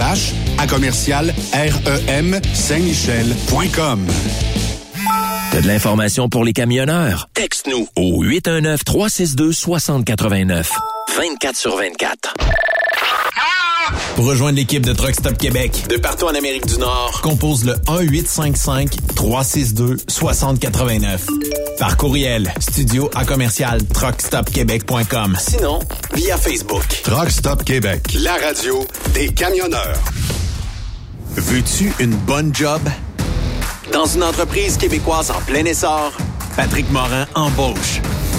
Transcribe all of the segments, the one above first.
RH à commercial REM Saint-Michel.com. T'as de l'information pour les camionneurs? Texte-nous au 819-362-6089. 24 sur 24. Pour rejoindre l'équipe de Truck Stop Québec, de partout en Amérique du Nord, compose le 1-855-362-6089. Par courriel, studio à commercial truckstopquebec.com. Sinon, via Facebook. Truck Stop Québec, la radio des camionneurs. Veux-tu une bonne job? Dans une entreprise québécoise en plein essor, Patrick Morin embauche.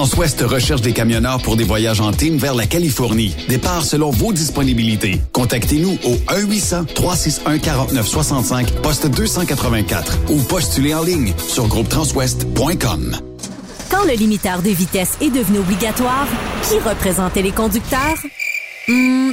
Transwest recherche des camionneurs pour des voyages en team vers la Californie. Départ selon vos disponibilités. Contactez-nous au 1-800-361-4965, poste 284 ou postulez en ligne sur groupetranswest.com. Quand le limiteur de vitesse est devenu obligatoire, qui représentait les conducteurs? Hmm,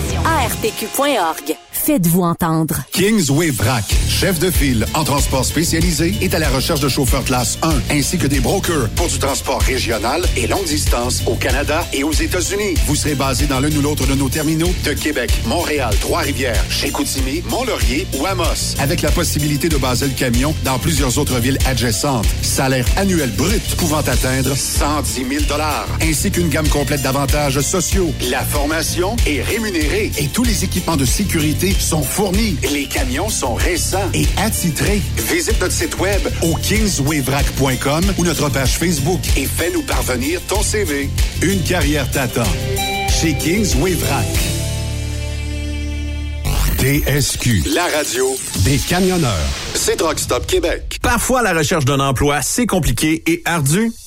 ARPQ.org. Faites-vous entendre. Kingsway Vrac, chef de file en transport spécialisé, est à la recherche de chauffeurs classe 1 ainsi que des brokers pour du transport régional et longue distance au Canada et aux États-Unis. Vous serez basé dans l'un ou l'autre de nos terminaux de Québec, Montréal, Trois-Rivières, Chicoutimi, Mont-Laurier ou Amos, avec la possibilité de baser le camion dans plusieurs autres villes adjacentes. Salaire annuel brut pouvant atteindre 110 000 ainsi qu'une gamme complète d'avantages sociaux. La formation est rémunérée et tous les équipements de sécurité sont fournis. Les camions sont récents et attitrés. Visite notre site web au kingswayvrac.com ou notre page Facebook et fais-nous parvenir ton CV. Une carrière t'attend. Chez Kingsway Vrac. TSQ, la radio des camionneurs. C'est Truck Stop Québec. Parfois, la recherche d'un emploi, c'est compliqué et ardu.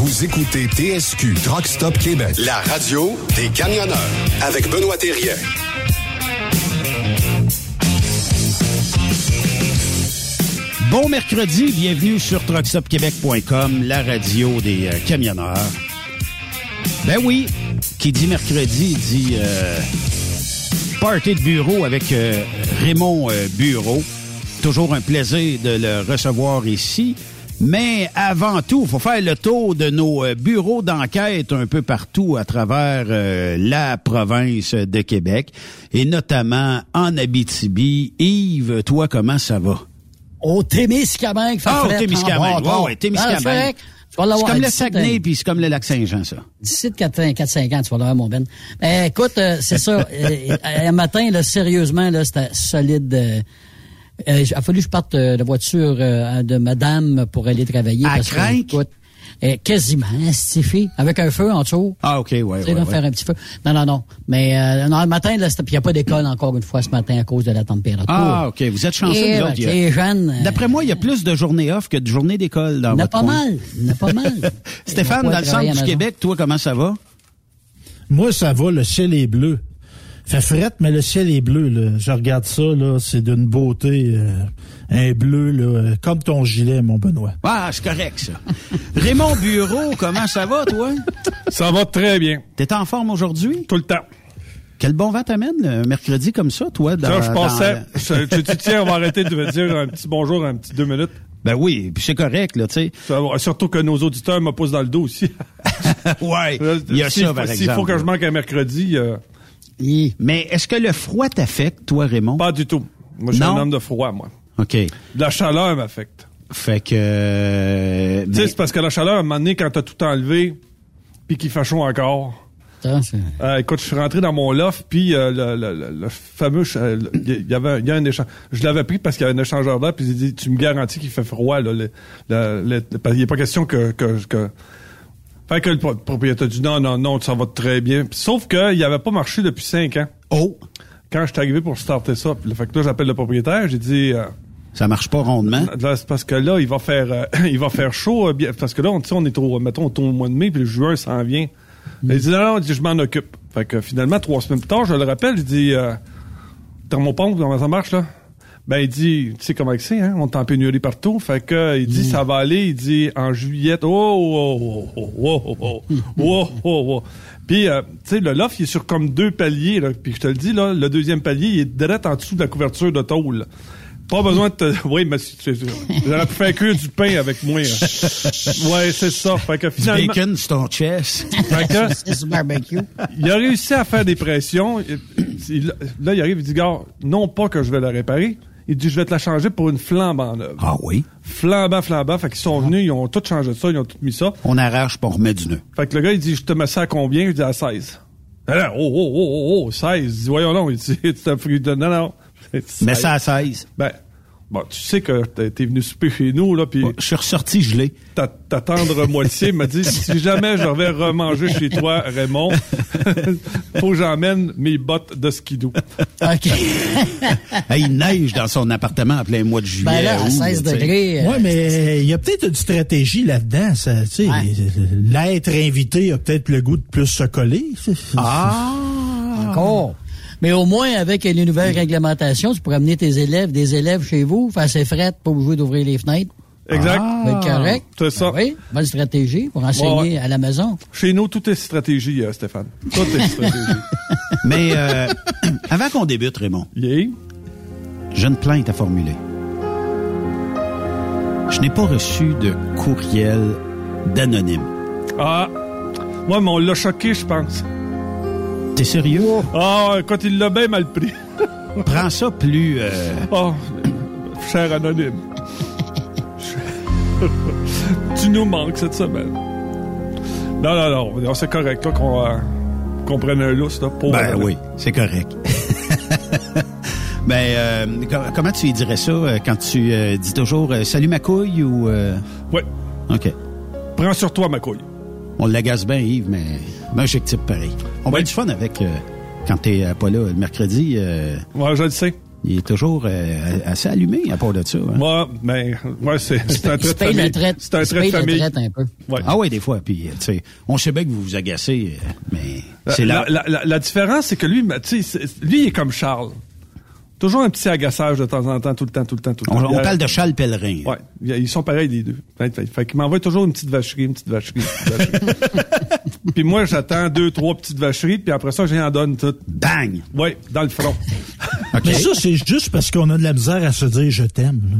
Vous écoutez TSQ Truck Stop Québec, la radio des camionneurs avec Benoît Thérien. Bon mercredi, bienvenue sur truckstopquebec.com, la radio des euh, camionneurs. Ben oui, qui dit mercredi dit euh, party de bureau avec euh, Raymond euh, Bureau. Toujours un plaisir de le recevoir ici. Mais avant tout, il faut faire le tour de nos euh, bureaux d'enquête un peu partout à travers euh, la province de Québec et notamment en Abitibi. Yves, toi, comment ça va? Au Témiscamingue, ça Ah, au Témiscamingue, ouais, Témiscamingue. Ah, c'est comme le Saguenay, puis c'est comme le lac Saint-Jean, ça. D'ici de 4-5 ans, tu vas l'avoir, mon Ben. Ben, écoute, euh, c'est ça. euh, un matin, là, sérieusement, là, c'était solide. Euh, euh, il a fallu que je parte euh, de voiture euh, de madame pour aller travailler. À parce que, écoute, euh, quasiment, stiffé, avec un feu en dessous. Ah, OK, ouais, ouais, Tu sais, là, ouais. faire un petit feu. Non, non, non. Mais euh, non, le matin, là, c'était- puis il n'y a pas d'école encore une fois ce matin à cause de la température. Ah, OK. Vous êtes chanceux, Et, ben, autres. a- jeunes... D'après moi, il y a plus de journées off que de journées d'école dans Il y en a votre pas coin. mal. Il y en a pas mal. Stéphane, dans le centre du la. Québec, toi, comment ça va? Moi, ça va, le ciel est bleu. Fait frette, mais le ciel est bleu. Là. Je regarde ça, là, c'est d'une beauté. euh, un bleu, là, euh, comme ton gilet, mon Benoît. Ah, c'est correct, ça. Raymond Bureau, comment ça va, toi? Ça va très bien, T'es en forme aujourd'hui? tout le temps. Quel bon vent t'amène le mercredi comme ça, toi? Dans, Ça, je dans- pensais, je- tu, tu tiens, on va arrêter de me dire un petit bonjour, un petit deux minutes. Ben oui, puis c'est correct, là, tu sais. Surtout que nos auditeurs me poussent dans le dos aussi. ouais, il y a S'il ça, faut- par S'il exemple. faut que je manque un mercredi, euh, Mais est-ce que le froid t'affecte, toi, Raymond? pas du tout. Moi, je suis un homme de froid, moi. OK. La chaleur m'affecte. Fait que... euh, Tu sais, mais- c'est parce que la chaleur, à un moment donné, quand t'as tout enlevé, puis qu'il fait chaud encore. C'est- Euh, écoute, je suis rentré dans mon loft, puis euh, le, le- le- le fameux, ch- euh, il y avait, il y a un échange. Je l'avais pris parce qu'il y a un échangeur d'air, puis il dit, tu me garantis qu'il fait froid là. Le, qu'il n'est pas question que, que, que fait que le pro- propriétaire dit non, non, non, ça va très bien. Sauf qu'il n'avait pas marché depuis cinq ans. Oh! Quand je suis arrivé pour starter ça, puis, fait que là, j'appelle le propriétaire, j'ai dit, euh, Ça marche pas rondement. Là, c'est parce que là, il va faire, euh, il va faire chaud, euh, parce que là, on, on est au, mettons, on est au mois de mai, puis le juin s'en vient. Il dit, non, non, je m'en occupe. Fait que finalement, trois semaines plus tard, je le rappelle, je dis, euh, thermopompe, comment ça marche, là? Ben, il dit, tu sais comment c'est, hein? On est en pénurie partout. Fait que, il dit, ça va aller. Il dit, en juillet, oh, oh, oh, oh, oh, oh, oh, oh. Puis, tu sais, le loft, il est sur comme deux paliers, là. Puis, je te le dis, là, le deuxième palier, il est direct en dessous de la couverture de tôle. Pas besoin de te... Oui, mais si tu j'aurais pu faire cuire du pain avec moi. Ouais, c'est ça. Fait que finalement... Bacon sur ton chest. Fait que... barbecue. Il a réussi à faire des pressions. là, il arrive, il dit, gars, non pas que je vais la réparer, il dit, je vais te la changer pour une flambe en neuve. ah oui? Flambant, flambant. Fait qu'ils sont venus, ils ont tout changé ça, ils ont tout mis ça. On arrache pour on remet du nœud. Fait que le gars, il dit, je te mets ça à combien? Je dis, à 16. Alors, oh, oh, oh, oh, oh, 16. Il dit, voyons non. Il dit, tu t'as. Non, non. Mais 16. ça à 16. Ben, bon, tu sais que t'es venu souper chez nous, là, puis Je suis ressorti gelé. ta, ta tendre moitié m'a dit, si jamais je vais remanger chez toi, Raymond, faut que j'emmène mes bottes de skidoo. OK. Hey, il neige dans son appartement en plein mois de juillet. ben là, à août, 16 tu sais. degrés. euh, Ouais, mais il y a peut-être une stratégie là-dedans. ça, tu sais, Ouais. L'être invité a peut-être le goût de plus se coller. Ah! Encore? Mais au moins, avec les nouvelles réglementations, tu pourrais amener tes élèves, des élèves chez vous, faire ses frettes, pas obligé d'ouvrir les fenêtres. Exact. Ah. Être correct. C'est ça. Oui, bonne stratégie pour enseigner Ouais. à la maison. Chez nous, tout est stratégie, euh, Stéphane. Tout est stratégie. Mais euh, avant qu'on débute, Raymond, Yeah. j'ai une plainte à formuler. Je n'ai pas reçu de courriel d'anonyme. Ah. Ouais, mais on l'a choqué, je pense. T'es sérieux? Ah, quand il l'a bien mal pris. Prends ça plus... euh, Oh, cher anonyme. tu nous manques cette semaine. Non, non, non, c'est correct là, qu'on euh, qu'on prenne un lousse. Là, pour, Ben euh, oui, c'est correct. ben, euh, com- comment tu dirais ça quand tu dis toujours Salut ma couille ou... euh, Ouais. OK. Prends sur toi, ma couille. On l'agace bien, Yves, mais ben, un chic type pareil. On va Oui. être du fun avec... euh, quand t'es euh, pas là le mercredi, euh, Ouais, je le sais. il est toujours euh, assez allumé à part de ça. hein. Moi, mais, ouais, c'est c'est un trait de famille. C'est un trait de famille. un peu. Ouais. Ah oui, des fois. Puis, tu sais, on sait bien que vous vous agacez, euh, mais c'est la, là. la, la, la différence, c'est que lui, ben, tu sais, lui, il est comme Charles. Toujours un petit agaçage de temps en temps, tout le temps, tout le temps, tout le On, temps. on parle de Charles Pellerin. Ouais, ils sont pareils les deux. Fait, fait, fait qu'il m'envoie toujours une petite vacherie, une petite vacherie, une petite vacherie. puis moi, j'attends deux, trois petites vacheries, puis après ça, j'y en donne toutes. Bang! Ouais, dans le front. Mais ça, c'est juste parce qu'on a de la misère à se dire je t'aime. là.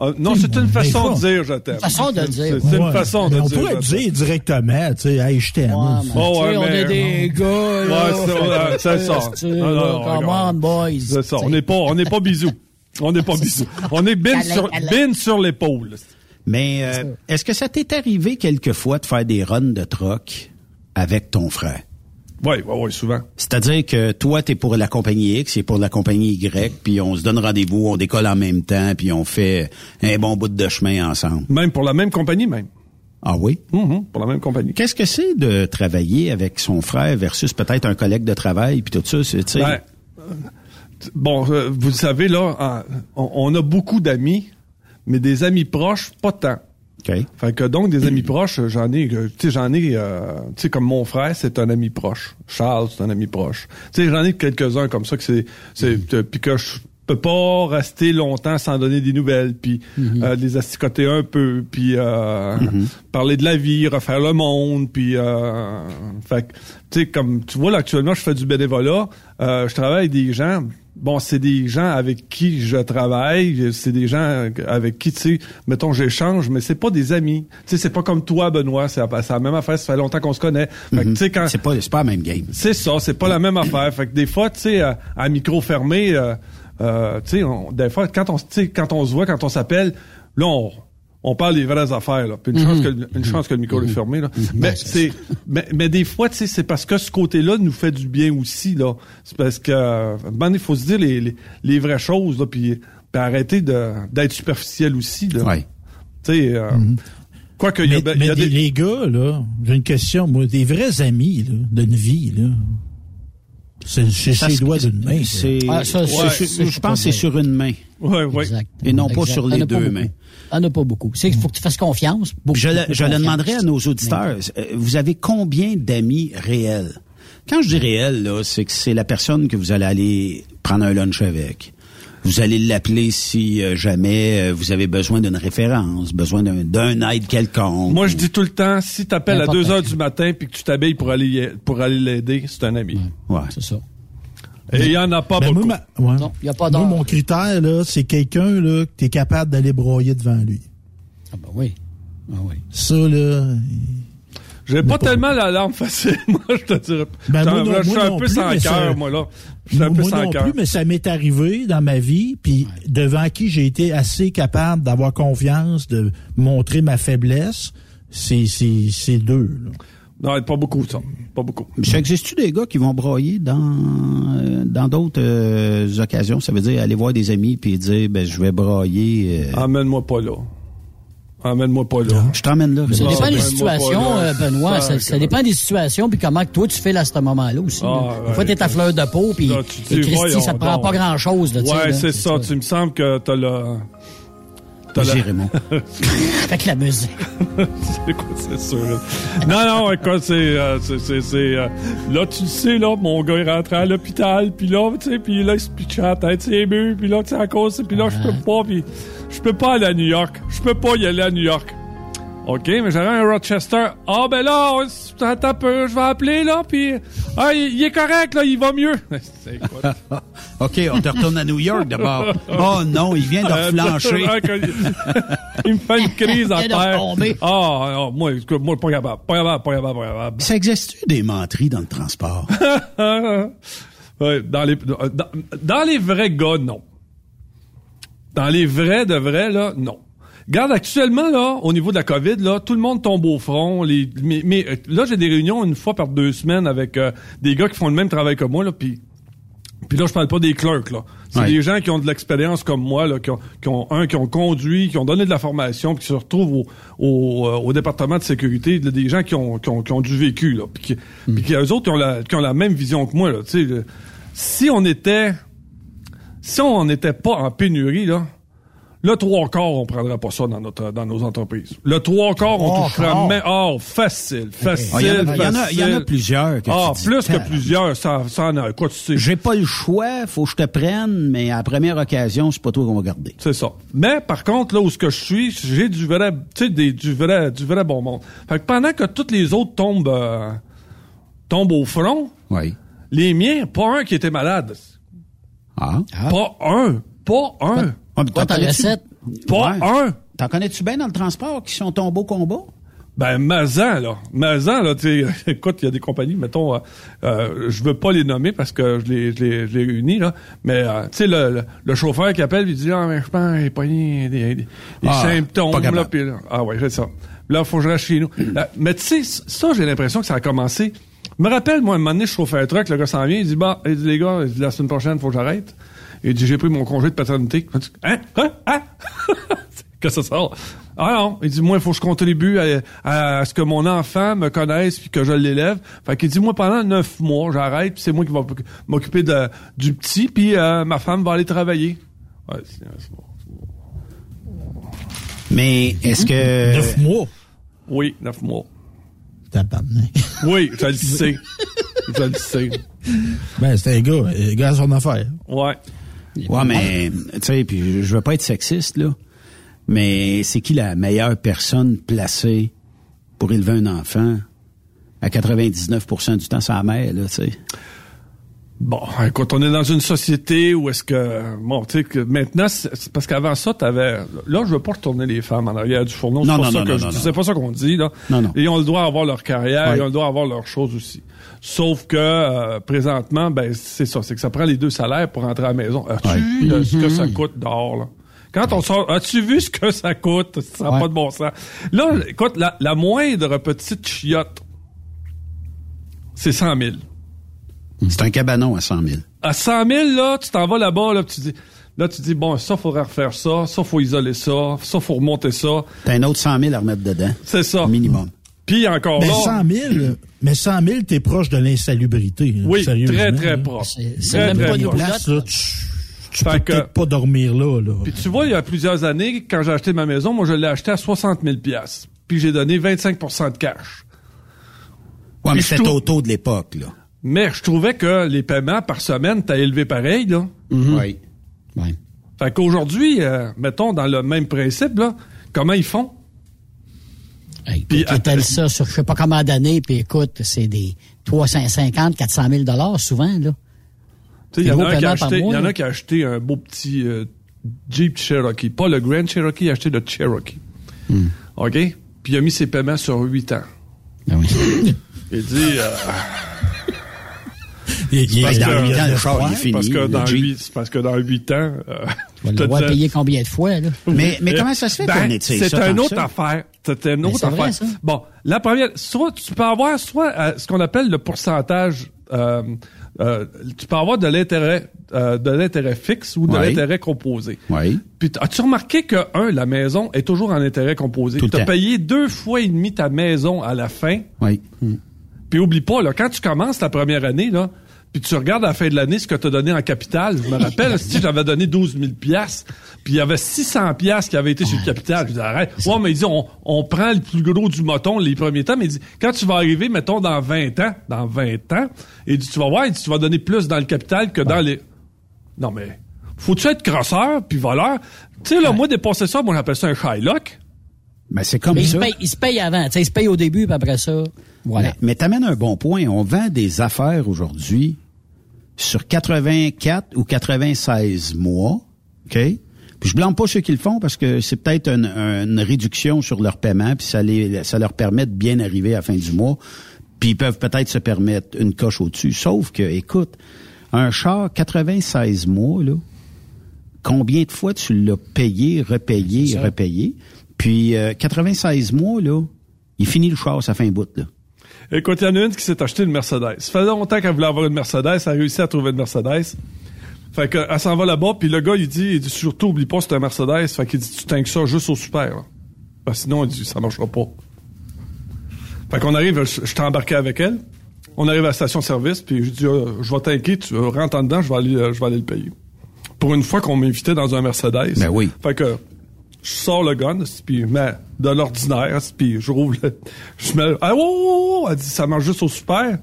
Ah, non, c'est une façon de dire je t'aime. Façon de dire. C'est une façon de Mais on dire. pourrait dire directement, tu sais, hey, je t'aime. Ouais, mais, Oh, tu sais, ouais, on mais- est des gars. Ouais, c'est- ça. Come on, boys. C'est ça. On n'est pas, on n'est pas bisous. On n'est pas bisous. On est bin sur, bin sur l'épaule. Mais euh, est-ce que ça t'est arrivé quelquefois de faire des runs de troc avec ton frère? Oui, oui, oui, souvent. C'est-à-dire que toi, t'es pour la compagnie X et pour la compagnie Y, puis on se donne rendez-vous, on décolle en même temps, puis on fait un bon bout de chemin ensemble. Même pour la même compagnie, même. Ah oui? Mhm, pour la même compagnie. Qu'est-ce que c'est de travailler avec son frère versus peut-être un collègue de travail, puis tout ça? c'est- tu Ben, bon, euh, vous le savez, là, on a beaucoup d'amis, mais des amis proches, pas tant. OK. Fait que donc, des amis proches, j'en ai, euh, tu sais, j'en ai, euh, tu sais, comme mon frère, c'est un ami proche. Charles, c'est un ami proche. Tu sais, j'en ai quelques-uns comme ça que c'est, c'est, euh, puis que je peux pas rester longtemps sans donner des nouvelles, puis euh, les asticoter un peu, puis euh, parler de la vie, refaire le monde, puis euh, fait que, tu sais, comme tu vois là actuellement, je fais du bénévolat, euh, je travaille avec des gens. Bon, c'est des gens avec qui je travaille, c'est des gens avec qui, tu sais, mettons, j'échange, mais c'est pas des amis. Tu sais, c'est pas comme toi, Benoît, c'est la même affaire, ça fait longtemps qu'on se connaît. Fait que, tu sais, quand... C'est pas, c'est pas la même game. C'est ça, c'est pas la même affaire. Fait que des fois, tu sais, à, à micro fermé, euh, euh, tu sais, des fois, quand on, tu sais, quand on se voit, quand on s'appelle, là, on, on parle des vraies affaires. Là. Puis une, chance que, le- une chance que le micro est fermé. Là. Mais, c'est, mais, mais des fois, tu sais, c'est parce que ce côté-là nous fait du bien aussi. là. C'est parce que, ben, il faut se dire les, les, les vraies choses, là, puis, puis arrêter de, d'être superficiel aussi. Là. Ouais. Tu sais, euh, quoi qu'il y a, Mais, il y a mais des... les gars, là, j'ai une question, moi, des vrais amis, là, d'une vie, là. C'est ses c'est- doigts d'une main. C'est, Ah, ça, ouais, c'est- je pense que c'est sur une main. Ouais, ouais. Exact. Et non pas sur les deux mains. Il n'y en a pas beaucoup. C'est qu'il faut que tu fasses confiance. Beaucoup, Je, le- demanderai à nos auditeurs. euh, Vous avez combien d'amis réels? Quand je dis réel, là, c'est que c'est la personne que vous allez aller prendre un lunch avec. Vous allez l'appeler si euh, jamais euh, vous avez besoin d'une référence, besoin d'un, d'un aide quelconque. Moi, je dis tout le temps, si t'appelles à N'importe 2 heures du matin puis que tu t'habilles pour aller pour aller l'aider, c'est un ami. Ouais. C'est ça. Et il y en a pas Ben, moi, beaucoup. ma- ouais. Non, il n'y a pas Moi, mon critère, là, c'est quelqu'un, là, que t'es capable d'aller broyer devant lui. Ah ben oui. Ah oui. Ça, là, J'ai pas tellement l'alarme facile, moi, je te dirais. Ben, moi non- je suis un non peu plus, sans mais ça- cœur, moi, là. Je suis un peu moi sans non cœur. plus, mais ça m'est arrivé dans ma vie, puis devant qui j'ai été assez capable d'avoir confiance, de montrer ma faiblesse, c'est c'est c'est deux. là. Non, pas beaucoup, ça. Pas beaucoup. Ça existe-tu des gars qui vont broyer dans euh, dans d'autres euh, occasions? Ça veut dire aller voir des amis puis dire ben je vais broyer. euh, Emmène-moi pas là. Emmène-moi pas là. je t'emmène là. Ça dépend des situations, euh, Benoît. Ça, ça dépend des situations puis comment que toi tu fais là, à ce moment-là aussi. Ah, là. Des fois, t'es à fleur de peau puis Christy, voyons ça te prend donc. pas grand-chose. Ouais, c'est ça. Tu me sembles que t'as le... T'as la- Vas-y, Raymond. Avec la musique. c'est quoi, c'est sûr. Non, non, écoute, c'est, euh, c'est, c'est, c'est, euh, là, tu le sais, là, mon gars est rentré à l'hôpital, puis là, tu sais, puis là, il se pitchait la tête, c'est ému, puis là, tu sais, à cause, puis là, je peux pas, puis je peux pas aller à New York. Je peux pas y aller à New York. OK, mais j'aurais un Rochester. Ah, ben là, on- attends un peu, je vais appeler, là, puis ah, il, il est correct, là, il va mieux. C'est quoi? OK, on te retourne à New York d'abord. Oh non, il vient de Euh, reflancher. il me fait une crise à terre. Ah, ah, moi, écoute, moi, pas capable, pas capable, pas capable, pas capable. Ça existe-tu des menteries dans le transport? Dans les dans, dans les vrais gars, non. Dans les vrais de vrais, là, non. Regarde, actuellement, là, au niveau de la COVID, là, tout le monde tombe au front. Les, mais, mais, euh, là, j'ai des réunions une fois par deux semaines avec euh, des gars qui font le même travail que moi, là, puis puis là, je parle pas des clercs, là. C'est Ouais. des gens qui ont de l'expérience comme moi, là, qui ont, qui ont, un, qui ont conduit, qui ont donné de la formation, puis qui se retrouvent au, au, euh, au département de sécurité, là, des gens qui ont, qui ont, qui ont du vécu, là. Puis, qui, puis qui, eux autres, qui ont, la, qui ont la même vision que moi, là. Tu sais, le- si on était, si on n'était pas en pénurie, là, le trois quarts, on prendrait pas ça dans notre, dans nos entreprises. Le trois quarts, on quarts? même, oh, facile, facile, Ah, Il y, en a- il y en a- il y en a facile. plusieurs. que Ah, tu dis, plus que plusieurs, ça, ça en a, quoi, tu sais. J'ai pas le choix, faut que je te prenne, mais à la première occasion, c'est pas toi qu'on va garder. C'est ça. Mais par contre, là où ce que je suis, j'ai du vrai, tu sais, des- du vrai, du vrai bon monde. Fait que pendant que tous les autres tombent, euh, tombent au front, Oui. les miens, pas un qui était malade. Ah. Pas un. Pas un. Ah, mais t'en recette. Pas Ouais. un. T'en connais-tu bien dans le transport qui sont tombés au combat? Ben, Mazan, là. Mazan, là, tu sais, écoute, il y a des compagnies, mettons, euh, euh, je veux pas les nommer parce que je les, je les, je les réunis, là, mais, euh, tu sais, le, le, le chauffeur qui appelle, il dit, ah, mais je pense qu'il a pogné des, des, des Ah, symptômes, là, puis là, ah ouais, c'est ça. Là, faut que je reste chez nous. Là, mais tu sais, ça, j'ai l'impression que ça a commencé. Je me rappelle, moi, un moment donné, je chauffais un truck, le gars s'en vient, il dit, bah, il dit, les gars, il dit, la semaine prochaine, faut que j'arrête. Il dit, j'ai pris mon congé de paternité. Hein? Hein? Hein? que ça sort? Ah non, il dit moi il faut que je contribue à, à ce que mon enfant me connaisse puis que je l'élève. Fait qu'il dit moi pendant neuf mois j'arrête puis c'est moi qui va m'occuper de du petit puis euh, ma femme va aller travailler. Ouais, c'est, c'est bon. Mais est-ce que... Neuf mois? Oui, neuf mois. Tabarnak. Oui, je le sais. je le sais. Ben, c'est un gars. Un gars à son affaire. Ouais. Ouais, mais, tu sais, puis je veux pas être sexiste, là, mais c'est qui la meilleure personne placée pour élever un enfant? À 99% du temps, c'est la mère, là, tu sais. Bon, écoute, on est dans une société où est-ce que bon, tu sais que maintenant c'est parce qu'avant ça t'avais là je veux pas retourner les femmes en arrière du fourneau, c'est Non, pas non, ça non, que non, je c'est pas ça qu'on dit là. Non, non. Et on le doit avoir leur carrière, Ouais. et on le doit avoir leurs choses aussi. Sauf que euh, présentement ben c'est ça, c'est que ça prend les deux salaires pour rentrer à la maison. As-tu Ouais. ce que ça coûte dehors là? Quand on sort, as-tu vu ce que ça coûte? Ça n'a Ouais. pas de bon sens. Là, écoute, la, la moindre petite chiotte, c'est 100 000 C'est un cabanon à 100 000. à 100 000, là, tu t'en vas là-bas, là, tu dis, là, tu dis, bon, ça, faudrait refaire ça, ça, faut isoler ça, ça, faut remonter ça. T'as un autre 100 000 à remettre dedans. C'est ça. Minimum. Puis encore Mais là, 100 000, mais 100 000, t'es proche de l'insalubrité. oui, très, très proche. C'est- même très pas une. Place, là, tu, tu peux que- pas dormir là. là. Puis tu vois, il y a plusieurs années, quand j'ai acheté ma maison, moi, je l'ai acheté à 60 000 piastres. Puis j'ai donné 25% de cash. Ouais, mais c'était au taux de l'époque, là. Mais je trouvais que les paiements par semaine, t'as élevé pareil, là. Oui. Ouais. Fait qu'aujourd'hui, euh, mettons, dans le même principe, là, comment ils font? Hey, Puis, écoute, étale ça sur je sais pas combien d'années, puis écoute, c'est des 350, 400 000 dollars souvent, là. Tu sais, il y en a qui a acheté, un qui a acheté un beau petit euh, Jeep Cherokee. Pas le Grand Cherokee, il a acheté le Cherokee. Hmm. OK? Puis il a mis ses paiements sur 8 ans. Ah oui. Il dit... euh, Il- dans ans, le char, il est Ouais, fini. parce que dans Jeep. 8, c'est parce que dans 8 ans... euh, Tu vas payer combien de fois, là? Mais, mais comment ça se fait Ben, qu'on étire c'est une autre ça? affaire. C'est une Ben, autre affaire. vrai, ça. Bon, la première, soit tu peux avoir soit euh, ce qu'on appelle le pourcentage. euh, euh, tu peux avoir de l'intérêt, euh, de l'intérêt fixe ou de l'intérêt composé. Oui. Puis as-tu remarqué que un, la maison est toujours en intérêt composé? Tu as temps. payé deux fois et demi ta maison à la fin. Oui. Puis oublie pas, là, quand tu commences la première année, là, puis tu regardes à la fin de l'année ce que tu as donné en capital. Je me rappelle, si j'avais donné 12 000 piastres, puis il y avait 600 piastres qui avaient été sur le capital. Je dis, arrête. Ouais, mais il dit, on, on prend le plus gros du moton les premiers temps, mais il dit, quand tu vas arriver, mettons, dans 20 ans, dans 20 ans, et il dit, tu vas voir, il dit, tu vas donner plus dans le capital que dans les... Non, mais faut-tu être crosseur puis voleur? Tu sais, là, moi, dépasser ça, moi, j'appelle ça un Shylock. Ben, c'est comme Mais il ça. se, paye, il se paye avant. Tu sais, il se paye au début, puis après ça, voilà. Mais, mais t'amènes un bon point. On vend des affaires aujourd'hui sur 84 ou 96 mois, OK? Puis je blâme pas ceux qui le font parce que c'est peut-être une, une réduction sur leur paiement, puis ça, les, ça leur permet de bien arriver à la fin du mois. Puis ils peuvent peut-être se permettre une coche au-dessus. Sauf que, écoute, un char 96 mois, là, combien de fois tu l'as payé, repayé, repayé? Puis euh, 96 mois, là, il finit le char, ça fait un bout, là. Écoute, il y en a une qui s'est acheté une Mercedes. Ça fait longtemps qu'elle voulait avoir une Mercedes, elle a réussi à trouver une Mercedes. Fait que, elle s'en va là-bas, puis le gars, il dit, il dit, surtout, oublie pas, c'est un Mercedes. Fait qu'il dit, tu t'inquiètes ça juste au super, là. Que sinon, il dit, ça marchera pas. Fait qu'on arrive, je, je t'ai embarqué avec elle. On arrive à la station-service, puis je dis, euh, je vais t'inquiéter, tu rentres en dedans, je vais aller, euh, je vais aller le payer. Pour une fois qu'on m'invitait dans un Mercedes. Ben oui. Fait que, je sors le gun, puis mais de l'ordinaire, puis je rouvre le, je mets, ah, oh, oh, oh, elle dit, ça marche juste au super.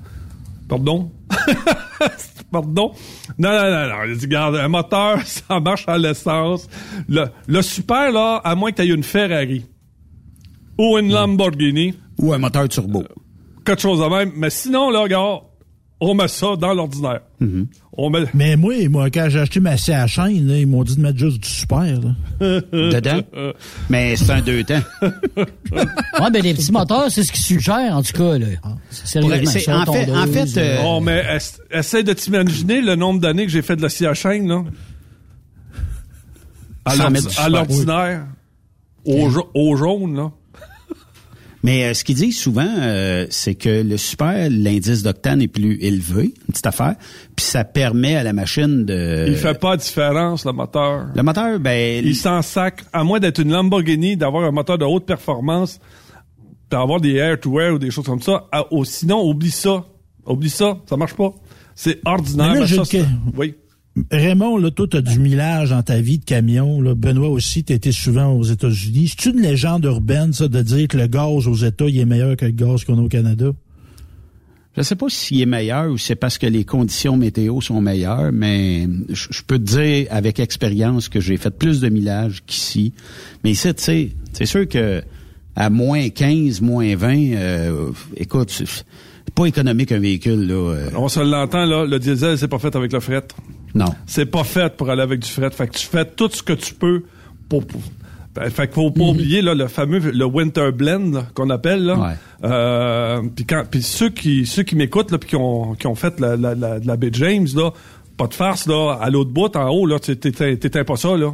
Pardon? Pardon? Non, non, non, non. Elle dit, regarde, un moteur, ça marche à l'essence. Le, le super, là, à moins que tu aies une Ferrari ou une Lamborghini, Ou un moteur turbo. quelque chose de même. Mais sinon, là, regarde, on met ça dans l'ordinaire. On met... Mais moi, moi, quand j'ai acheté ma CH chaîne, là, ils m'ont dit de mettre juste du super. Là. dedans? Mais c'est un deux temps. Ouais, ben les petits moteurs, c'est ce qu'ils suggèrent, en tout cas. Là. Sérieusement, C'est- ça, en fait- en fait, euh, Oh, mais de t'imaginer le nombre d'années que j'ai fait de la scie à chaîne, là. À à l'ordinaire. Au, au jaune, là. Mais euh, ce qu'ils disent souvent, euh, c'est que le super, l'indice d'octane est plus élevé, une petite affaire, puis ça permet à la machine de... Il fait pas de différence, le moteur. Le moteur, ben... Il s'en sac. À moins d'être une Lamborghini, d'avoir un moteur de haute performance, d'avoir des air-to-air ou des choses comme ça. Ah, oh, sinon, oublie ça. Oublie ça. Ça marche pas. C'est ordinaire. Mais là, mais ça. Oui. Raymond, là, toi, t'as du millage dans ta vie de camion. Là. Benoît aussi, t'as été souvent aux États-Unis. C'est une légende urbaine, ça, de dire que le gaz aux États, il est meilleur que le gaz qu'on a au Canada? Je sais pas s'il est meilleur ou c'est parce que les conditions météo sont meilleures, mais je, je peux te dire avec expérience que j'ai fait plus de millage qu'ici. Mais ici, tu sais, c'est sûr que à moins 15, moins 20, euh, écoute, c'est c'est pas économique un véhicule, là. euh, On se l'entend, là. Le diesel, c'est pas fait avec le fret. Non. C'est pas fait pour aller avec du fret. Fait que tu fais tout ce que tu peux pour... pour- ben, fait qu'il faut pas oublier là, le fameux le winter blend qu'on appelle là. Ouais. Euh, puis quand puis ceux qui ceux qui m'écoutent là puis qui ont qui ont fait la la la, la baie James là, pas de farce là, à l'autre bout en haut là, t'éteins pas ça là.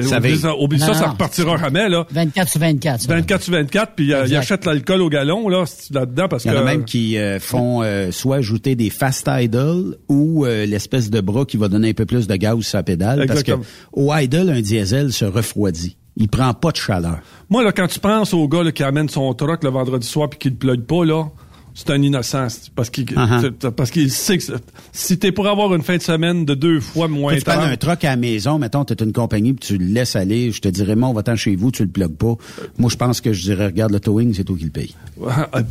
Ça Oublie ça, oublie Non, ça, ça repartira jamais là. 24 sur 24. ça. 24 sur 24 puis euh, ils achètent l'alcool au galon là là-dedans parce Il y que en a même qui euh, font euh, soit ajouter des fast idle ou euh, l'espèce de bras qui va donner un peu plus de gaz sur la pédale. Exactement. Parce que au idle, un diesel se refroidit. Il prend pas de chaleur. Moi, là, quand tu penses au gars là, qui amène son truck le vendredi soir puis qui le plug pas, là, c'est un innocent. Parce qu'il Uh-huh. c'est- parce qu'il sait que c'est- si t'es pour avoir une fin de semaine de deux fois moins tu tard, un truck à la maison, mettons, t'es une compagnie, puis tu le laisses aller, je te dirais, mon, va-t'en chez vous, tu le plugues pas. Moi, je pense que je dirais, regarde le towing, c'est toi qui le paye.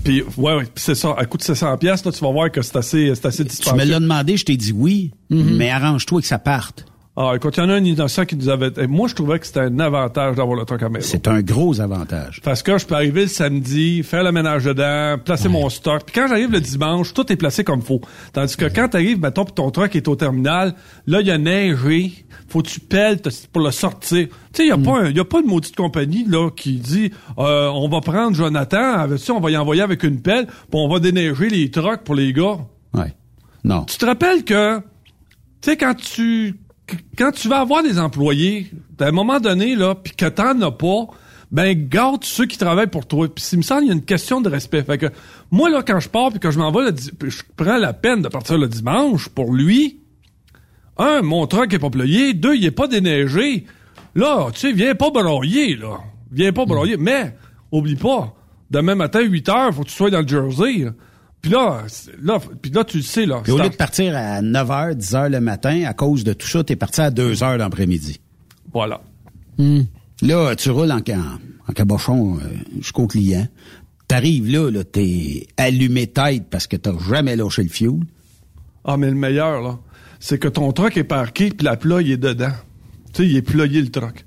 puis ouais, ouais, c'est ça, à coût de 700 pièces, là, tu vas voir que c'est assez, c'est assez Tu me dispendieux. l'as demandé, je t'ai dit oui, Mm-hmm. mais arrange-toi que ça parte. Ah, écoute, il y en a un innocent qui nous avait, et moi, je trouvais que c'était un avantage d'avoir le truck à maison. C'est un gros avantage. Parce que je peux arriver le samedi, faire le ménage dedans, placer mon stock. Puis quand j'arrive le dimanche, tout est placé comme faut. Tandis que quand t'arrives, mettons, puis ton truck est au terminal, là, il y a neigé, faut que tu pelles pour le sortir. Tu sais, il y a pas un- il y a pas une maudite compagnie, là, qui dit, euh, on va prendre Jonathan, avec ça, on va y envoyer avec une pelle, puis on va déneiger les trucks pour les gars. Ouais. Non. Tu te rappelles que, tu sais, quand tu, quand tu vas avoir des employés, à un moment donné, là, puis que t'en as pas, ben, garde ceux qui travaillent pour toi. Puis, il me semble, il y a une question de respect. Fait que, moi, là, quand je pars puis que je m'en vais le je prends la peine de partir le dimanche pour lui, un, mon truck est pas ployé, deux, il est pas déneigé. Là, tu sais, viens pas broyer, là. Viens pas broyer. Mais, oublie pas, demain matin, 8 heures, faut que tu sois dans le Jersey. là. Puis là, là, puis là, tu le sais, là. Puis au lieu de partir à 9h, 10h le matin, à cause de tout ça, t'es parti à 2h l'après-midi. Voilà. Là, tu roules en, en, en cabochon euh, jusqu'au client. T'arrives là, là t'es allumé tête parce que t'as jamais lâché le fuel. Ah, mais le meilleur, là, c'est que ton truck est parqué, puis la plug est dedans. Tu sais, il est ployé, le truck.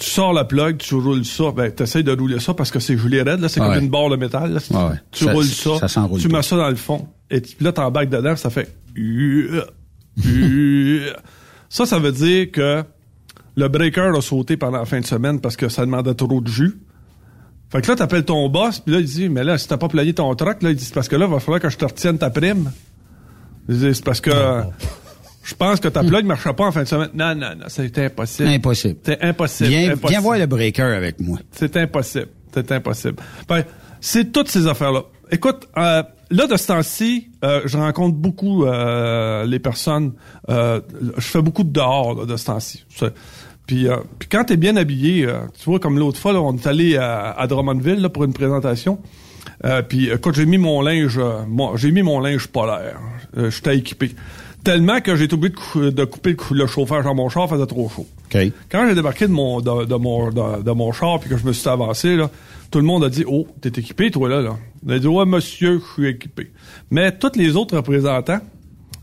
Tu sors la plug, tu roules ça. Ben, t'essayes de rouler ça parce que c'est gelé raide, là. C'est Ouais. comme une barre de métal, là. Ouais. Tu Ça- roules ça. ça tu pas. mets ça dans le fond. Et puis là, t'embarques dedans, ça fait... ça, ça veut dire que le breaker a sauté pendant la fin de semaine parce que ça demandait trop de jus. Fait que là, t'appelles ton boss, puis là, il dit, mais là, si t'as pas playé ton truck, là, il dit, c'est parce que là, il va falloir que je te retienne ta prime. Il dit, c'est parce que je pense que ta plug ne marchera pas en fin de semaine. Non, non, non, c'est impossible. Impossible. C'est impossible. Viens, impossible. viens voir le breaker avec moi. C'est impossible. C'est impossible. Ben, c'est toutes ces affaires-là. Écoute, euh, là, de ce temps-ci, euh, je rencontre beaucoup euh, les personnes. euh, je fais beaucoup de dehors là, de ce temps-ci. Puis, euh, puis quand t'es bien habillé, euh, tu vois, comme l'autre fois, là, on est allé à, à Drummondville là, pour une présentation. Euh, puis écoute, j'ai mis mon linge, moi, j'ai mis mon linge polaire. J'étais équipé. Tellement que j'ai été obligé de, cou- de couper le, cou- le chauffage dans mon char, faisait trop chaud. Quand j'ai débarqué de mon de, de mon de, de mon char puis que je me suis avancé là, tout le monde a dit "Oh, t'es équipé toi là là." On a dit "Ouais, monsieur, je suis équipé." Mais tous les autres représentants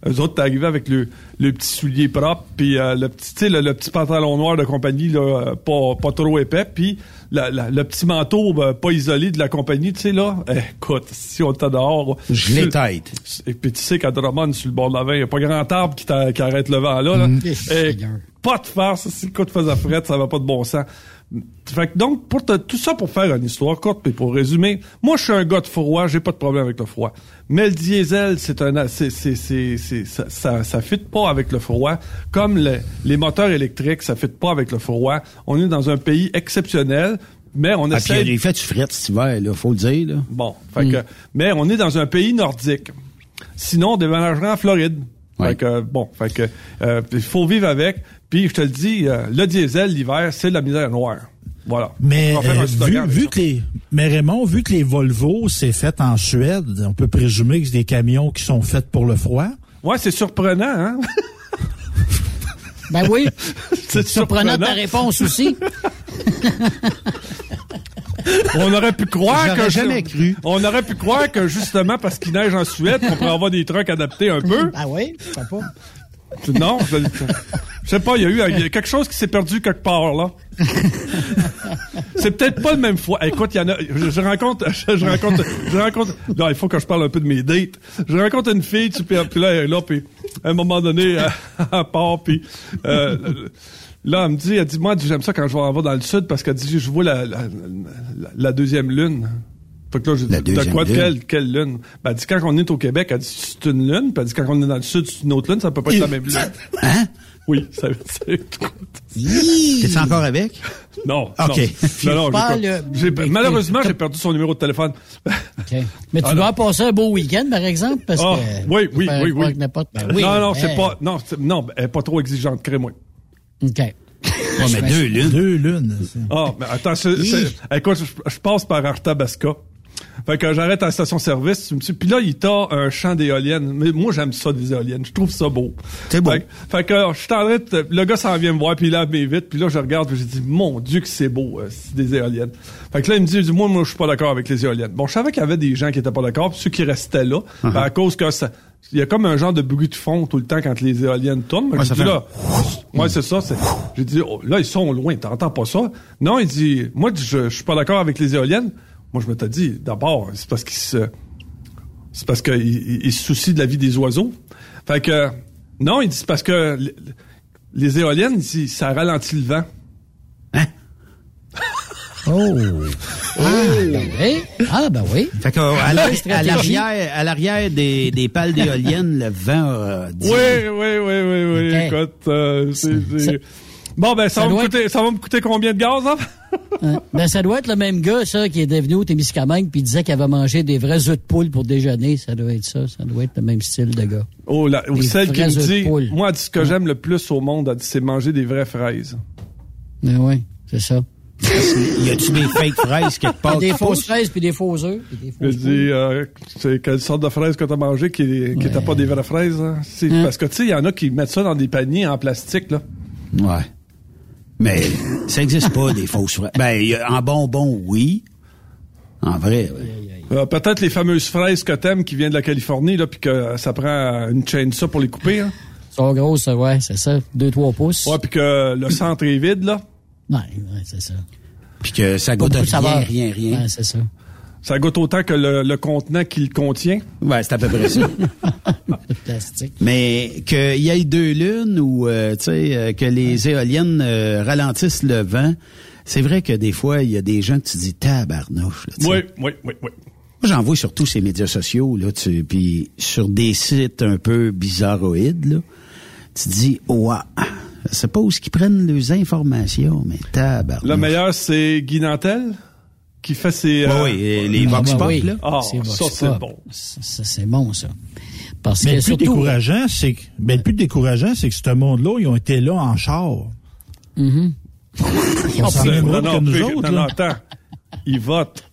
eux autres, t'es arrivé avec le, le petit soulier propre, puis euh, le petit, tu sais, le, le petit pantalon noir de compagnie, là, euh, pas, pas trop épais, puis la- la- le petit manteau ben, pas isolé de la compagnie, tu sais, là. Eh, écoute, si on était dehors... Je l'ai tête. Et puis tu sais qu'à Drummond, sur le bord de la veine, il n'y a pas grand arbre qui, t'a- qui arrête le vent là. là. Mm. Eh, pas de farce, si le coup de faisait frette, ça va pas de bon sens. Fait que donc, pour te- tout ça pour faire une histoire courte, puis pour résumer, moi je suis un gars de froid, j'ai pas de problème avec le froid. Mais le diesel, c'est un, c'est, c'est, c'est, ça, ça, ça fit pas avec le froid. Comme le- les moteurs électriques, ça fit pas avec le froid. On est dans un pays exceptionnel, mais on Ah, puis essaie. il a fait du fret cet hiver, là, faut le dire. Là. Bon, fait que, mais on est dans un pays nordique. Sinon, on déménagerait en Floride. Ouais. Fait que, bon, fait que, euh, il faut vivre avec. Puis, je te le dis, euh, le diesel, l'hiver, c'est de la misère noire. Voilà. Mais euh, vu, que les mais Raymond, vu que les Volvo c'est fait en Suède, on peut présumer que c'est des camions qui sont faits pour le froid. Ouais, c'est surprenant, hein? Ben oui. c'est Surprenant ta réponse aussi. On aurait pu croire J'aurais que jamais cru. On aurait pu croire que justement parce qu'il neige en Suède, on pourrait avoir des trucks adaptés un peu. Ah oui, je sais pas. Non, je, je sais pas, il y a eu il y a quelque chose qui s'est perdu quelque part là. C'est peut-être pas le même fois. Écoute, il y en a. Je, je rencontre, je, je rencontre, je rencontre. Non, il faut que je parle un peu de mes dates. Je rencontre une fille, tu puis, puis là, elle est là, puis à un moment donné, elle, elle part, puis euh, là, elle me dit, elle dit, moi, elle dit, j'aime ça quand je vais en voir dans le sud parce qu'elle dit, je vois la, la, la- la deuxième lune. Fait que là, j'ai La dit, de quoi, de lune? quelle, quelle lune? Ben, elle dit, quand on est au Québec, elle dit, c'est une lune, puis elle dit, quand on est dans le sud, c'est une autre lune, ça peut pas être la même lune. Hein? Oui, ça, c'est... T'es encore avec? Non. OK. Non, non, Pas le- malheureusement, j'ai perdu son numéro de téléphone. OK. Mais tu Ah, dois passer un beau week-end, par exemple, parce Ah, que... oui, oui, oui, oui. Ben oui. non, non, c'est Hey. pas, non, non, elle est pas trop exigeante, crée-moi. OK. Ouais, mais deux lunes. Deux lunes. Ah, mais attends, c'est- écoute, je, je passe par Arthabasca. Fait que j'arrête à la station-service, puis là, il t'a un champ d'éoliennes. Mais moi, j'aime ça, des éoliennes. Je trouve ça beau. C'est beau. Fait, que- fait que je suis en train de- le gars s'en vient me voir, puis il lave mes vitres, puis là, je regarde, puis j'ai dit, mon Dieu, que c'est beau, euh, c'est des éoliennes. Fait que là, il me dit, moi, moi, je suis pas d'accord avec les éoliennes. Bon, je savais qu'il y avait des gens qui étaient pas d'accord, puis ceux qui restaient là, Uh-huh. ben, à cause que ça, il y a comme un genre de bruit de fond tout le temps quand les éoliennes tournent. Moi, Ouais, j'ai ça dit, fait là, ouais, c'est ça. c'est- J'ai dit, oh, là, ils sont loin, t'entends pas ça? Non, il dit, moi, je, je suis pas d'accord avec les éoliennes. Moi, je m'étais dit, d'abord, c'est parce qu'ils se, c'est parce ils se soucient de la vie des oiseaux. Fait que, non, il dit, c'est parce que les, les éoliennes, il dit, ça ralentit le vent. Oh! Ah, ben oui. Ah, ben oui. Fait que, à la- à stratégie. l'arrière, à l'arrière des, des pales d'éoliennes, le vent a dit- Oui, oui, oui, oui, oui. Écoute, euh, c'est, c'est- Bon, ben, ça, Ça va me coûter, ça va me coûter combien de gaz, hein? Ben, ça doit être le même gars, ça, qui est devenu au Témiscamingue puis il disait qu'il avait mangé des vrais œufs de poule pour déjeuner. Ça doit être ça. Ça doit être le même style de gars. Oh, la, ou Des celle qui me dit, poule. moi, elle dit, ce que j'aime le plus au monde, c'est manger des vraies fraises. Ben oui, c'est ça. Y a-tu des fake fraises quelque part? des qui fausses fraises puis des faux œufs. puis des Je dis, euh, c'est quelle sorte de fraises que t'as mangé qui n'étaient pas des vraies fraises? hein? C'est Hein? Parce que, tu sais, il y en a qui mettent ça dans des paniers en plastique, là. Ouais. Mais ça existe pas, des fausses fraises. Ben, y a- en bonbon, oui. En vrai, oui. Euh, Peut-être les fameuses fraises que t'aimes qui viennent de la Californie, là, puis que ça prend une chaîne ça pour les couper, hein? sont grosses, ouais, c'est ça. Deux, trois pouces. Ouais, puis que le centre est vide, là. Ouais, ouais, c'est ça. Puis que ça goûte de rien, rien, rien. Ouais, c'est ça. Ça goûte autant que le, le contenant qui le contient? Ouais, c'est à peu près ça. Plastique. Mais qu'il y ait deux lunes ou euh, tu sais euh, que les éoliennes euh, ralentissent le vent, c'est vrai que des fois il y a des gens que tu dis tabarnouche. là, tu sais. Oui, oui, oui, oui. Moi j'en vois sur tous ces médias sociaux là, tu puis sur des sites un peu bizarroïdes là, tu dis ouais, je sais pas où ce qu'ils prennent les informations, mais tabarnouche. Le meilleur, c'est Guy Nantel, qui fait ses... Euh, oui, les Ah, vox ben pop oui. là. Ah, C'est ça, c'est bon. Ça, c'est bon, ça. Parce Mais que le plus surtout... décourageant, c'est que, ben, le plus décourageant, c'est que ce monde-là, ils ont été là en char. Mhm. On s'en C'est- même non, que non, nous autres, non, non, là. attends. Il vote.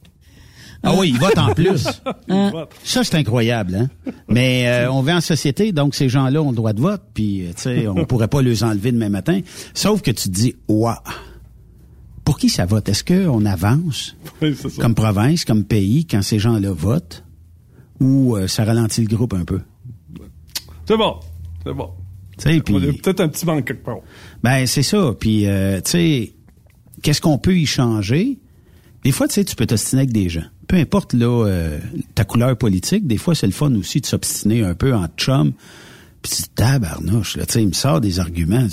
Ah oui, ils votent en plus. Il vote. Ça, c'est incroyable, hein? Mais euh, on vit en société, donc ces gens-là ont le droit de vote, puis, euh, tu sais, on pourrait pas les enlever demain matin. Sauf que tu te dis, ouah, pour qui ça vote? Est-ce qu'on avance Oui, c'est ça. comme province, comme pays, quand ces gens-là votent? Ou euh, ça ralentit le groupe un peu? C'est bon. C'est bon. Tu sais, puis... Il y a peut-être un petit manque quelque part. Ben, c'est ça. Puis, euh, tu sais, qu'est-ce qu'on peut y changer? Des fois, tu sais, tu peux t'ostiner avec des gens. Peu importe, là, euh, ta couleur politique, des fois, c'est le fun aussi de s'obstiner un peu en chum. Puis tu tabarnouche, là, tu sais, il me sort des arguments.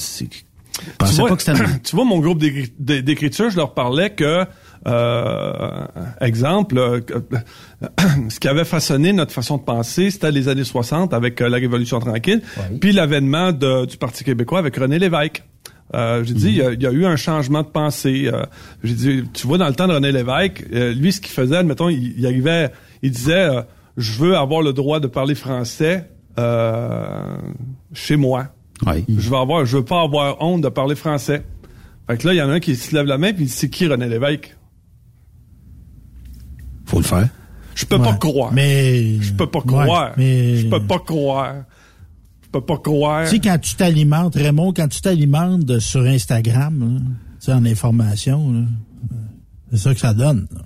Tu vois, pas que c'était... tu vois, mon groupe d'écri- d'é- d'écriture, je leur parlais que, euh, exemple, euh, que- ce qui avait façonné notre façon de penser, c'était les années 60 avec euh, la Révolution tranquille, puis l'avènement du Parti québécois avec René Lévesque. Euh, j'ai dit, il y, a- il y a eu un changement de pensée. Euh, j'ai dit, tu vois, dans le temps de René Lévesque, euh, lui, ce qu'il faisait, admettons, il, il arrivait, il disait, euh, je veux avoir le droit de parler français euh, chez moi. Oui. Je veux avoir, je veux pas avoir honte de parler français. Fait que là, il y en a un qui se lève la main puis il dit c'est qui René Lévesque Faut le faire. Je peux pas croire. Mais. Je peux pas Ouais, croire. mais. Je peux pas croire. Je peux pas croire. Tu sais, quand tu t'alimentes, Raymond, quand tu t'alimentes sur Instagram, là, tu sais, en information, là, c'est ça que ça donne. là.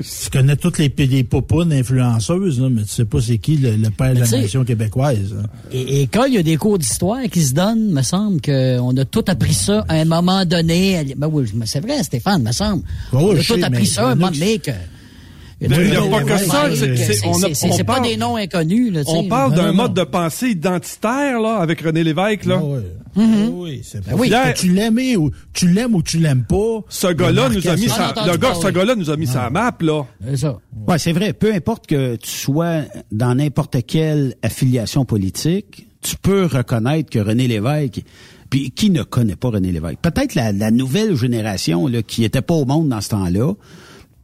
Tu connais toutes les, les popounes influenceuses, là, mais tu sais pas c'est qui le, le père de la nation québécoise. là. Et, et quand il y a des cours d'histoire qui se donnent, me semble qu'on a tout appris ça à un moment donné. Ben oui, c'est vrai, Stéphane, me semble. Oui, on a tout sais, appris ça à un moment donné que... Il y a pas que ça, c'est- pas parle- des noms inconnus. Là. On parle d'un mode de pensée identitaire là avec René Lévesque là. Ah ouais. Mm-hmm. Oui, c'est Ben oui. Tu l'aimes ou tu l'aimes ou tu l'aimes pas? Ce gars-là nous a mis sa, le gars, ce gars-là nous a mis sa map là. C'est ça. Ouais, c'est vrai. Peu importe que tu sois dans n'importe quelle affiliation politique, tu peux reconnaître que René Lévesque, puis qui ne connaît pas René Lévesque? Peut-être la, la nouvelle génération là, qui était pas au monde dans ce temps-là,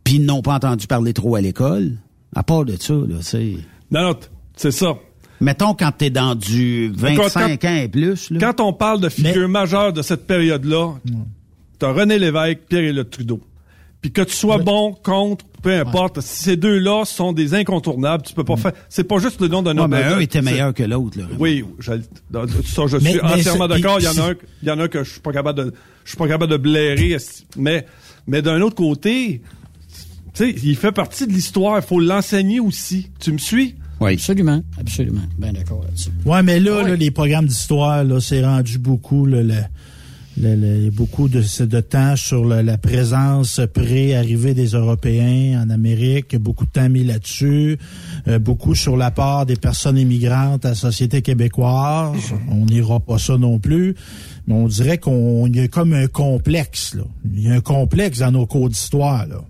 puis n'ont pas entendu parler trop à l'école. À part de ça, là, tu sais. Non, non, c'est ça. Mettons quand t'es dans du 25 ans et plus, là. Quand on parle de figures majeures de cette période-là, t'as René Lévesque, Pierre-Éliott Trudeau. Puis que tu sois bon, contre, peu importe, ces deux-là sont des incontournables. Tu peux pas faire. C'est pas juste le nom d'un Ouais, homme. mais un C'est- était meilleur que l'autre, là. Oui, je, ça, je Mais- suis mais entièrement c'est- d'accord. Il y en a un, il y en a que je suis pas capable de, je suis pas capable de blairer. Mais, mais d'un autre côté, sais, il fait partie de l'histoire. Il faut l'enseigner aussi. Tu me suis? Oui. Absolument, absolument. Bien d'accord là-dessus. Ouais, mais là, Ouais. là, les programmes d'histoire, là, c'est rendu beaucoup, là, le, le- le- beaucoup de, de temps sur le- la présence pré-arrivée des Européens en Amérique, beaucoup de temps mis là-dessus, euh, beaucoup sur la part des personnes immigrantes à la société québécoise. On n'ira pas ça non plus, mais on dirait qu'on il y a comme un complexe, là. Il y a un complexe dans nos cours d'histoire, là.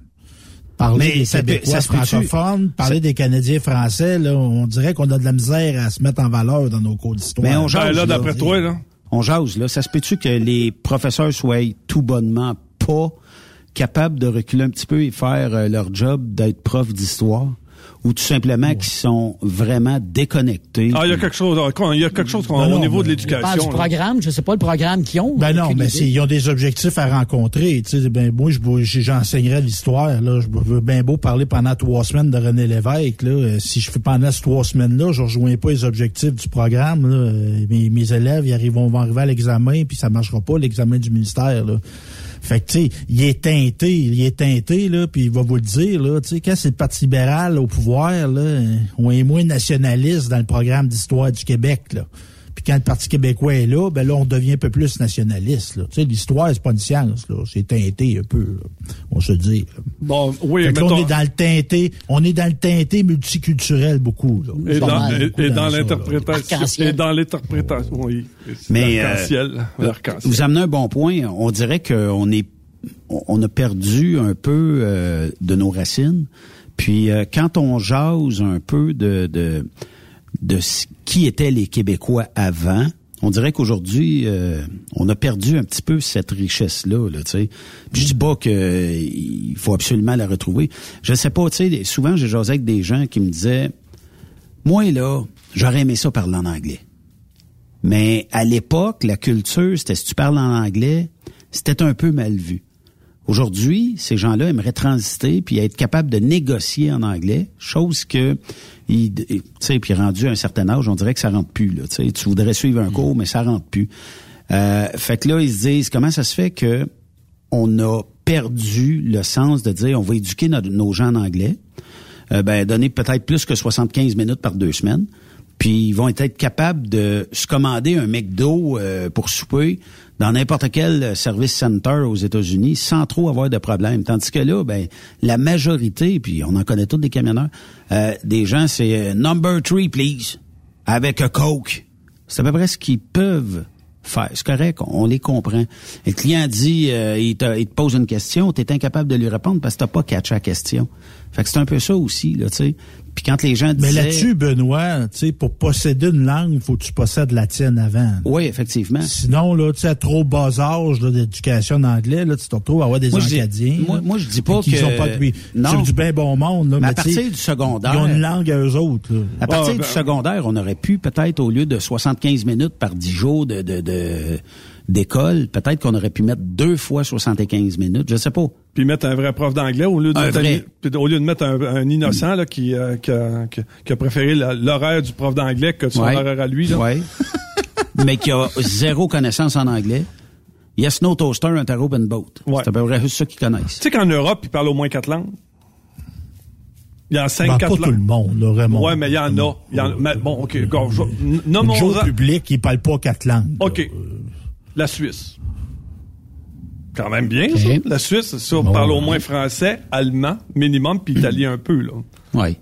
Parler Mais des Québécois ça francophones, parler des Canadiens français, là, on dirait qu'on a de la misère à se mettre en valeur dans nos cours d'histoire. Mais on Ben, jase, là, là. d'après toi, là. On jase, là. Ça se peut-tu que les professeurs soient tout bonnement pas capables de reculer un petit peu et faire euh, leur job d'être prof d'histoire? Ou tout simplement qui sont vraiment déconnectés. Ah, il y a quelque chose, il y a quelque chose qu'on- Non, au niveau de mais- Je parle l'éducation. du là. programme, je sais pas le programme qu'ils ont. Ben non, mais ils ont des objectifs à rencontrer. Tu sais, ben moi, je- je- j'enseignerais l'histoire. Là, je veux bien beau parler pendant trois semaines de René Lévesque. Là, Euh, si je fais pendant ces trois semaines-là, je rejoins pas les objectifs du programme. Là, Euh, mes, mes élèves, ils arrivent, vont arriver à l'examen, puis ça marchera pas l'examen du ministère. Là. Fait que, tu sais, il est teinté, il est teinté, là, puis il va vous le dire, là, tu sais, quand c'est le Parti libéral au pouvoir, là, euh, on est moins nationaliste dans le programme d'histoire du Québec, là. Puis quand le Parti québécois est là, ben là, on devient un peu plus nationaliste, là. Tu sais, l'histoire, c'est pas une science, là. C'est teinté un peu, là. On se dit. là. Bon, oui, Fait que là, mettons- on est dans le teinté, on est dans le teinté multiculturel beaucoup, là. Et dans, mal, et- beaucoup et dans l'interprétation. Et dans l'interprétation, oui. Mais, euh. Vous amenez un bon point. On dirait qu'on est, on on a perdu un peu euh, de nos racines. Puis euh, quand on jase un peu de, de de qui étaient les Québécois avant, on dirait qu'aujourd'hui euh, on a perdu un petit peu cette richesse là. Sais. Je dis pas que faut absolument la retrouver. Je sais pas. Tu sais, souvent j'ai jasé avec des gens qui me disaient, moi là, j'aurais aimé ça parler en anglais. Mais à l'époque, la culture, c'était si tu parles en anglais, c'était un peu mal vu. Aujourd'hui, ces gens-là aimeraient transiter puis être capables de négocier en anglais, chose que, tu sais, puis rendu à un certain âge, on dirait que ça rentre plus. Là, tu voudrais suivre un cours, mais ça rentre plus. Euh, fait que là, ils se disent comment ça se fait que on a perdu le sens de dire on va éduquer notre- nos gens en anglais, euh, ben, donner peut-être plus que 75 minutes par deux semaines. Puis ils vont être capables de se commander un McDo euh, pour souper dans n'importe quel service center aux États-Unis sans trop avoir de problème. Tandis que là, ben la majorité, puis on en connaît tous des camionneurs, euh, des gens, c'est euh, number three, please, avec un Coke. C'est à peu près ce qu'ils peuvent faire. C'est correct, on les comprend. Le client dit, euh, il, te, il te pose une question, tu es incapable de lui répondre parce que t'as pas catché la question. Fait que c'est un peu ça aussi, là, tu sais. Puis quand les gens Mais là-dessus, Benoît, tu sais, pour posséder une langue, faut que tu possèdes la tienne avant. Oui, effectivement. Sinon, là, tu sais, à trop bas âge là, d'éducation en anglais, là, tu te retrouves à avoir des Moi, Acadiens. moi- moi, je dis pas que- ont pas de, non. c'est du bien bon monde, là, Mais à mais partir du secondaire- Ils ont une langue à eux autres, là. À partir Ah, ben, du secondaire, on aurait pu peut-être, au lieu de 75 minutes par 10 jours de, de, de- d'école, peut-être qu'on aurait pu mettre deux fois 75 minutes. Je sais pas. Puis mettre un vrai prof d'anglais au lieu de Un vrai. au lieu de mettre un, un innocent là, qui, euh, qui, a, qui a- qui a préféré l'horaire du prof d'anglais que son Ouais. horaire à lui. Là. Ouais. Mais qui a zéro connaissance en anglais. Yes, no toaster, un tarot, and boat. Ouais. C'est à peu près juste ça qu'ils connaissent. Tu sais qu'en Europe, ils parlent au moins quatre langues. Il y en a cinq, Ben, quatre pas tout le langues. monde, là, Raymond. Ouais, mais il y en a. Il y en a- mais bon, OK. go, je- Le Nommons jour public, ils parlent pas quatre langues. là. La Suisse. Quand même bien, ça. La Suisse, ça, on parle au moins français, allemand, minimum, puis italien un peu, là. Oui.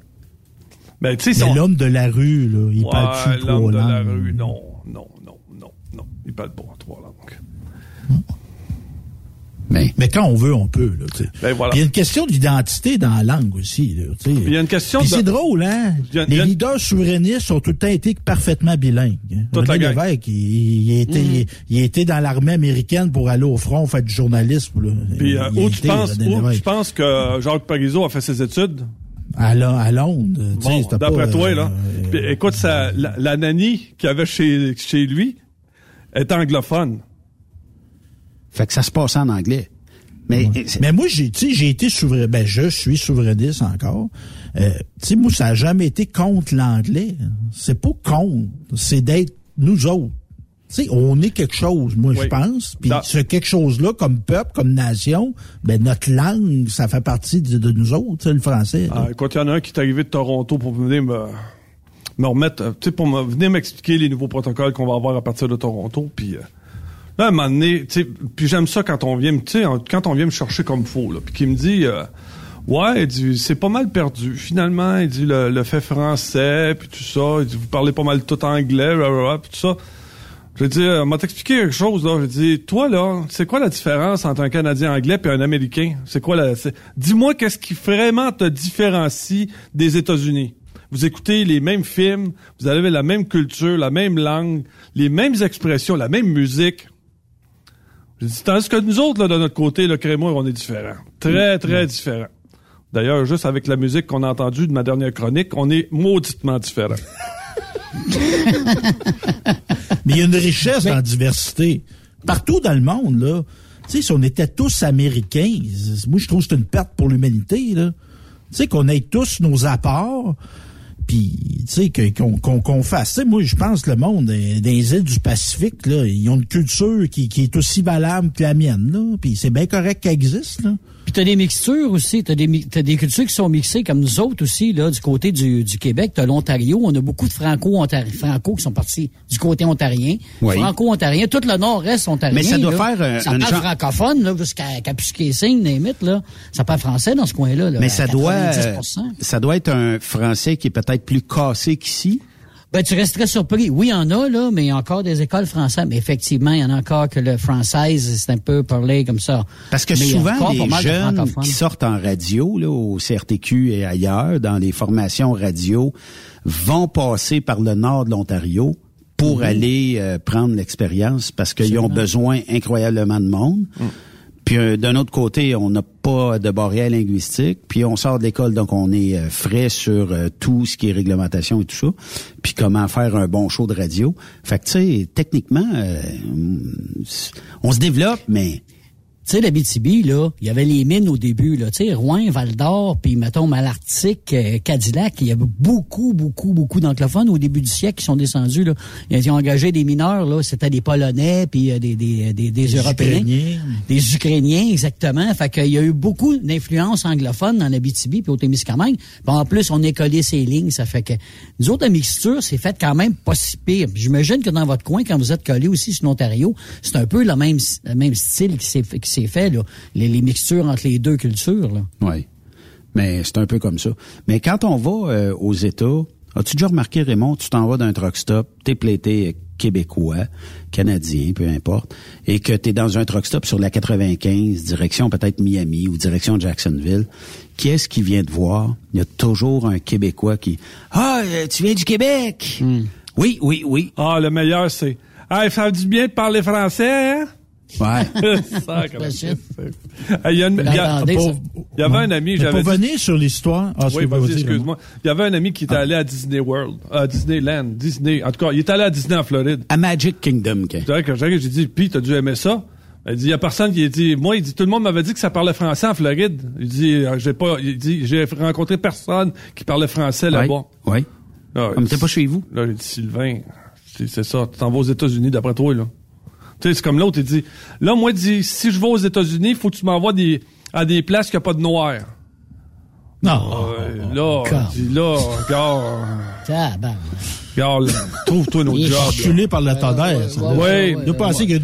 Ben, tu sais, l'homme de la rue, là, il Ouais, parle-tu l'homme de la rue, non, non, non, non, non. Il parle pas trois langues. Mais, Mais quand on veut, on peut. Là, tu sais. Ben, voilà. Il y a une question d'identité dans la langue aussi. Là, tu sais. Il y a une question de- c'est drôle, hein? A- Les leaders souverainistes ont tout le temps été parfaitement bilingues. hein. Toute René. Lévesque, il, il, était, il, il était dans l'armée américaine pour aller au front faire du journalisme. Là. Puis, euh, où, tu penses, où tu penses que Jacques Parizeau a fait ses études? À, Lo- à Londres. Bon, d'après toi, euh, là. Puis, écoute, ça, la, la nanny qu'il avait chez, chez lui est anglophone. Fait que ça se passe en anglais. Mais, Mais moi, j'ai, tu sais, j'ai été souverain, ben, je suis souverainiste encore. Euh, tu sais, moi, ça a jamais été contre l'anglais. C'est pas contre. C'est d'être nous autres. Tu sais, on est quelque chose, moi, je pense. Puis Dans- ce quelque chose-là, comme peuple, comme nation, ben, notre langue, ça fait partie de, de nous autres, tu sais, le français. Ah, écoute, il y en a un qui est arrivé de Toronto pour venir me, me remettre, euh, tu sais, pour me, venir m'expliquer les nouveaux protocoles qu'on va avoir à partir de Toronto. Puis euh, là, à puis j'aime ça quand on vient, quand on vient me chercher comme faux, puis qu'il me dit, euh, ouais, c'est pas mal perdu. Finalement, il dit le, le fait français, puis tout ça, il dit, vous parlez pas mal tout anglais, puis tout ça. Je dis, euh, m'a t'expliqué quelque chose, là. Je dis, toi, là, c'est quoi la différence entre un Canadien anglais et un Américain? C'est quoi la, dis-moi qu'est-ce qui vraiment te différencie des États-Unis? Vous écoutez les mêmes films, vous avez la même culture, la même langue, les mêmes expressions, la même musique. Je dis, tandis que nous autres, là, de notre côté, le Crémois, on est différents. Très, très différents. D'ailleurs, juste avec la musique qu'on a entendue de ma dernière chronique, on est mauditement différents. Mais il y a une richesse dans la diversité. Partout dans le monde, là. Tu sais, si on était tous américains, moi, je trouve que c'est une perte pour l'humanité, là. Tu sais, qu'on ait tous nos apports, puis, qu'on qu'on qu'on fasse. Moi, je pense que le monde des, îles du Pacifique, là, ils ont une culture qui, qui est aussi valable que la mienne. Puis c'est bien correct qu'elle existe, là. Puis t'as des mixtures aussi, t'as des, t'as des cultures qui sont mixées comme nous autres aussi, là, du côté du, du Québec. T'as l'Ontario, on a beaucoup de franco-ontariens, franco qui sont partis du côté ontarien. Oui. Franco-ontarien, tout le nord-est ontarien. Mais ça doit là. faire un- Ça un parle genre- francophone, là, jusqu'à Capusquet-Signe, limite, là. Ça parle français dans ce coin-là, là. Mais ça doit, euh, 90%. ça doit être un français qui est peut-être plus cassé qu'ici. Ben, tu resterais surpris. Oui, il y en a, là, mais il y a encore des écoles françaises. Mais effectivement, il y en a encore que le français, c'est un peu parlé comme ça. Parce que Mais souvent, les jeunes qui sortent en radio, là, au CRTQ et ailleurs, dans les formations radio, vont passer par le nord de l'Ontario pour Mhm. aller euh, prendre l'expérience parce qu'ils ont besoin incroyablement de monde. Mm. Puis euh, d'un autre côté, on n'a pas de barrière linguistique. Puis on sort de l'école, donc on est euh, frais sur euh, tout ce qui est réglementation et tout ça. Puis comment faire un bon show de radio. Fait que tu sais, techniquement, on se développe, mais Tu sais, la BTB, là, il y avait les mines au début, là. Tu sais, Rouen, Val d'Or, puis mettons Malartic, euh, Cadillac, il y avait beaucoup, beaucoup, beaucoup d'anglophones au début du siècle qui sont descendus, là. Ils ont engagé des mineurs, là. C'était des Polonais, puis euh, des, des, des, des Européens. Ukrainiens. Des Ukrainiens, exactement. Fait qu'il y a eu beaucoup d'influence anglophone dans la BTB puis au Témiscamingue. Puis en plus, on est collé ces lignes. Ça fait que nous autres, la mixture, c'est fait quand même pas si pire. J'imagine que dans votre coin, quand vous êtes collé aussi sur l'Ontario, c'est un peu le même, le même style qui s'est fait, qui s'est fait là. Les, les mixtures entre les deux cultures, là. Oui. Mais c'est un peu comme ça. Mais quand on va euh, aux États, as-tu déjà remarqué, Raymond, tu t'en vas d'un truck stop, t'es plaité québécois, canadien, peu importe, et que t'es dans un truck stop sur la 95, direction peut-être Miami ou direction Jacksonville, qui est-ce qui vient te voir? Il y a toujours un Québécois qui « Ah, euh, tu viens du Québec? Oui, oui, oui. Ah, le meilleur, c'est. Ah, il fait du bien de parler français, hein? Ouais. Ah, il y avait un ami, Mais j'avais pour dit- venir sur l'histoire... Ah, Oui, excuse-moi. Il y avait un ami qui était allé à Disney World, à Disneyland, Disney. En tout cas, il est allé à Disney en Floride. À Magic Kingdom. que- C'est vrai que j'arrive, j'ai dit, Pete, t'as dû aimer ça? Il dit, il y a personne qui a dit, moi, il dit, tout le monde m'avait dit que ça parlait français en Floride. Il dit, euh, j'ai pas, il dit, j'ai rencontré personne qui parlait français là-bas. Oui. Ah, Comme t'es pas chez vous. Là, j'ai dit, Sylvain, c'est c'est ça, tu t'en vas aux États-Unis d'après toi, là. Tu sais, c'est comme l'autre, il dit, là, moi, il dit, si je vais aux États-Unis, il faut que tu m'envoies des, à des places qu'il n'y a pas de noirs. Non. Euh, là, dit, là, regarde, Tabarnak. regarde, trouve-toi est jobs. là. Postulé par ça. ouais, Il doit penser qu'il y a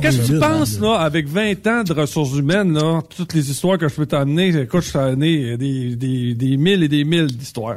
Qu'est-ce que tu penses, là? avec 20 ans de ressources humaines, là, toutes les histoires que je peux t'amener, écoute, je t'en ai des, des, des mille et des mille d'histoires.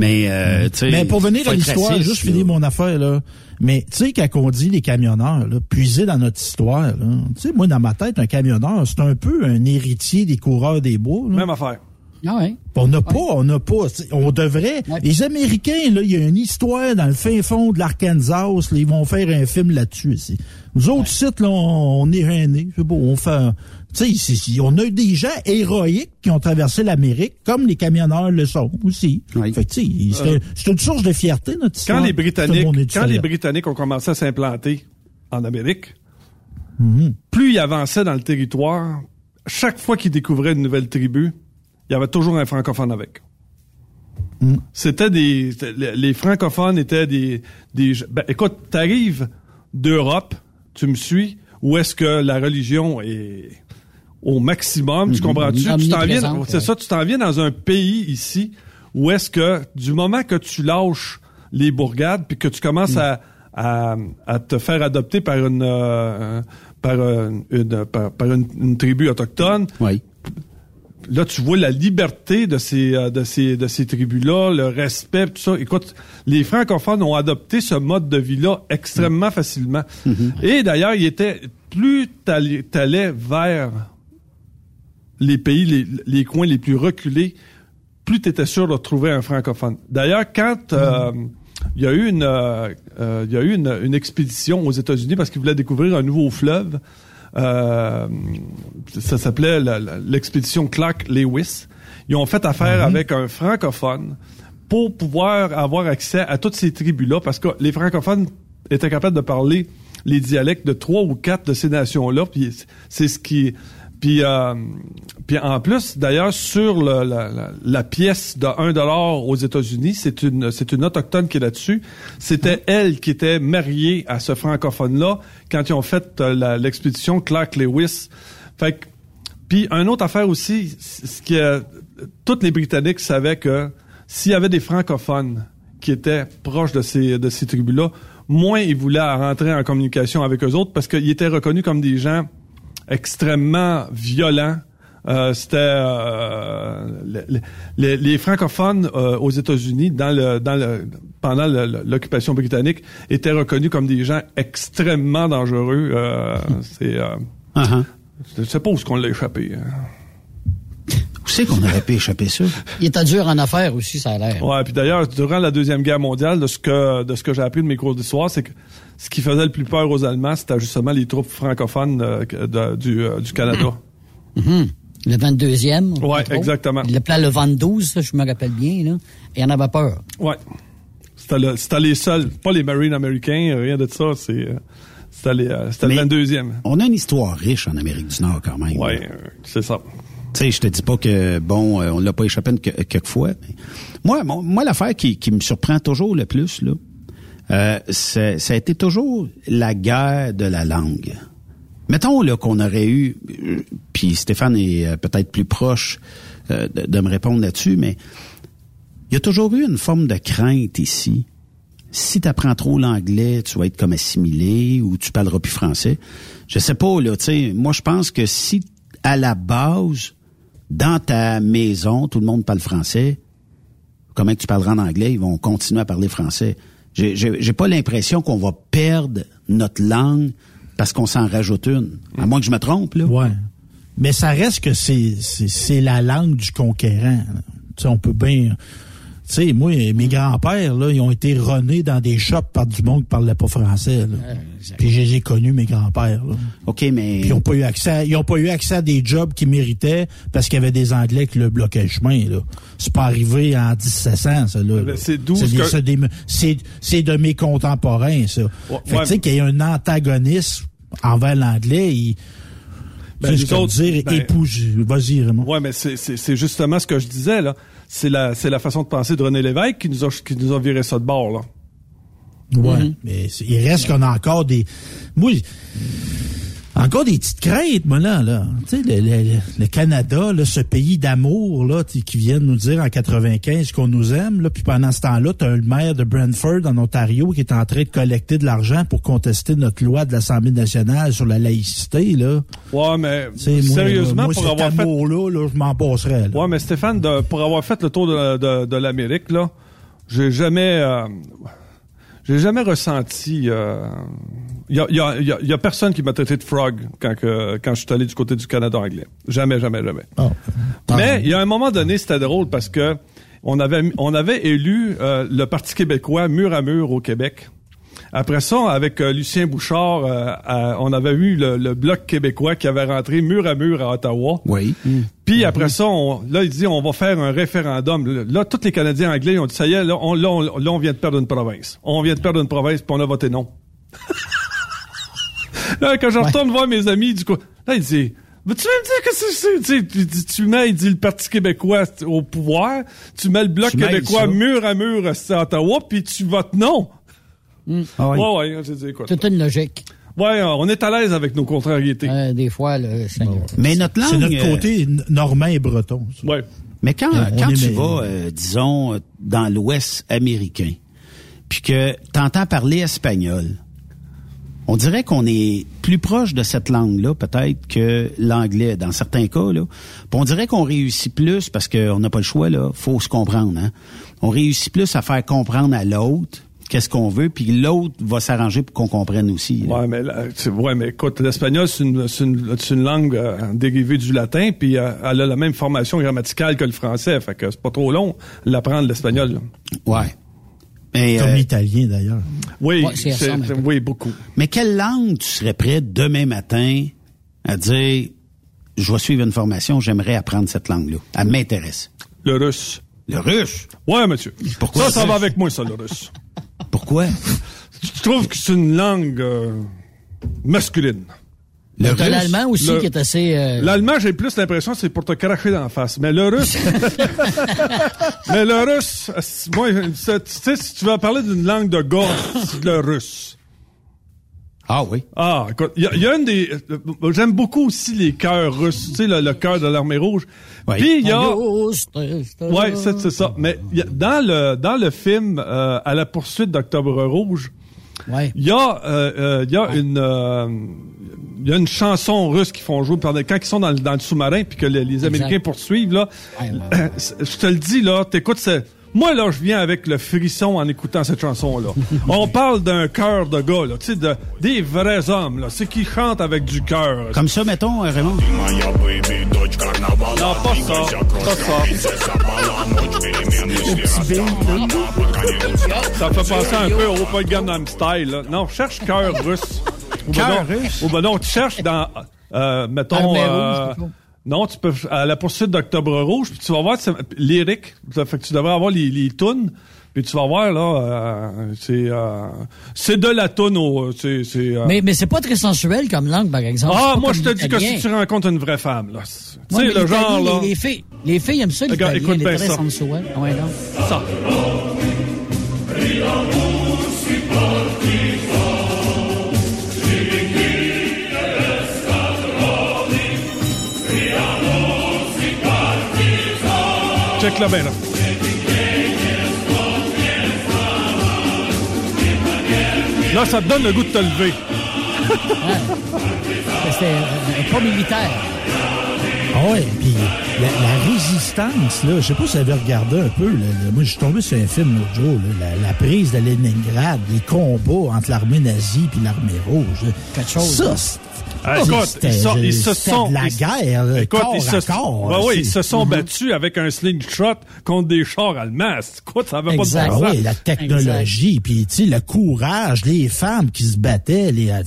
Mais, euh, tu sais. Mais pour venir à l'histoire, juste finir mon affaire, là. Mais, tu sais, quand on dit les camionneurs, là, puiser dans notre histoire, là. Tu sais, moi, dans ma tête, un camionneur, c'est un peu un héritier des coureurs des bois, là. Même affaire. Ah ouais. On n'a pas, on n'a pas. tu sais, On devrait. Ouais. Les Américains, là, il y a une histoire dans le fin fond de l'Arkansas. là, ils vont faire un film là-dessus ici. Nous autres sites, là, on, on est beau, on fait. Sais, on a eu des gens héroïques qui ont traversé l'Amérique, comme les camionneurs le sont aussi. Oui. Fait sais, c'est une source de fierté notre histoire. Quand les le Britanniques, quand les ont commencé à s'implanter en Amérique, Mhm. plus ils avançaient dans le territoire, chaque fois qu'ils découvraient une nouvelle tribu, il y avait toujours un francophone avec. Mhm. C'était des, les francophones étaient des, des, ben, écoute, t'arrives d'Europe, tu me suis, où est-ce que la religion est au maximum, tu comprends-tu? Tu t'en viens, c'est ouais. ça, tu t'en viens dans un pays ici où est-ce que du moment que tu lâches les bourgades puis que tu commences à, à, à te faire adopter par une euh, par, euh, une, par, par une, une tribu autochtone, Oui. là tu vois la liberté de ces euh, de ces de ces tribus là, le respect tout ça. Écoute, les francophones ont adopté ce mode de vie là extrêmement facilement. Et d'ailleurs, il était plus t'allais vers les pays, les, les coins les plus reculés, plus tu étais sûr de trouver un francophone. D'ailleurs, quand euh, il y a eu une, euh, il y a eu une, une expédition aux États-Unis parce qu'ils voulaient découvrir un nouveau fleuve, euh, ça s'appelait la- la- l'expédition Clark Lewis. Ils ont fait affaire avec un francophone pour pouvoir avoir accès à toutes ces tribus-là, parce que les francophones étaient capables de parler les dialectes de trois ou quatre de ces nations-là, puis c'est ce qui... Puis, euh, puis en plus, d'ailleurs, sur le- la, la- la pièce de 1 dollar aux États-Unis, c'est une c'est une autochtone qui est là-dessus. C'était elle qui était mariée à ce francophone-là quand ils ont fait euh, l'expédition Clark Lewis. Fait que puis, une autre affaire aussi, ce que euh, tous les Britanniques savaient que s'il y avait des francophones qui étaient proches de ces, de ces tribus-là, moins ils voulaient rentrer en communication avec eux autres parce qu'ils étaient reconnus comme des gens extrêmement violents. Euh, c'était euh, le- le- les, les francophones euh, aux États-Unis dans le dans le pendant l'occupation britannique étaient reconnus comme des gens extrêmement dangereux. Euh, c'est je sais pas où qu'on l'a échappé. hein. Où c'est qu'on aurait pu échapper ça? Il était dur en affaires aussi, ça a l'air. Ouais, puis d'ailleurs, durant la Deuxième Guerre mondiale, de ce que de ce que j'ai appris de mes cours d'histoire, c'est que ce qui faisait le plus peur aux Allemands, c'était justement les troupes francophones euh, que- de- du, euh, du Canada. Mhm. Le 22e. Ouais, entre autres. exactement. Il l'appelait le 22, ça, je me rappelle bien. Là. Et il en avait peur. Ouais. C'était le- les seuls, pas les Marines américains, rien de ça. C'est euh, c'était euh, le Mais 22e. On a une histoire riche en Amérique du Nord quand même. Euh, c'est ça. Tu sais, je te dis pas que, bon, euh, on l'a pas échappé une que- quelques fois. mais moi, mon- moi l'affaire qui, qui me surprend toujours le plus, là, euh, ça a été toujours la guerre de la langue. Mettons là qu'on aurait eu, euh, puis Stéphane est euh, peut-être plus proche euh, de, me répondre là-dessus, mais il y a toujours eu une forme de crainte ici. Si tu apprends trop l'anglais, tu vas être comme assimilé ou tu parleras plus français. Je sais pas, là, tu sais, moi je pense que si à la base, dans ta maison, tout le monde parle français, comment tu parleras en anglais, ils vont continuer à parler français. J'ai- pas l'impression qu'on va perdre notre langue parce qu'on s'en rajoute une. À moins que je me trompe, là. Ouais. Mais ça reste que c'est la langue du conquérant. Tu sais, on peut bien. Tu sais, moi, mes grands-pères, là, ils ont été renés dans des shops par du monde qui parlait pas français. Là. Puis j'ai j'ai connu mes grands-pères. là. OK, mais. Puis ils ont pas eu accès, à- ils ont pas eu accès à des jobs qu'ils méritaient parce qu'il y avait des Anglais qui le bloquaient le chemin. Là, c'est pas arrivé en 1700, ça là. Ben, c'est d'où C'est que- c'est des- c'est c'est de mes contemporains, ça. fait que ouais. tu sais qu'il y a un antagonisme envers l'anglais. Il, Ben, autres, dire, ben- épouse. Vas-y, Raymond. Ouais, mais c'est- justement ce que je disais là. C'est la c'est la façon de penser de René Lévesque qui nous a qui nous a viré ça de bord là. Ouais. Mais il reste qu'on a encore des. Moi, encore des petites craintes, moi, là. là. Tu sais, le, le- le Canada, là, ce pays d'amour, là, qui vient de nous dire en 95 qu'on nous aime, là. Puis pendant ce temps-là, tu as le maire de Brantford, en Ontario, qui est en train de collecter de l'argent pour contester notre loi de l'Assemblée nationale sur la laïcité, là. Ouais, mais moi, sérieusement moi, pour avoir fait amour-là, là, je m'en passerais, là. Ouais, mais Stéphane, de- pour avoir fait le tour de, de, de l'Amérique, là, j'ai jamais, euh, j'ai jamais ressenti. Il y, a, y, a, y a- y a personne qui m'a traité de frog quand, que, quand je suis allé du côté du Canada anglais. Jamais, jamais, jamais. Ah. Mais il y a un moment donné, c'était drôle parce que on avait, on avait élu euh, le Parti québécois mur à mur au Québec. Après ça, avec euh, Lucien Bouchard, euh, à- on avait eu le, le bloc québécois qui avait rentré mur à mur à Ottawa. Oui. Puis après ça, on, là, il dit on va faire un référendum. Là, tous les Canadiens anglais ont dit ça y est, là, on, là, on, là, on vient de perdre une province. On vient de perdre une province, puis on a voté non. Là, quand je retourne voir mes amis, du coup, là, il dit Veux-tu me dire que c'est ça? Tu, tu, tu- tu mets, il dit, le Parti québécois au pouvoir, tu mets le Bloc Tu québécois mur à mur à Ottawa, puis tu votes non. Ah oui. Ouais, ouais, j'ai dit, écoute. Toute une logique. Ouais, on est à l'aise avec nos contrariétés. Euh, des fois, le Seigneur. Mais notre langue. C'est notre euh, côté normand et breton. ça. Ouais. Mais quand, on quand tu vas, euh, disons, euh, dans l'Ouest américain, puis que tu entends parler espagnol, on dirait qu'on est plus proche de cette langue-là, peut-être, que l'anglais, dans certains cas. Là. Puis on dirait qu'on réussit plus, parce qu'on n'a pas le choix, là, faut se comprendre. Hein? On réussit plus à faire comprendre à l'autre qu'est-ce qu'on veut, puis l'autre va s'arranger pour qu'on comprenne aussi. là. Ouais, mais, là, ouais, mais écoute, l'espagnol, c'est une, c'est une, c'est une langue euh, dérivée du latin, puis euh, elle a la même formation grammaticale que le français, fait que c'est pas trop long l'apprendre l'espagnol. Ouais. Mais, Comme euh, l'italien, d'ailleurs. Oui, Ouais, c'est oui, beaucoup. mais quelle langue tu serais prêt demain matin à dire, je vais suivre une formation, j'aimerais apprendre cette langue-là? Elle m'intéresse. Le russe. Le russe? Ouais, monsieur. Pourquoi Ça, ça va avec moi, ça, le russe. Pourquoi? Je trouve que c'est une langue euh, masculine? Le russe? l'allemand aussi le- qui est assez... euh, L'allemand, j'ai plus l'impression c'est pour te cracher dans la face. Mais le russe... mais le russe... Moi, tu sais, si tu veux parler d'une langue de c'est le russe. Ah oui. Ah, écoute, il y, y a une des... euh, J'aime beaucoup aussi les chœurs russes. Tu sais, le, le chœur de l'armée rouge. Oui. Puis il y a... Ouais, c'est c'est ça. Mais il y a- dans le dans le film euh, à la poursuite d'Octobre Rouge, Ouais. il y a euh, euh, il y a une euh, il y a une chanson russe qu'ils font jouer pendant quand ils sont dans, le- dans le sous-marin puis que les, les Américains poursuivent là. Ouais, Je te le dis là, t'écoutes moi là, je viens avec le frisson en écoutant cette chanson là. On parle d'un cœur de gars là, tu sais de des vrais hommes là, c'est qui chantent avec du cœur. Comme ça, mettons, euh, Raymond. Non, pas ça, pas ça. Ça fait penser un peu au Paul Gangnam Style. Là. Non, cherche cœur russe. Ben Cœur non- russe? Ou ben non, tu cherches dans, euh, mettons, euh. Non, tu peux à la poursuite d'Octobre Rouge, puis tu vas voir c'est lyrique. Fait que tu devrais avoir les, les tunes. Puis tu vas voir là, euh, c'est euh, c'est de la tune au, c'est c'est. euh, Mais, mais c'est pas très sensuel comme langue, par exemple. ah, moi je te dis que si tu rencontres une vraie femme là, c'est- tu sais le genre là. Les, les filles, les filles aiment ça, Regarde, écoute bien très ça. sensuel. Ouais, non. Ça. Là bien là. Là, ça te donne le goût de te lever. C'était euh, pas militaire. Ah ouais, puis la, la résistance, là, je sais pas si vous avez regardé un peu, là, là, moi je suis tombé sur un film l'autre jour, là, la, la prise de Leningrad, les combats entre l'armée nazie puis l'armée rouge. Quelque chose, Ça, c'est- Ah, écoute, ils, sont- ils se sont. de la guerre, là, Écoute, corps ils se, à corps. Là, ouais, ils se sont battus avec un slingshot contre des chars allemands. Écoute, ça avait Exact. pas de bon Ah sens. oui, la technologie, puis tu sais, le courage, les femmes qui se battaient, les, euh,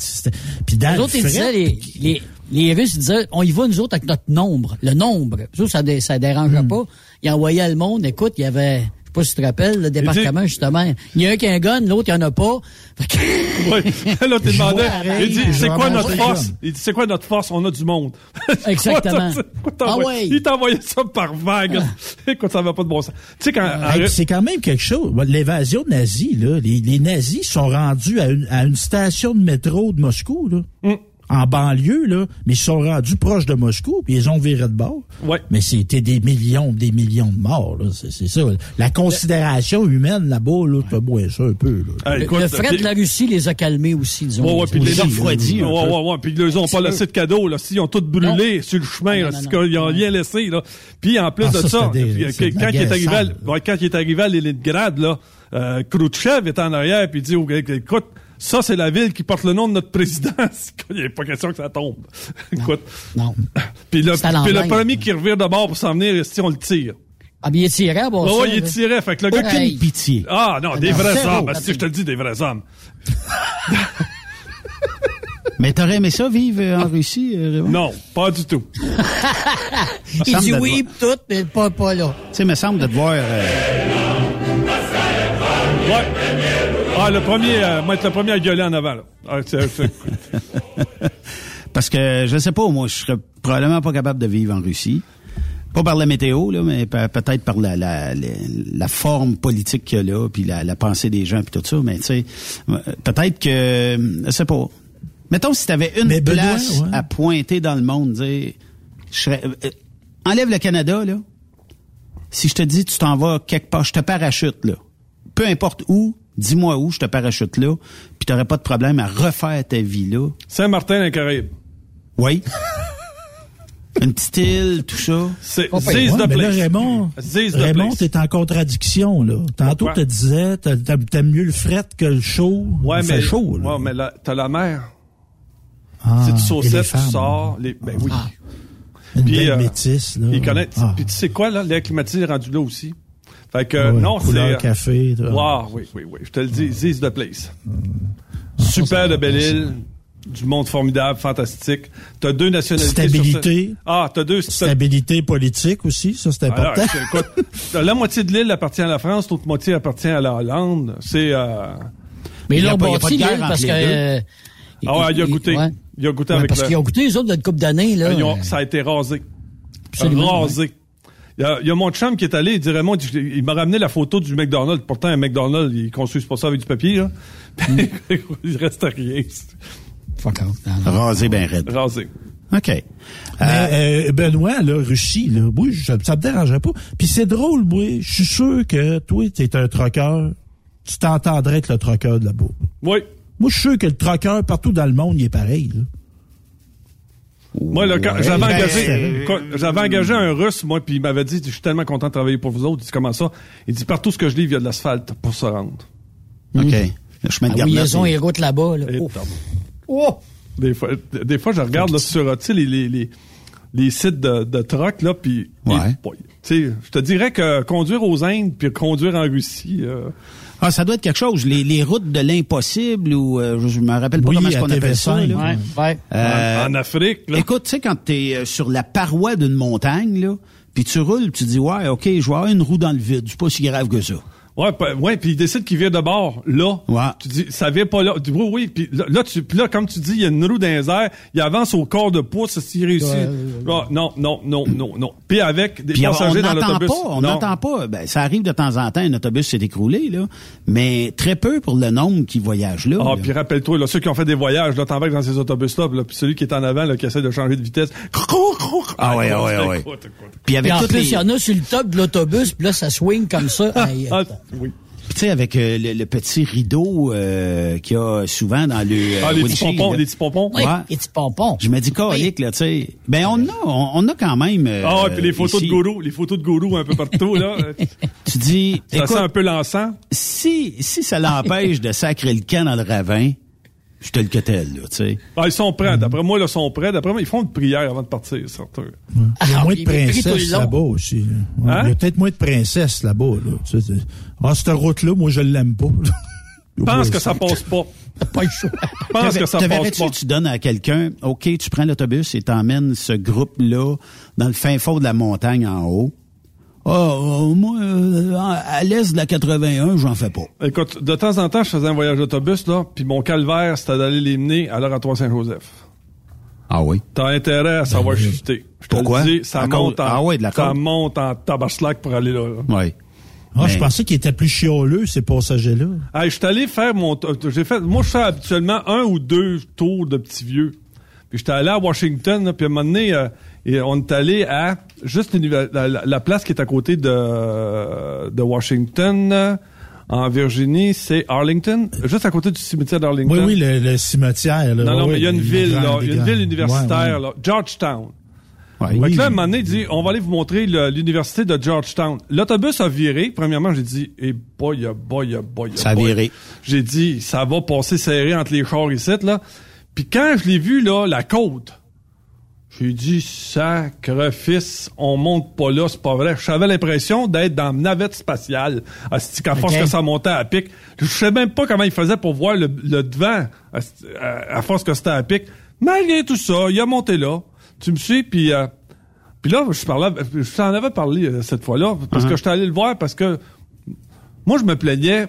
puis dans Les le autres, ils fret, disaient, les, les, les Russes ils disaient, on y va nous autres avec notre nombre. Le nombre. Ça, ça, ça dérangeait Hmm. pas. Ils envoyaient le monde. Écoute, il y avait, pas si tu te rappelles, le département, justement. Il y a un qui a un gun, l'autre, il y en a pas. Je demandais, vois pareil, il dit, c'est quoi notre force? Il dit, c'est quoi notre force? On a du monde. Exactement. Ah ouais. Il t'envoyait ça par vague. Écoute, ça va pas de bon sens. Tu sais, quand, c'est quand même quelque chose. L'évasion nazie, là, les, les nazis sont rendus à une, à une station de métro de Moscou, là, Mm. En banlieue, là, mais ils sont rendus proches de Moscou, puis ils ont viré de bord. Ouais. Mais c'était des millions, des millions de morts. là. C'est c'est ça. La considération humaine là-bas, là, tu moins ça un peu. Là. Ah, le, écoute, le fret de la Russie les a calmés aussi, disons. Ouais, ouais, puis les refroidis. un Ouais, ouais, ouais. Puis ils les ont pas laissé de cadeaux, là. S'ils ont tout brûlé sur le chemin, Non, là. non, c'est non. qu'ils ont rien laissé, là. Puis en plus Ah, de ça, des- euh, quand il est arrivé, à, sale. ouais, quand il est arrivé à Leningrad, là, euh, Khrouchtchev est en arrière, puis il dit, oh, écoute, ça, c'est la ville qui porte le nom de notre président. il n'y a pas question que ça tombe. écoute. Non. Puis le, puis premier qui revire de bord pour s'en venir, si on le tire. Ah, bien, il est tiré ça, ouais, il là. tirait. Fait que le gars qui Hey. Pitié. Ah, non, des non, vrais hommes. Si je te le dis, des vrais hommes. Mais t'aurais aimé ça, vivre euh, en Russie, euh, Raymond? Non, pas du tout. Il dit oui, tout, mais pas, pas là. Tu sais, me semble de te voir... euh. Ah, le premier, euh, moi, être le premier à gueuler en avant, là. Ah, c'est- c'est- Parce que, je sais pas, moi, je serais probablement pas capable de vivre en Russie. Pas par la météo, là, mais pe- peut-être par la, la, la, la forme politique qu'il y a là, puis la, la pensée des gens, puis tout ça. Mais tu sais, euh, peut-être que, je sais pas. Mettons si t'avais une Mais Benoît, place ouais. à pointer dans le monde, dire, je serais, euh, enlève le Canada, là. Si je te dis, tu t'en vas quelque part, je te parachute, là. Peu importe où, dis-moi où, je te parachute là, puis t'aurais pas de problème à refaire ta vie là. Saint-Martin, les Caraïbes. Oui. Une petite île, tout ça. C'est pire. Seize Ouais, the mais là, place. Raymond, Raymond, place. t'es en contradiction, là. Tantôt, tu te disais, t'a- t'a- t'aimes mieux le fret que le chaud. Ouais, Il mais, chaud, là. ouais, mais t'as la mer. Ah, saucette, tu femmes. sors. Les, ben oui. Une Puis, belle euh, métisse, là. Ils connaissent. Ah. Puis tu sais quoi, là? L'air climatisé est rendu là aussi. Fait que, Ouais, non, c'est. couleur café. toi. Wow, oui, oui, oui. Je te le dis, Ziz the place. Super de belle île. du monde formidable, fantastique. T'as deux nationalités. Stabilité. Sur... Ah, t'as deux. Stabilité politique aussi, ça c'est important. Alors, écoute, la moitié de l'île appartient à la France, l'autre moitié appartient à la Hollande. C'est. Euh... Mais bâti, guerre l'île, parce que. euh, Ah ouais, il a goûté. ouais. Il a goûté Ouais, avec parce le- qu'ils ont goûté, les autres, d'une couple d'années, là. Ont- ça a été rasé. Absolument, rasé. Il y, a, il y a mon chum qui est allé, il dit Raymond, il m'a ramené la photo du McDonald's. Pourtant, un McDonald's, il construit pas ça avec du papier, là. il reste rien. Fuck. Rasé bien raide. Rasé. OK. Mais, euh, Benoît, là, Russie, là, oui, je- ça me dérangerait pas. Puis c'est drôle, moi, je suis sûr que toi, t'es un troqueur, tu t'entendrais être le troqueur de là-bas. Oui. Moi, je suis sûr que le troqueur partout dans le monde, il est pareil. Là. Moi, là, quand Ouais, j'avais ben, engagé, quand j'avais engagé un Russe, moi, puis il m'avait dit, je suis tellement content de travailler pour vous autres. Il dit, comment ça? Il dit, partout ce que je livre, il y a de l'asphalte pour se rendre. OK. Le chemin de Ah oui, ils ont routes là-bas, là. Et Oh. Oh! Des fois, des fois, je regarde là, sur tu sais, les, les, les, les sites de, de truck, là, puis Ouais. tu sais, je te dirais que conduire aux Indes puis conduire en Russie, euh, Ah, ça doit être quelque chose. Les, les routes de l'impossible ou euh, je, me rappelle pas Oui, comment est-ce qu'on appelle ça. TV5, là. Ouais, ouais. Euh, en, Afrique, là, Écoute, tu sais, quand t'es euh, sur la paroi d'une montagne, là, puis tu roules, tu dis, ouais, OK, je vais avoir une roue dans le vide. C'est pas si grave que ça. Ouais, pa- ouais, puis il décide qu'il vient de bord, là. Ouais. Tu dis, ça vient pas là. Tu dis, oui, oui, puis là, là, tu, puis là, comme tu dis, il y a une roue dans les airs, il avance au corps de pouce, s'il réussit. Ah, non, non, non, non, non. Puis avec des Puis on passagers dans n'entend l'autobus. pas, on n'entend pas. Ben, ça arrive de temps en temps, un autobus s'est écroulé, là, mais très peu pour le nombre qui voyagent là. Ah, puis rappelle-toi, là, ceux qui ont fait des voyages, là, t'embarques dans ces autobus-là, puis là, puis celui qui est en avant, là, qui essaie de changer de vitesse. Ah ouais, ah ouais, ah ouais. Écoute. Puis avec Puis en plus, les- il y en a sur le top de l'autobus, puis là, ça swing comme ça. Oui. Puis tu sais, avec euh, le, le petit rideau euh, qu'il y a souvent dans le euh, Ah, les petits pompons, là. les petits pompons? Oui, Ouais. et petits pompons. Je me dis colique, là, tu sais. Ben, on a, on, on a quand même... euh, Ah, ouais, puis les photos ici. de gourou, les photos de gourou un peu partout, là. Tu dis, ça écoute, sent un peu l'encens. si, si ça l'empêche de sacrer le camp dans le ravin, je te le quetelle, là, tu sais. Ah, ils sont prêts. D'après moi, là, ils sont prêts. D'après moi, ils font une prière avant de partir, certains. Il y a Ah, moins de princesses là-bas aussi. Ouais, Hein? Il y a peut-être moins de princesses là-bas. Là. Tu sais, c'est- ah, cette route-là, moi, je l'aime pas. Je pense que ça passe pas. Pas. Je pense que ça passe pas. tu donnes à quelqu'un, OK, tu prends l'autobus et t'emmènes ce groupe-là dans le fin fond de la montagne en haut. Ah, euh, moi, euh, à l'est de la 81, j'en fais pas. Écoute, de temps en temps, je faisais un voyage d'autobus, là, puis mon calvaire, c'était d'aller les mener à l'oratoire Saint-Joseph. Ah oui? T'as intérêt à savoir chuter. Je te Pourquoi? le dis, ça À monte cause- en, ah ouais, de la ça monte en tabaslac pour aller là. là. Oui. Ah, je pensais qu'ils étaient plus chioleux, ces passagers-là. Hey, je suis allé faire mon. J'ai fait. Moi, je fais habituellement un ou deux tours de petits vieux. Puis j'étais allé à Washington, là, puis à un moment donné, euh, et on est allé à juste la, la- la place qui est à côté de, de Washington, en Virginie, c'est Arlington, juste à côté du cimetière d'Arlington. Oui, oui, le, le cimetière. Là. Non, non, mais il y a une ville, là, il y a une ville universitaire, ouais, ouais. là, Georgetown. Ouais. Fait Oui, que là, à un moment donné, il dit, on va aller vous montrer l'université de Georgetown. L'autobus a viré. Premièrement, j'ai dit, eh boy, ah boy, ah boy, ah Ça a boy. viré. J'ai dit, ça va passer serré entre les chars ici, là. Puis quand je l'ai vu, là, la côte, j'ai dit, sacrifice, on monte pas là, c'est pas vrai. J'avais l'impression d'être dans une navette spatiale. Asti, qu'à force que ça montait à pic. Je sais même pas comment il faisait pour voir le, le devant, asti, à, à force que c'était à pic. Malgré tout ça, il a monté là. Tu me suis, puis... euh, puis là, je parlais, je t'en avais parlé euh, cette fois-là, parce que j'étais allé le voir, parce que moi, je me plaignais,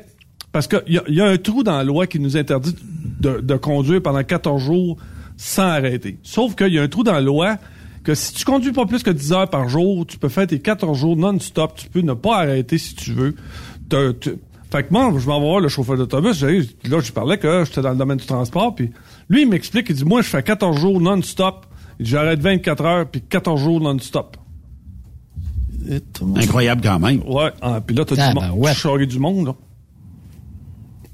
parce qu'il y, a- il y a un trou dans la loi qui nous interdit de, de conduire pendant 14 jours sans arrêter. Sauf qu'il y a un trou dans la loi que si tu conduis pas plus que 10 heures par jour, tu peux faire tes 14 jours non-stop, tu peux ne pas arrêter si tu veux. Fait que moi, je m'en vais voir le chauffeur d'autobus, là, je parlais que j'étais dans le domaine du transport, puis lui, il m'explique, il dit, moi, je fais 14 jours non-stop, Il dit, j'arrête 24 heures, puis 14 jours non-stop. Incroyable quand même. Ouais, ah, puis là, t'as Ah, du ben monde. ouais. du monde, là.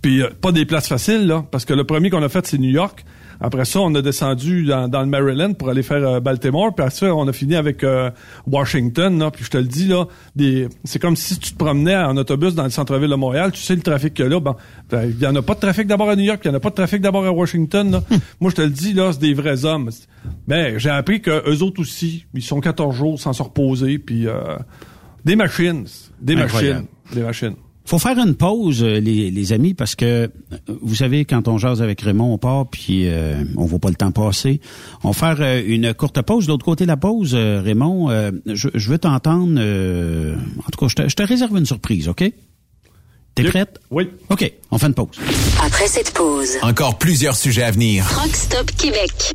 Puis euh, pas des places faciles, là, parce que le premier qu'on a fait, c'est New York. Après ça, on a descendu dans, dans le Maryland pour aller faire euh, Baltimore. Puis après ça, on a fini avec euh, Washington. Là, puis je te le dis, là, des, c'est comme si tu te promenais en autobus dans le centre-ville de Montréal. Tu sais le trafic qu'il y a là. Ben, ben, il y en a pas de trafic d'abord à New York, il y en a pas de trafic d'abord à Washington. Là. Moi, je te le dis, là, c'est des vrais hommes. Mais j'ai appris que eux autres aussi, ils sont 14 jours sans se reposer. Puis euh, des machines. Des Incroyable. machines. Des machines. Faut faire une pause, euh, les, les amis, parce que euh, vous savez, quand on jase avec Raymond, on part, puis euh, on voit pas le temps passer. On va faire une courte pause. De l'autre côté de la pause, Raymond, je, je, veux t'entendre. en tout cas, je te, je te, réserve une surprise, OK? T'es prête? Oui. OK, on fait une pause. Après cette pause, encore plusieurs sujets à venir. Rockstop Québec.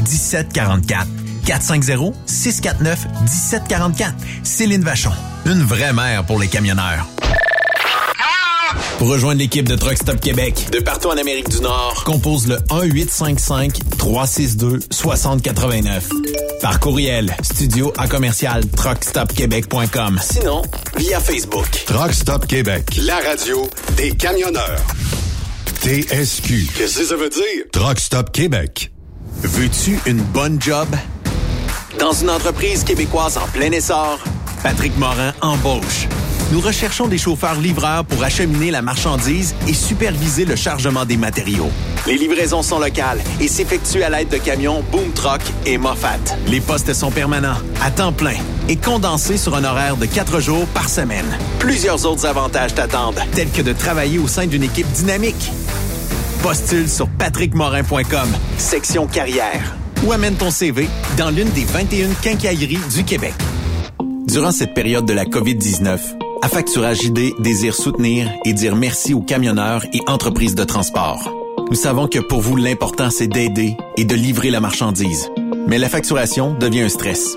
1744. 450 649 1744. Céline Vachon. Une vraie mère pour les camionneurs. Pour rejoindre l'équipe de Truck Stop Québec, de partout en Amérique du Nord, compose le 1-855-362-6089. Par courriel, studio à commercial truckstopquebec.com. Sinon, via Facebook. Truck Stop Québec, la radio des camionneurs. TSQ. Qu'est-ce que ça veut dire? Truck Stop Québec. Veux-tu une bonne job? Dans une entreprise québécoise en plein essor, Patrick Morin embauche nous recherchons des chauffeurs-livreurs pour acheminer la marchandise et superviser le chargement des matériaux. Les livraisons sont locales et s'effectuent à l'aide de camions Boom Truck et Moffat. Les postes sont permanents, à temps plein et condensés sur un horaire de quatre jours par semaine. Plusieurs autres avantages t'attendent, tels que de travailler au sein d'une équipe dynamique. Postule sur patrickmorin.com, section carrière, ou amène ton CV dans l'une des 21 quincailleries du Québec. Durant cette période de la COVID-19, Affacturage ID désire soutenir et dire merci aux camionneurs et entreprises de transport. Nous savons que pour vous, l'important, c'est d'aider et de livrer la marchandise. Mais la facturation devient un stress.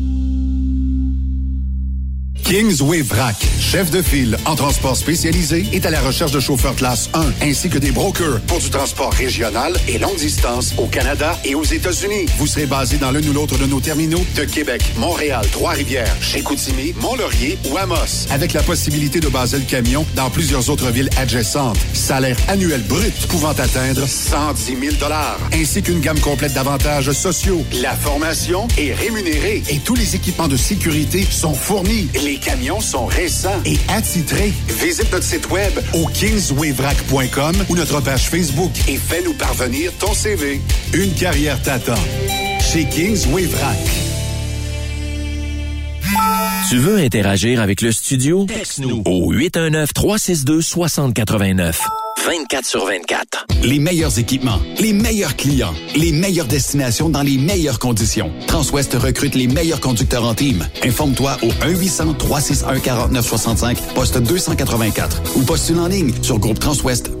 Kingsway Vrac, chef de file en transport spécialisé, est à la recherche de chauffeurs classe 1 ainsi que des brokers pour du transport régional et longue distance au Canada et aux États-Unis. Vous serez basé dans l'un ou l'autre de nos terminaux de Québec, Montréal, Trois-Rivières, chez Coutimi, Mont-Laurier ou Amos, avec la possibilité de baser le camion dans plusieurs autres villes adjacentes. Salaire annuel brut pouvant atteindre 110 000 ainsi qu'une gamme complète d'avantages sociaux. La formation est rémunérée et tous les équipements de sécurité sont fournis. Camions sont récents et attitrés. Visite notre site web au kingswayvrac.com ou notre page Facebook et fais-nous parvenir ton CV. Une carrière t'attend. Chez Kingsway Vrac. Tu veux interagir avec le studio? Texte-nous au 819-362-6089. 24 sur 24. Les meilleurs équipements, les meilleurs clients, les meilleures destinations dans les meilleures conditions. Transwest recrute les meilleurs conducteurs en team. Informe-toi au 1-800-361-4965, poste 284 ou postule en ligne sur groupetranswest.com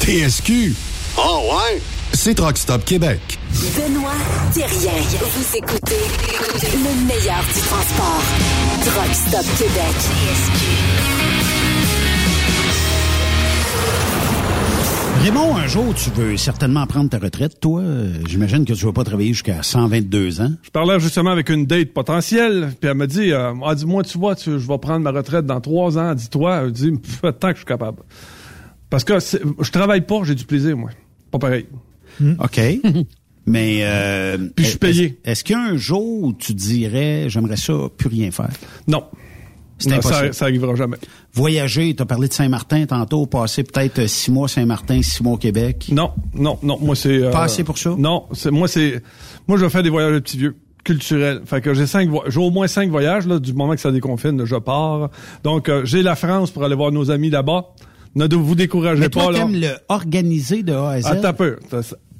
TSQ. Oh ouais? C'est Truck Stop Québec. Benoît Thérien. Vous écoutez le meilleur du transport. Truck Stop Québec. Raymond, un jour, tu veux certainement prendre ta retraite, toi. Euh, J'imagine que tu vas pas travailler jusqu'à 122 ans. Je parlais justement avec une date potentielle, puis elle m'a dit, euh, elle dit, moi, tu vois, tu- je vais prendre ma retraite dans trois ans. Dis-toi, elle dit, Pff, tant que je suis capable. Parce que je travaille pas, j'ai du plaisir, moi. Pas pareil. OK. Mais euh, Puis je suis payé. Est-ce, est-ce qu'il y a un jour où tu dirais j'aimerais ça plus rien faire? Non. C'est Non, impossible. Ça, ça arrivera jamais. Voyager, tu as parlé de Saint-Martin tantôt, passer peut-être euh, six mois à Saint-Martin, six mois au Québec. Non, non, non. Moi, c'est. euh, Pas assez pour ça? Non, c'est moi, c'est. Moi, je vais faire des voyages de petits vieux culturels. Fait que j'ai cinq vo- j'ai au moins cinq voyages là, du moment que ça déconfine, là, je pars. Donc euh, j'ai la France pour aller voir nos amis là-bas. Ne vous découragez Mais pas toi, là. t'aimes le organiser de A à Z? Attends peu.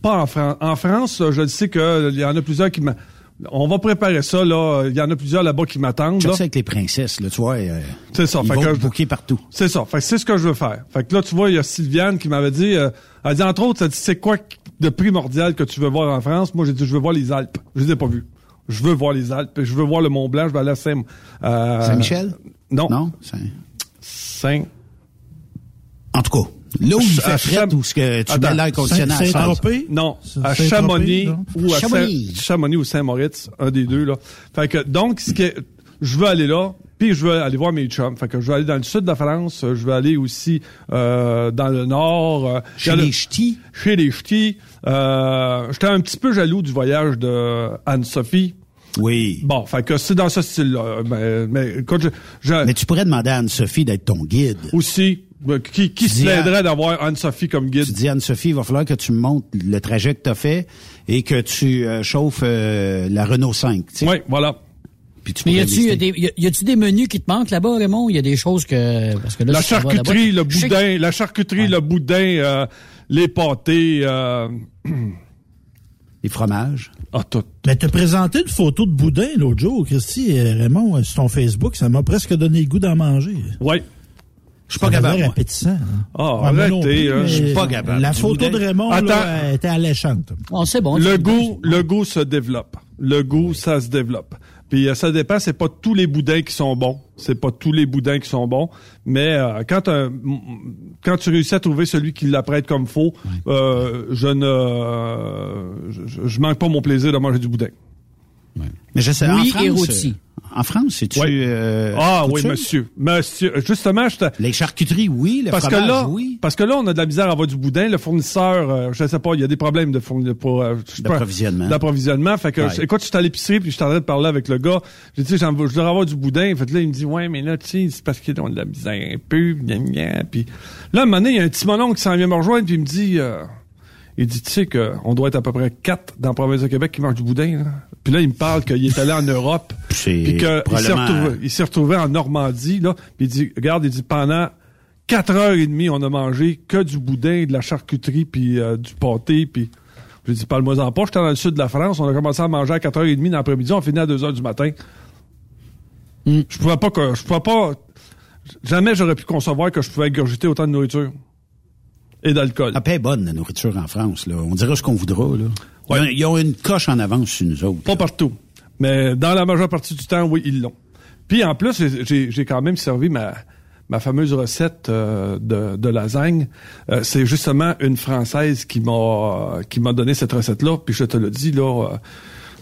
Pas en France. En France, je sais qu'il y en a plusieurs qui m'a. On va préparer ça là. Il y en a plusieurs là-bas qui m'attendent. Je là. sais avec les princesses, là, tu vois. euh, C'est ça. Ils Fait vont que je- partout. C'est ça. Fait que c'est ce que je veux faire. Fait que là, tu vois, il y a Sylviane qui m'avait dit, euh, elle dit entre autres, elle dit, c'est quoi de primordial que tu veux voir en France? Moi, j'ai dit, je veux voir les Alpes. Je les ai pas vues. Je veux voir les Alpes. Je veux voir le Mont Blanc. Je vais aller à Saint, euh, Saint-Michel? Non. Non? Saint- Saint. En tout cas, là où il À fait Cham- fret, où ce que tu mets l'air conditionné à Saint- 16. Saint-Tropez? Non, à Chamonix ou à Chamonix. Ou Saint-Moritz, un des deux là. Fait que donc ce qui est- je veux aller là, puis je veux aller voir mes chums. Fait que je veux aller dans le sud de la France, je veux aller aussi euh, dans le nord, euh, Chez le- les ch'tis? chez les ch'tis. Euh, J'étais un petit peu jaloux du voyage de Anne-Sophie. Oui. Bon, fait que c'est dans ce style-là. Mais, mais écoute, je, je- Mais tu pourrais demander à Anne-Sophie d'être ton guide. aussi, euh, qui, qui se plaiderait d'avoir Anne-Sophie comme guide? Tu dis, Anne-Sophie, il va falloir que tu me montres le trajet que tu as fait et que tu euh, chauffes euh, la Renault 5. tu sais. Oui, voilà. Puis tu Mais y a-tu y a lister. des, y a- des menus qui te manquent là-bas, Raymond? Il y a des choses que. Parce que là, La charcuterie, le boudin, la charcuterie, le boudin, euh, les pâtés, euh, Les fromages. ah, tout. Mais t'as présenté une photo de boudin l'autre jour, Christy et Raymond, euh, sur ton Facebook. Ça m'a presque donné le goût d'en manger. Ouais. Je suis pas capable, hein. Ah, arrêtez, hein. mais Je suis pas capable. La photo de Raymond Attends. là, était alléchante. On sait bon. Le goût, le goût se développe. Le goût, ça se développe. Puis euh, ça dépend, c'est pas tous les boudins qui sont bons. C'est pas tous les boudins qui sont bons. Mais euh, quand un- quand tu réussis à trouver celui qui l'apprête comme faux, euh, je ne euh, je, je manque pas mon plaisir de manger du boudin. Mais je sais, en Oui, France, et rôti. En France, c'est-tu... Ouais. euh, ah oui, monsieur. Monsieur, justement, je te- Les charcuteries, oui. Le parce que là, oui. parce que là, on a de la misère à avoir du boudin. Le fournisseur, euh, je sais pas, il y a des problèmes de fourni- pour euh, D'approvisionnement. D'approvisionnement. Fait que, Ouais. écoute, je suis à l'épicerie puis je suis en train de parler avec le gars. J'ai dit, j'en veux- je dois avoir du boudin. Fait que là, il me dit, ouais, mais là, tu sais, c'est parce qu'ils ont de la misère un peu, gna, gna. Puis là, à un moment donné, il y a un petit monon qui s'en vient me rejoindre puis il me dit, euh, il dit, tu sais qu'on doit être à peu près quatre dans la province de Québec qui mangent du boudin. là. Puis là, il me parle qu'il est allé en Europe. Puis qu'il s'est retrouvé, il s'est retrouvé en Normandie, là. Puis il dit, regarde, il dit, pendant quatre heures et demie, on a mangé que du boudin, de la charcuterie, puis euh, du pâté, puis... J'ai dit, parle-moi-en pas. J'étais dans le sud de la France. On a commencé à manger à 4h30 dans l'après-midi. On finit à 2h du matin. Mm. Je pouvais pas que, je pouvais pas, jamais j'aurais pu concevoir que je pouvais ingurgiter autant de nourriture. Et d'alcool. La paix est bonne, la nourriture en France. Là. On dira ce qu'on voudra. Là. Ils, ont, Ouais. ils ont une coche en avance sur nous autres. Pas partout. Mais dans la majeure partie du temps, oui, ils l'ont. Puis en plus, j'ai- quand même servi ma, ma fameuse recette euh, de, de lasagne. Euh, c'est justement une Française qui m'a qui m'a donné cette recette-là. Puis je te le dis, là, euh,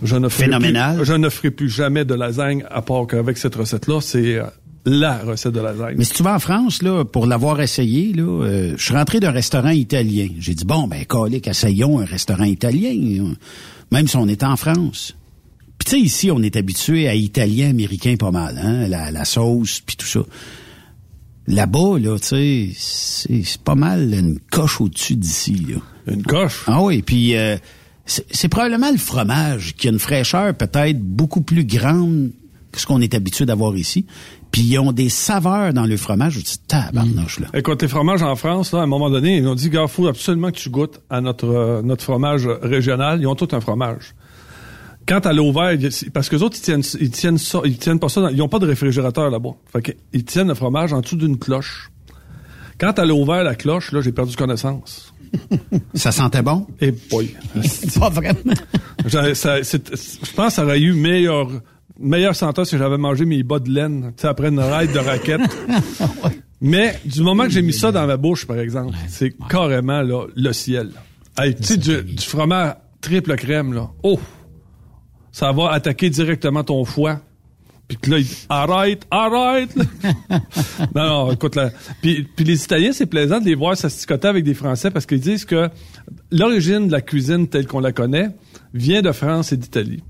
je ne ferai Phénoménal. Plus, je ne ferai plus jamais de lasagne à part qu'avec cette recette-là. C'est euh, la recette de lasagne. Mais si tu vas en France, là, pour l'avoir essayé, là, euh, je suis rentré d'un restaurant italien. J'ai dit, bon, ben, calique, essayons un restaurant italien, même si on est en France. Puis tu sais, ici, on est habitué à italien, américain pas mal, hein, la, la sauce, puis tout ça. là-bas, là, tu sais, c'est pas mal une coche au-dessus d'ici, là. Une coche? Ah oui, puis euh, c'est probablement le fromage qui a une fraîcheur peut-être beaucoup plus grande que ce qu'on est habitué d'avoir ici. Puis ils ont des saveurs dans le fromage. Je dis, tabarnouche, là. Écoute, les fromages en France, là, à un moment donné, ils ont dit, gars, faut absolument que tu goûtes à notre, euh, notre fromage régional. Ils ont tout un fromage. Quand elle a ouvert, il- parce que les autres, ils tiennent, ils tiennent ça, ils tiennent pas ça, dans- ils ont pas de réfrigérateur là-bas. Fait que, ils tiennent le fromage en dessous d'une cloche. Quand elle a ouvert la cloche, là, j'ai perdu connaissance. Ça sentait bon? Et boy. Pas vraiment. Je pense que ça aurait eu meilleur, meilleur senteur si j'avais mangé mes bas de laine, tu sais, après une ride de raquette. Mais du moment que j'ai mis ça dans ma bouche, par exemple, c'est carrément là, le ciel. Hey, tu sais, du, du fromage triple crème, là. Oh! Ça va attaquer directement ton foie. Puis que là, il dit, arrête, arrête! non, non, écoute, là. Puis, puis les Italiens, c'est plaisant de les voir s'asticoter avec des Français parce qu'ils disent que l'origine de la cuisine telle qu'on la connaît vient de France et d'Italie.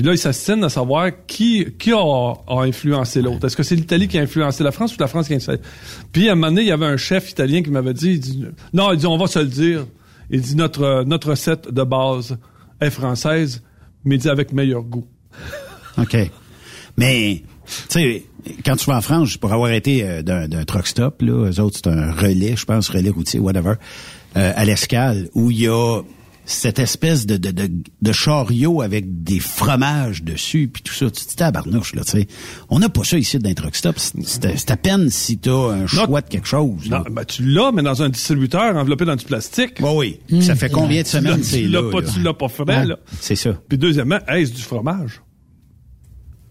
Puis là, ils s'assinent à savoir qui, qui a, a influencé l'autre. Est-ce que c'est l'Italie qui a influencé la France ou la France qui a influencé? Puis à un moment donné, il y avait un chef italien qui m'avait dit, il dit, non, il dit, on va se le dire. Il dit, notre, notre recette de base est française, mais il dit avec meilleur goût. OK. Mais, tu sais, quand tu vas en France, pour avoir été euh, d'un d'un truck stop, là, eux autres, c'est un relais, je pense, relais routier, whatever, euh, à l'escale, où il y a cette espèce de, de, de, de chariot avec des fromages dessus, puis tout ça. Tu te tabarnouche, là, tu sais. On n'a pas ça ici d'un truck stop. C'est- C'est c'est à peine si t'as un choix de quelque chose. là. Non, ben, tu l'as, mais dans un distributeur enveloppé dans du plastique. Bon, oui. Ça fait combien de semaines c'est tu l'as pas, là? tu l'as pas frais, Ouais, là. C'est ça. Puis deuxièmement, est-ce du fromage?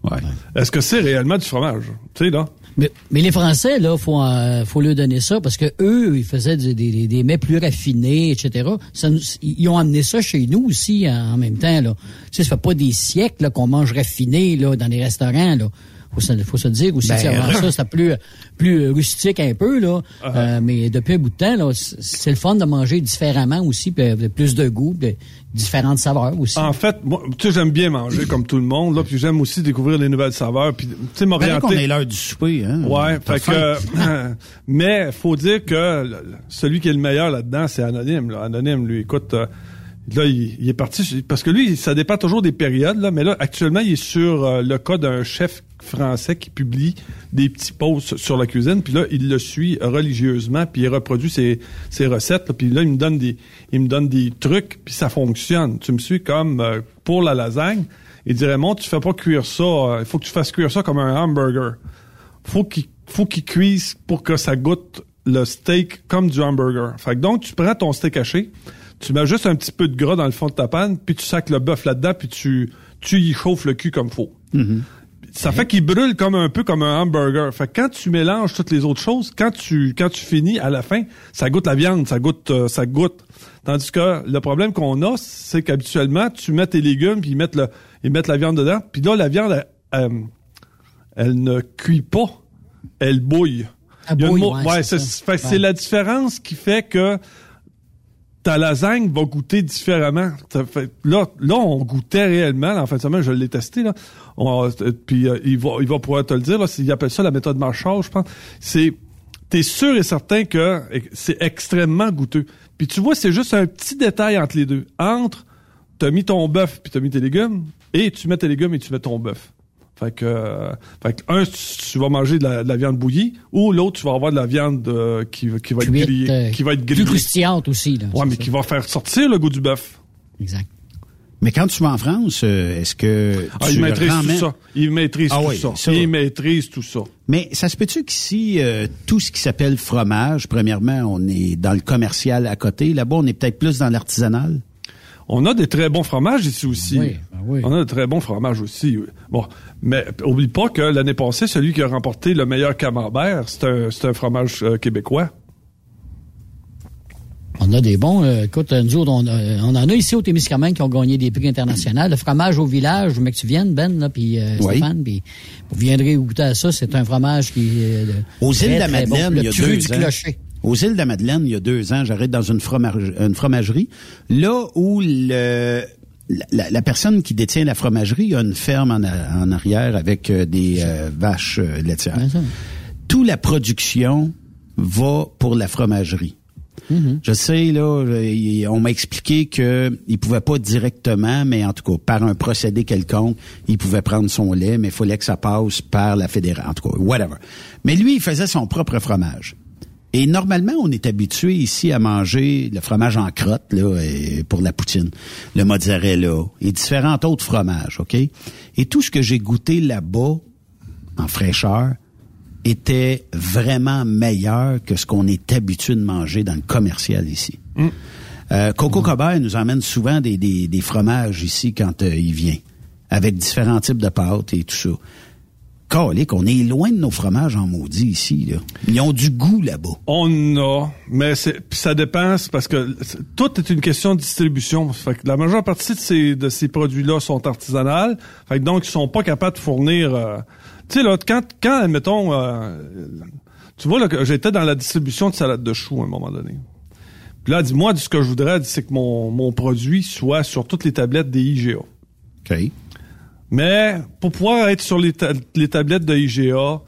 Ouais. Est-ce que c'est réellement du fromage? Tu sais, là. Mais, mais les Français, là, faut, euh, faut leur donner ça parce que eux, ils faisaient des, des, des mets plus raffinés, etc. Ça nous- ils ont amené ça chez nous aussi en, en même temps. Là. Tu sais, ça fait pas des siècles là, qu'on mange raffiné là, dans les restaurants. Là. Faut se, faut se dire aussi, Ben, tu sais, avant ça, c'était plus, plus rustique un peu, là. Uh-huh. Euh, mais depuis un bout de temps, là, c'est le fun de manger différemment aussi, puis avec plus de goût, puis différentes saveurs aussi. En fait, moi, tu sais, j'aime bien manger comme tout le monde, là, puis j'aime aussi découvrir les nouvelles saveurs, puis, tu sais, Paraît qu'on m'orienter. est l'heure du souper, hein? Ouais, fait que, mais faut dire que celui qui est le meilleur là-dedans, c'est Anonyme. Là. Anonyme, lui, écoute, euh, là, il, il est parti, parce que lui, ça dépend toujours des périodes, là, mais là, actuellement, il est sur euh, le cas d'un chef français qui publie des petits posts sur la cuisine, puis là, il le suit religieusement, puis il reproduit ses, ses recettes, puis là, il me donne des, il me donne des trucs, puis ça fonctionne. Tu me suis comme euh, pour la lasagne. Il dirait, Raymond, tu fais pas cuire ça, euh, il faut que tu fasses cuire ça comme un hamburger faut qu'il faut qu'il cuise pour que ça goûte le steak comme du hamburger. Fait que donc tu prends ton steak haché, tu mets juste un petit peu de gras dans le fond de ta panne, puis tu sacs le bœuf là-dedans, puis tu tu y chauffes le cul comme faut. Ça fait qu'il brûle comme un peu comme un hamburger. Fait que quand tu mélanges toutes les autres choses, quand tu quand tu finis à la fin, ça goûte la viande, ça goûte euh, ça goûte. Tandis que le problème qu'on a, c'est qu'habituellement tu mets tes légumes puis ils mettent le ils mettent la viande dedans, puis là la viande elle, elle- elle ne cuit pas, elle bouille. Elle bouille, ouais, ouais, c'est Ouais. la différence qui fait que ta lasagne va goûter différemment. Fait- là, là, on goûtait réellement. en fin de semaine, je l'ai testé. Là. On- euh, puis euh, il va, il va pouvoir te le dire. Là, il appelle ça la méthode Marshall, je pense. C'est, t'es sûr et certain que c'est extrêmement goûteux. Puis tu vois, c'est juste un petit détail entre les deux. Entre, t'as mis ton bœuf puis t'as mis tes légumes, et tu mets tes légumes et tu mets ton bœuf. Fait que, euh, fait que un, tu, vas manger de la, de la viande bouillie, ou l'autre, tu vas avoir de la viande euh, qui, qui va être grillée, euh, qui va être Plus grillée. croustillante aussi. Là, Ouais, mais ça. qui va faire sortir le goût du bœuf. Exact. Mais quand tu vas en France, euh, est-ce que Ah, tu ramènes- tout ça. Il maîtrise Ah tout oui, ça. ça. Il maîtrise tout ça. Mais ça se peut-tu qu'ici, euh, tout ce qui s'appelle fromage, premièrement, on est dans le commercial à côté. Là-bas, on est peut-être plus dans l'artisanal. On a des très bons fromages ici aussi. Oui, ben oui. On a de très bons fromages aussi. Bon, mais oublie pas que l'année passée, celui qui a remporté le meilleur camembert, c'est un, un fromage euh, québécois. On a des bons. euh, écoute, nous autres, on, a- on en a ici au Témiscamingue qui ont gagné des prix internationaux. Le fromage au village, je veux que tu viennes, Ben, là, puis euh, Oui. Stéphane, puis vous viendrez goûter à ça. C'est un fromage qui est euh, Aux très, îles de la bon. Madeleine, Le il y a cru deux du ans. clocher. Aux îles de la Madeleine, il y a deux ans, j'arrête dans une, fromage- une fromagerie. Là où le, la, la- la personne qui détient la fromagerie a une ferme en, a- en arrière avec euh, des euh, vaches euh, laitières. Ça. toute la production va pour la fromagerie. Je sais, là, on m'a expliqué que il pouvait pas directement, mais en tout cas, par un procédé quelconque, il pouvait prendre son lait, mais il fallait que ça passe par la fédérale. En tout cas, whatever. Mais lui, il faisait son propre fromage. Et normalement, on est habitué ici à manger le fromage en crotte, là, pour la poutine, le mozzarella et différents autres fromages, OK? Et tout ce que j'ai goûté là-bas, en fraîcheur, était vraiment meilleur que ce qu'on est habitué de manger dans le commercial ici. Euh, Coco Cobert nous emmène souvent des, des, des fromages ici quand euh, il vient, avec différents types de pâtes et tout ça. Calique, on est loin de nos fromages en maudit ici. Là. Ils ont du goût là-bas. On a, mais ça dépend, parce que tout est une question de distribution. Fait que la majeure partie de ces, de ces produits-là sont artisanales. Fait que donc, ils sont pas capables de fournir... euh, sais, là, quand, quand admettons... euh, tu vois, là, que j'étais dans la distribution de salade de choux à un moment donné. Puis là, dis-moi, ce que je voudrais, c'est que mon, mon produit soit sur toutes les tablettes des IGA. OK. Mais pour pouvoir être sur les, ta- les tablettes de IGA,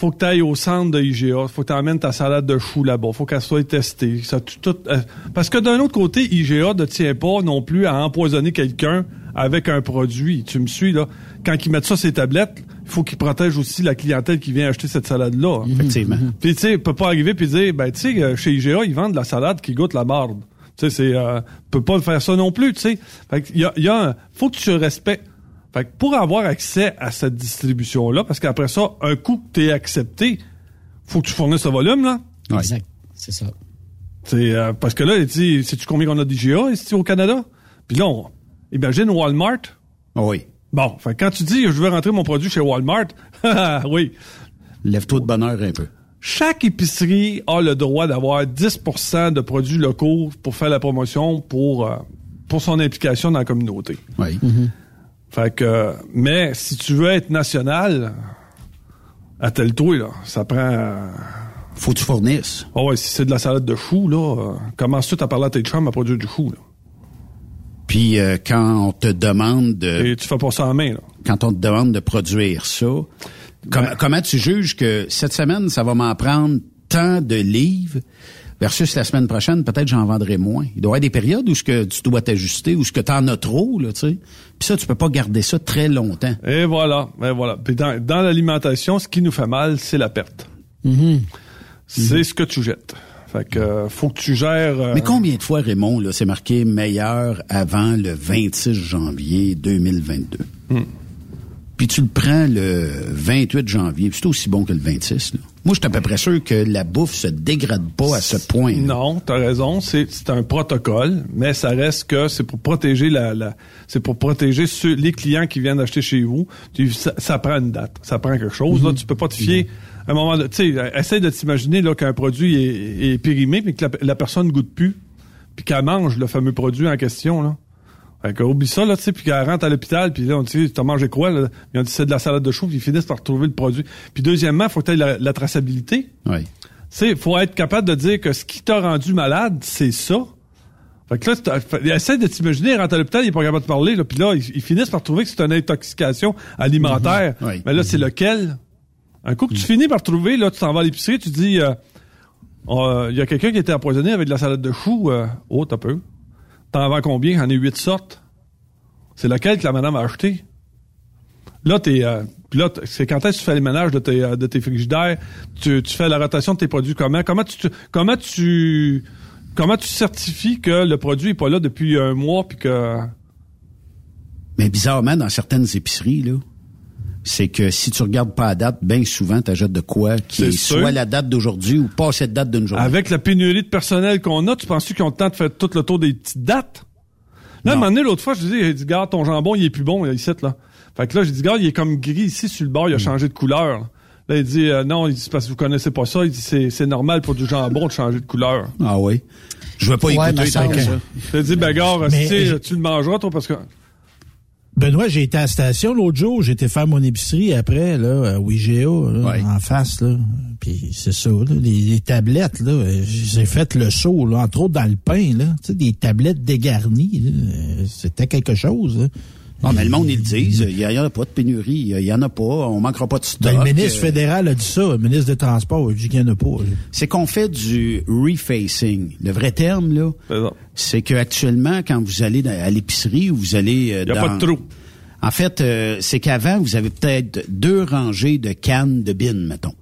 faut que tu ailles au centre de IGA, faut que tu emmènes ta salade de choux là-bas, faut qu'elle soit testée. Ça, tout, euh, parce que d'un autre côté, IGA ne tient pas non plus à empoisonner quelqu'un avec un produit. Tu me suis, là? Quand ils mettent ça sur les tablettes, il faut qu'ils protègent aussi la clientèle qui vient acheter cette salade-là. Effectivement. Puis tu sais, peut pas arriver puis dire ben tu sais euh, chez IGA, ils vendent de la salade qui goûte la marde. Tu sais c'est euh, peut pas faire ça non plus, tu sais. Fait qu'il y a, il y a un- faut que tu respectes fait que pour avoir accès à cette distribution là parce qu'après ça, un coup que tu es accepté, faut que tu fournisses ce volume là. Exact. C'est ça. C'est euh, parce que là, tu sais, sais-tu combien on a d'IGA ici au Canada? Puis là, on, imagine Walmart. Oui. Bon, fait que quand tu dis je veux rentrer mon produit chez Walmart, oui. Lève-toi de bonheur un peu. Chaque épicerie a le droit d'avoir 10% de produits locaux pour faire la promotion pour, euh, pour son implication dans la communauté. Oui. Fait que, mais si tu veux être national, attelle-toi, là. Ça prend. euh, Faut que tu fournisses. Ah ouais, si c'est de la salade de choux, là, euh, commence tout à parler à tes chums à produire du chou, là. Puis euh, quand on te demande de Et tu fais pas ça en main, là. quand on te demande de produire ça, com- comment tu juges que cette semaine, ça va m'en prendre tant de livres versus la semaine prochaine, peut-être j'en vendrai moins. Il doit y avoir des périodes où ce que tu dois t'ajuster, où ce que tu en as trop, là, tu sais. Puis ça, tu peux pas garder ça très longtemps. Et voilà, et voilà. Puis dans, dans l'alimentation, ce qui nous fait mal, c'est la perte. C'est ce que tu jettes. Fait que euh, faut que tu gères. euh, Mais combien de fois, Raymond, là, c'est marqué meilleur avant le 26 janvier 2022? Puis tu le prends le 28 janvier, c'est aussi bon que le 26. Là. Moi, je suis à peu près sûr que la bouffe se dégrade pas à ce point. là. Non, t'as raison, c'est c'est un protocole, mais ça reste que c'est pour protéger la, la c'est pour protéger ceux, les clients qui viennent acheter chez vous. Tu- ça, ça prend une date, ça prend quelque chose. Là, tu peux pas te fier. À un moment, tu sais, de t'imaginer là qu'un produit est, est périmé, mais que la, la personne goûte plus, puis qu'elle mange le fameux produit en question là. Fait que, oublie ça, là, tu sais, puis qu'elle rentre à l'hôpital, puis là, on dit, t'as mangé quoi, là? Ils ont dit, c'est de la salade de chou, puis ils finissent par retrouver le produit. Puis deuxièmement, faut que tu la, la traçabilité. Oui. Tu faut être capable de dire que ce qui t'a rendu malade, c'est ça. Fait que là, c'est- fait- essaie de t'imaginer, il rentre à l'hôpital, il est pas capable de parler, là, puis là, ils, ils finissent par trouver que c'est une intoxication alimentaire. Mhm. Oui. Mais là, c'est lequel? Un coup que tu finis par trouver, là, tu t'en vas à l'épicerie, tu dis, euh, euh, il y a quelqu'un qui a été empoisonné avec de la salade de choux. Euh, oh, t'as peu. T'en vends combien? J'en ai huit sortes. C'est laquelle que la madame a acheté? Là, t'es, euh, là, c'est quand est-ce que tu fais les ménages de tes, euh, de tes frigidaires? Tu, tu fais la rotation de tes produits comment? Comment tu, tu- comment tu, comment tu certifies que le produit est pas là depuis un mois puis que, Mais bizarrement, dans certaines épiceries, là, c'est que si tu regardes pas la date, bien souvent, tu achètes de quoi qui est soit la date d'aujourd'hui ou pas cette date d'une journée. avec la pénurie de personnel qu'on a, tu penses qu'ils ont le temps de faire tout le tour des petites dates? Là, à un Non. moment donné, l'autre fois, je disais, j'ai dit, garde, ton jambon, il est plus bon, ici, là. Fait que là, j'ai dit, garde, il est comme gris ici sur le bord, Hmm. il a changé de couleur. Là, il dit, euh, non, il dit, c'est parce que vous connaissez pas ça. Il dit, c'est, normal pour du jambon de changer de couleur. Ah oui. Je veux pas Ouais, écouter ça-. J'ai dit, ben, je- tu le mangeras, toi, parce que. Benoît, j'ai été à la station l'autre jour, été faire mon épicerie après, là, à IGA, là, Ouais. en face, là. Puis c'est ça, là, les, les tablettes, là, j'ai fait le saut, là, entre autres dans le pain, là. Tu sais, des tablettes dégarnies, euh, c'était quelque chose, là. Non, mais le monde, ils le disent. Il n'y en a pas de pénurie. Il n'y en a pas. On manquera pas de stock. Ben, le ministre Euh, fédéral a dit ça. Le ministre des Transports a dit qu'il n'y en a pas. C'est qu'on fait du refacing. Le vrai terme, là, C'est ça. c'est que actuellement, quand vous allez à l'épicerie ou vous allez euh, Il n'y a dans- pas de trou. En fait, euh, c'est qu'avant, vous avez peut-être deux rangées de cannes de bines, mettons.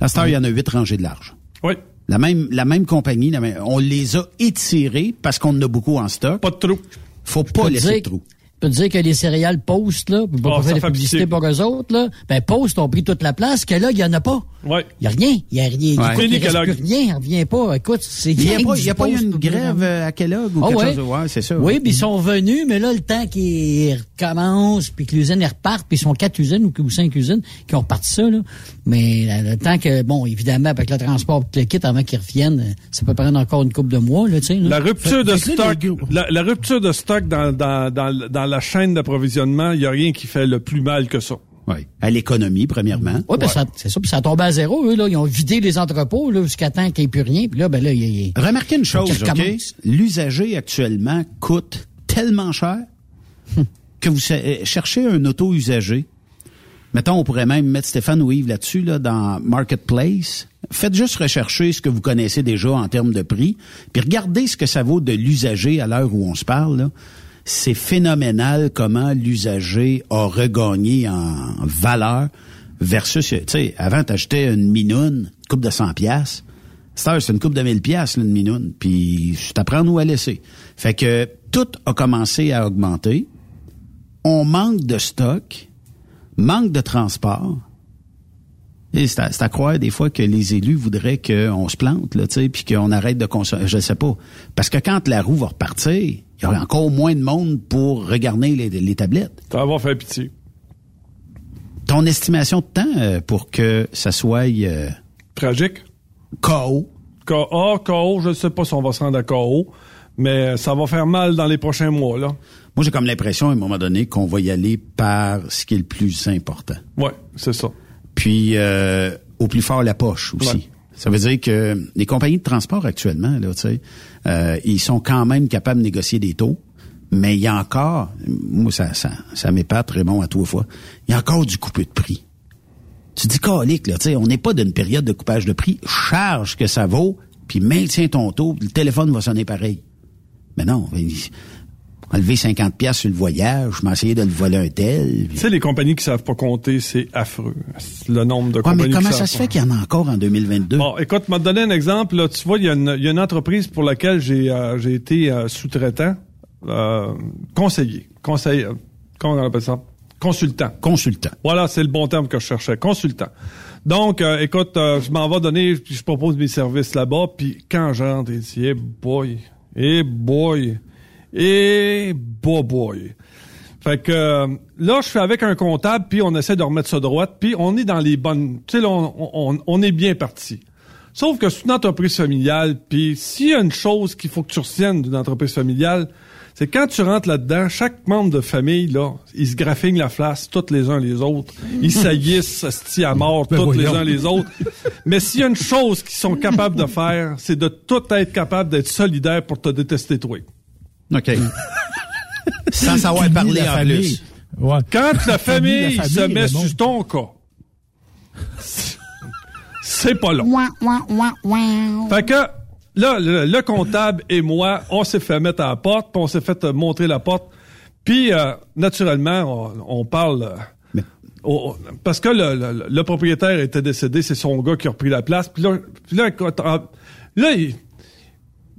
Là, heure, il y en a huit rangées de large. Oui. La même, la même compagnie, la même- on les a étirées parce qu'on en a beaucoup en stock. Pas de trou. Faut pas laisser dire- de trou. Peux te dire que les céréales Post, là, pour Oh, pas ça faire de fait publicité pitié. pour eux autres, là, ben Post ont pris toute la place, que là, il y en a pas. Ouais. Il y a rien. Il y a rien. Ouais. Écoute, il reste Kellogg. plus rien. Il revient pas. Écoute, c'est Il n'y a rien pas, y a pas eu une grève euh, à Kellogg ou Ah quelque ouais. chose? de- Ouais, c'est ça. Oui, puis ils sont venus, mais là, le temps qu'ils recommencent, puis que l'usine elle reparte, puis ils sont quatre usines ou, ou cinq usines qui ont reparti ça, là. Mais euh, le temps que, bon, évidemment, avec le transport et le kit, avant qu'ils reviennent, euh, ça peut prendre encore une couple de mois, là, tu sais. La rupture de fait stock, la rupture de stock dans, dans, dans, dans la chaîne d'approvisionnement, il n'y a rien qui fait le plus mal que ça. Oui. À l'économie, premièrement. Oui, ben c'est ça, puis ça tombe à zéro. Eux, là, ils ont vidé les entrepôts là, jusqu'à temps qu'il n'y ait plus rien. Puis là, ben là, il y a... Remarquez une chose, OK? L'usager actuellement coûte tellement cher que vous euh, cherchez un auto usagé. Mettons, on pourrait même mettre Stéphane ou Yves là-dessus, là, dans Marketplace. Faites juste rechercher ce que vous connaissez déjà en termes de prix, puis regardez ce que ça vaut de l'usager à l'heure où on se parle. là. C'est phénoménal comment l'usager a regagné en valeur versus, tu sais, avant, t'achetais une minoune, une coupe de 100 pièces. C'est une coupe de 1000 pièces une minoune, puis c'est à prendre ou à laisser. Fait que tout a commencé à augmenter. On manque de stock, manque de transport. Et c'est à, c'est à croire des fois que les élus voudraient qu'on se plante, là, tu sais, puis qu'on arrête de consommer. Je sais pas. Parce que quand la roue va repartir, il y aura encore moins de monde pour regarder les, les tablettes. Ça va faire pitié. Ton estimation de temps euh, pour que ça soit euh, Tragique. KO. KO, KO, je ne sais pas si on va se rendre à KO, mais ça va faire mal dans les prochains mois, là. Moi, j'ai comme l'impression, à un moment donné, qu'on va y aller par ce qui est le plus important. Ouais, c'est ça. Puis, euh, au plus fort, la poche aussi. Ouais. Ça veut dire que les compagnies de transport actuellement, là, tu sais, euh, ils sont quand même capables de négocier des taux, mais il y a encore, moi, ça, ça, ça m'épate, Raymond, à toi fois, il y a encore du coupé de prix. Tu dis, calique, là, tu sais, on n'est pas d'une période de coupage de prix. Charge que ça vaut, puis maintiens ton taux, le téléphone va sonner pareil. Mais non, enlever 50 pièces sur le voyage, je m'essayais de le voler un tel. Tu sais, les compagnies qui savent pas compter, c'est affreux. Le nombre de Ouais, compagnies mais comment qui ça se fait qu'il y en a encore en 2022? Bon, écoute, m'a donné un exemple. Là, tu vois, il y, a une- il y a une entreprise pour laquelle j'ai euh, été euh, sous-traitant, euh, conseiller, conseiller, comment on appelle ça, consultant. Consultant. Voilà, c'est le bon terme que je cherchais, consultant. Donc, euh, écoute, euh, je m'en vais donner, puis je propose mes services là-bas, puis quand j'entre, il dit, eh boy, eh boy, eh boy, boy. Fait que euh, là, je suis avec un comptable, puis on essaie de remettre ça droite, puis on est dans les bonnes... Tu sais, là, on, on, on est bien parti. Sauf que c'est une entreprise familiale, puis s'il y a une chose qu'il faut que tu retiennes d'une entreprise familiale, c'est quand tu rentres là-dedans, chaque membre de famille, là, ils se graffignent la face, tous les uns les autres. Ils saillissent, asti à mort, Ben tous les uns les autres. Mais s'il y a une chose qu'ils sont capables de faire, c'est de tout être capable d'être solidaire pour te détester toi. OK. Sans savoir parler en famille. plus. Ouais. Quand la famille, la famille, se met sur ton cas, c'est pas long. Fait que là, le, le comptable et moi, on s'est fait mettre à la porte, puis on s'est fait euh, montrer la porte. Puis, euh, naturellement, on, on parle... euh, Mais- au- parce que le, le- le propriétaire était décédé, c'est son gars qui a repris la place. Puis là, puis là, là, il,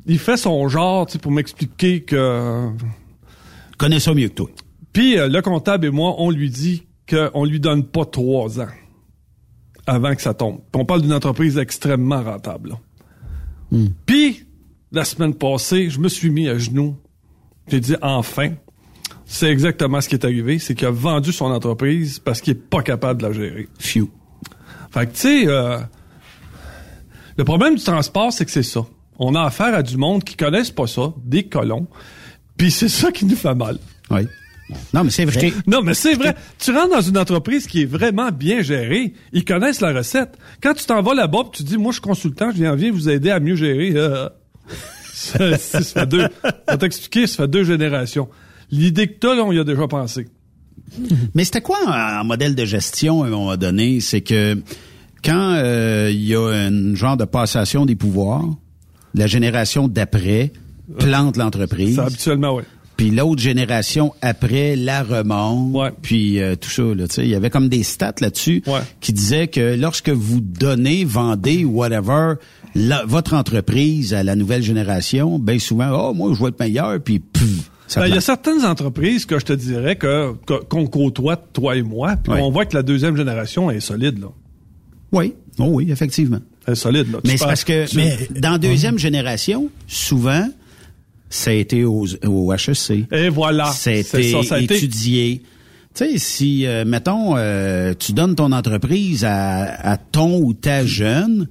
il fait son genre, tu sais, pour m'expliquer que... Connais ça mieux que toi. Puis euh, le comptable et moi, on lui dit qu'on lui donne pas trois ans avant que ça tombe. Puis on parle d'une entreprise extrêmement rentable. là. Puis, la semaine passée, je me suis mis à genoux. J'ai dit, enfin, c'est exactement ce qui est arrivé. C'est qu'il a vendu son entreprise parce qu'il est pas capable de la gérer. Phew. Fait que, tu sais, euh, le problème du transport, c'est que c'est ça. On a affaire à du monde qui connaissent pas ça, des colons. Puis c'est ça qui nous fait mal. Oui. Non, mais c'est vrai. Non, mais c'est vrai. Tu rentres dans une entreprise qui est vraiment bien gérée. Ils connaissent la recette. Quand tu t'en vas là-bas, tu dis, moi, je suis consultant, je viens, viens vous aider à mieux gérer. euh, ça, ça fait deux. T'expliquer, ça fait deux générations. L'idée que t'as, là, on y a déjà pensé. Mais c'était quoi un, un modèle de gestion à un moment donné? C'est que quand euh, il y a un genre de passation des pouvoirs, la génération d'après plante l'entreprise. Ça, habituellement, oui. Puis l'autre génération après la remonte, puis euh, tout ça. Là, tu sais, il y avait comme des stats là-dessus qui disaient que lorsque vous donnez, vendez, whatever, la- votre entreprise à la nouvelle génération, ben souvent, oh moi je vais être meilleur, puis pff, Ben, il y a certaines entreprises que je te dirais que que- qu'on côtoie, toi et moi, puis Ouais. on voit que la deuxième génération est solide, là. Oui, oh oui, effectivement. Solide, là. Tu Mais c'est parce que tu- dans deuxième génération, souvent, ça a été au, au HEC. Et voilà. Été- étudié. Tu sais, si, euh, mettons, euh, tu donnes ton entreprise à, à ton ou ta jeune,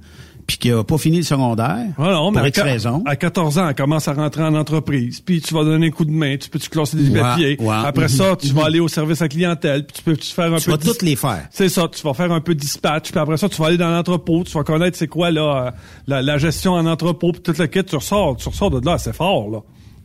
puis qui a pas fini le secondaire, Ah non, mais pour à, X raison. à 14 ans, elle commence à rentrer en entreprise, puis tu vas donner un coup de main, tu peux tu classer des Ouais, papiers? ouais. Après ça, tu mhm. vas aller au service à clientèle, puis tu peux tu faire un Tu peu vas toutes les faire. C'est ça, tu vas faire un peu de dispatch, puis après ça, tu vas aller dans l'entrepôt, tu vas connaître c'est quoi là euh, la, la gestion en entrepôt, puis toute la quête, tu ressors, tu ressors de là, c'est fort là.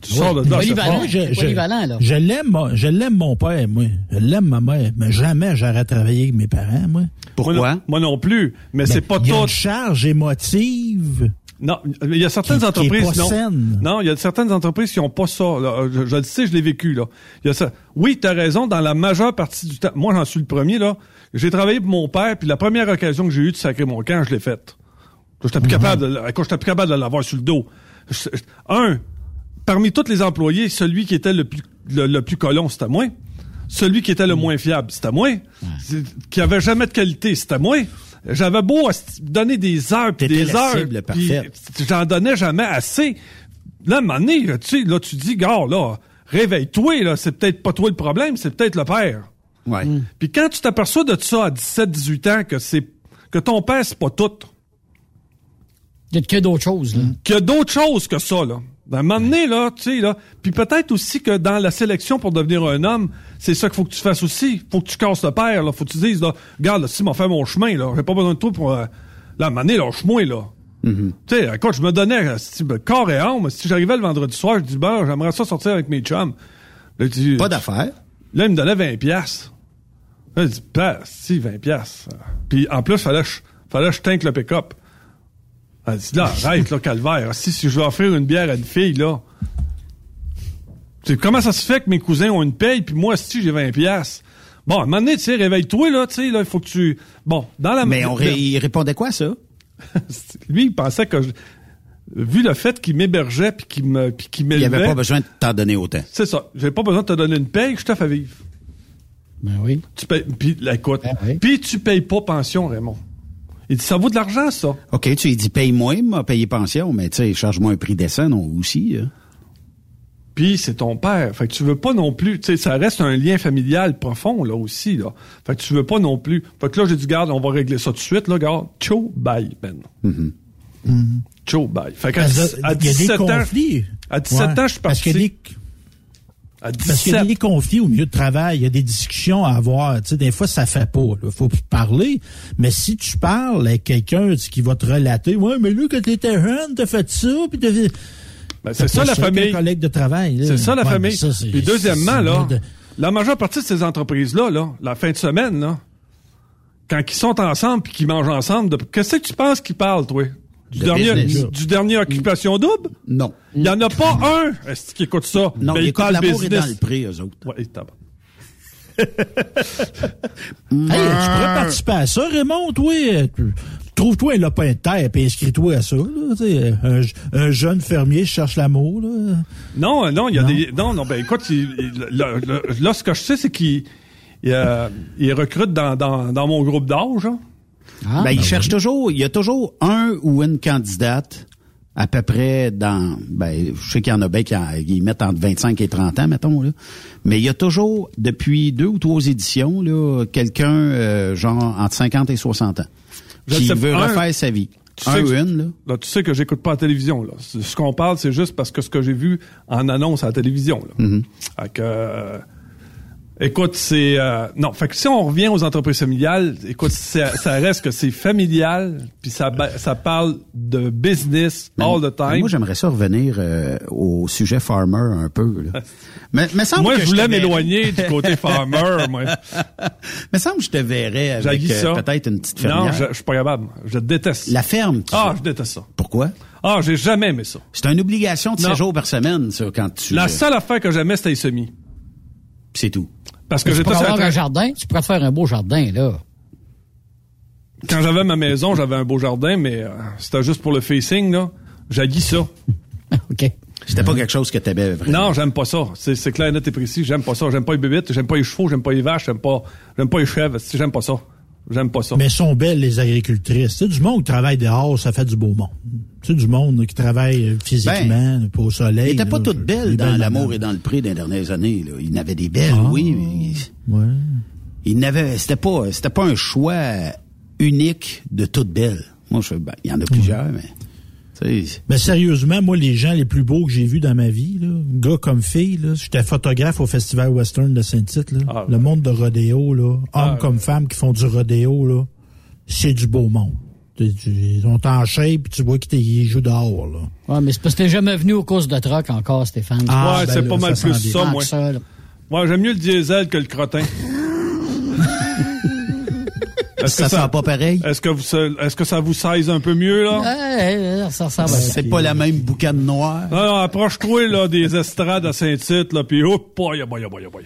Tu sors de là, c'est fort. Je, je- polyvalent, là. je l'aime, je l'aime mon père, moi. Je l'aime ma mère, mais jamais j'aurais travaillé avec mes parents, moi. Moi non, moi non plus, mais c'est pas Il y a tout. une charge émotive. Non, il y a certaines Qui- qui est entreprises pas non. saine. Non, il y a certaines entreprises qui ont pas ça. là. Je, je le sais, je l'ai vécu là. Il y a ça. Oui, tu as raison dans la majeure partie du temps. Moi, j'en suis le premier là. J'ai travaillé pour mon père, puis la première occasion que j'ai eue de sacrer mon camp, je l'ai faite. Quand j'étais plus capable de, quand j'étais plus capable de l'avoir sur le dos. Je- un, parmi tous les employés, celui qui était le plus le, le plus colon, c'était moi. Celui qui était le moins fiable, c'était moi. Qui avait jamais de qualité, c'était moi. J'avais beau donner des heures puis T'étais des la heures. cible parfaite. J'en donnais jamais assez. Là, à un moment donné, là, tu sais, là, tu dis, gars, là, réveille-toi, là, c'est peut-être pas toi le problème, c'est peut-être le père. Ouais. Puis quand tu t'aperçois de ça à 17, 18 ans, que c'est, que ton père, c'est pas tout. Il y a que d'autres choses, là. Qu'il y a d'autres choses que ça, là. À un moment donné, là, tu sais, là. Puis peut-être aussi que dans la sélection pour devenir un homme, c'est ça qu'il faut que tu fasses aussi. Faut que tu casses le père, là. Faut que tu dises, là, regarde, là, si m'a fait mon chemin, là, j'ai pas besoin de toi pour, euh, là, à un moment donné, lâche-moi, là. Tu sais, écoute, je me donnais euh, si, ben, corps et âme. Si j'arrivais le vendredi soir, je dis, ben, j'aimerais ça sortir avec mes chums. Là, dit, Pas d'affaires. Là, il me donnait 20 piastres. Là, il dit, ben, si, 20 piastres. Puis, en plus, fallait je, fallait que je tinque le pick-up. Elle dit, là, arrête, là, calvaire. Si, si je vais offrir une bière à une fille, là. Tu sais, comment ça se fait que mes cousins ont une paye, puis moi, si j'ai 20 piastres? Bon, à un moment donné, tu sais, réveille-toi, là, tu sais, là, il faut que tu... Bon, dans la... Mais on ré- il répondait quoi, ça? Lui, il pensait que... je- Vu le fait qu'il m'hébergeait, puis qu'il me, puis qu'il Il m'élevait... n'y avait pas besoin de t'en donner autant. C'est ça. J'ai pas besoin de te donner une paye, je te fais vivre. Ben oui. Tu payes, puis, écoute, puis tu payes pas pension, Raymond. Il dit, ça vaut de l'argent, ça. OK, tu lui dis paye-moi, m'a payé pension, mais tu sais, charge-moi un prix décent non, aussi. hein. Puis c'est ton père. Fait que tu veux pas non plus, tu sais, ça reste un lien familial profond, là, aussi, là. Fait que tu veux pas non plus. Fait que là, j'ai dit, garde, on va régler ça tout de suite, là, garde. Ciao, bye, Ben. Ciao, bye. Fait qu'à Parce dix- que à il y a des 17 ans, à 17 Ouais. ans, je suis parti. Parce qu'il y a 17. des conflits au milieu de travail, il y a des discussions à avoir. Tu sais, des fois, ça fait pas. Il faut parler. Mais si tu parles avec quelqu'un qui va te relater, ouais, mais lui, quand t'étais jeune, t'as fait ça, puis t'as fait... Ben, c'est ça, la famille. collègue de travail. C'est ça, la Ouais, famille. ça, Puis deuxièmement, là, la majeure partie de ces entreprises-là, là, la fin de semaine, là, quand ils sont ensemble puis qu'ils mangent ensemble, de- qu'est-ce que tu penses qu'ils parlent, toi? Du De dernier, business. du dernier occupation double? Non. Il n'y en a pas un est-ce qui écoute ça? Non, Mais ils ils écoutent l'amour est dans le prix, eux autres. Ouais. Hey, tu pourrais participer à ça, Raymond, toi? Trouve-toi un lopin de terre et inscris-toi à ça. Là, un, un jeune fermier cherche l'amour. Là. Non, non, il y a Non? des. Non, non, ben écoute, il- il- là, ce que je sais, c'est qu'il il, euh, il recrute dans, dans, dans mon groupe d'âge. hein. Ah, ben, il cherche toujours, il y a toujours un ou une candidate à peu près dans, ben, je sais qu'il y en a bien qui qui mettent entre 25 et 30 ans, mettons, là. Mais il y a toujours, depuis deux ou trois éditions, là, quelqu'un, euh, genre, entre 50 et 60 ans, Je qui sais- veut un- refaire sa vie. Tu un sais ou une, là. Là, tu sais que j'écoute pas la télévision. Là. Ce qu'on parle, c'est juste parce que ce que j'ai vu en annonce à la télévision. Là. Mm-hmm. Fait que, euh, Écoute, c'est euh, non. Fait que si on revient aux entreprises familiales, écoute, ça, ça reste que c'est familial, puis ça ça parle de business Mais- all the time. Moi, j'aimerais ça revenir euh, au sujet farmer un peu. Là. mais, mais semble Moi, que je voulais m'éloigner du côté farmer. moi. Mais semble que je te verrais avec euh, peut-être une petite Non, fermière. je, je suis pas capable. Je déteste. La ferme. Ah, je déteste ça. Pourquoi? Ah, j'ai jamais aimé ça. C'est une obligation de Non. 7 jours par semaine, ça, quand tu... La seule affaire que j'aimais, c'était les semis. C'est tout. Parce que j'étais sur un jardin, tu pourrais te faire un beau jardin, là. Quand j'avais ma maison, j'avais un beau jardin, mais euh, c'était juste pour le facing, là. J'haïs ça. OK. C'était pas quelque chose que t'aimais vraiment. Non, j'aime pas ça. C'est c'est clair, net et précis. J'aime pas ça. J'aime pas les bébites, j'aime pas les chevaux, j'aime pas les vaches, j'aime pas, j'aime pas les chèvres. J'aime pas ça. J'aime pas ça. Mais sont belles, les agricultrices. Tu sais, du monde qui travaille dehors, ça fait du beau monde. Tu sais, du monde qui travaille euh, physiquement, pas au soleil. Elle était pas là, toute je- belle des dans belles L'amour et dans le prix des dernières années. Là. Il y en avait des belles, Ah. oui. mais Ouais. Il n'avait, c'était pas, c'était pas un choix unique de toutes belles. Moi, je, ben, il y en a plusieurs, mais, Mais sérieusement, moi, les gens les plus beaux que j'ai vus dans ma vie, là, gars comme fille, là, j'étais photographe au Festival Western de Saint-Tite. là. Ah, Le monde de rodéo, là, hommes Ah, comme femmes qui font du rodéo, là, c'est du beau monde. Ils sont en shape, puis tu vois qu'ils jouent dehors. Là. Ouais, mais c'est parce que t'es jamais venu aux courses de troc encore, Stéphane. Ah, ouais, ben c'est là, pas mal ça plus ça, Tant moi. Moi, j'aime mieux le diesel que le crottin. Est-ce ça que sent ça, pas pareil? est-ce que vous, est-ce que ça vous size un peu mieux, là? Ouais, ouais, ça ressemble à. C'est pas la même boucane noire. Non, non, approche-toi, là, des estrades à Saint-Tite, là, pis hop, boy, boy, boy, boy.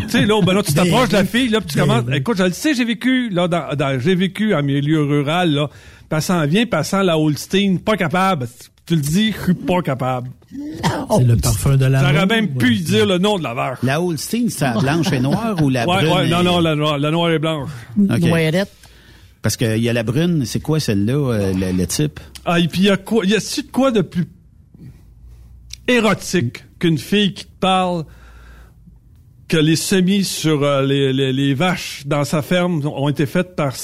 tu sais, là, ben là, tu t'approches de la fille, là, puis tu commences, écoute, je le sais, j'ai vécu, là, dans, dans- j'ai vécu en milieu rural, là, passant vient, passant la Holstein, pas capable. Tu le dis, je suis pas capable. C'est le parfum de la J'aurais même pu dire le nom de la vache. La Holstein, c'est la blanche et noire ou la Ouais, brune? ouais, non, et- non, la noire, la noire et blanche. Ok. Noyadette. Parce qu'il y a la brune, c'est quoi celle-là, euh, le, le type? Ah, et puis il y a quoi, y a-tu de quoi de plus érotique qu'une fille qui te parle que les semis sur euh, les, les, les vaches dans sa ferme ont été faites par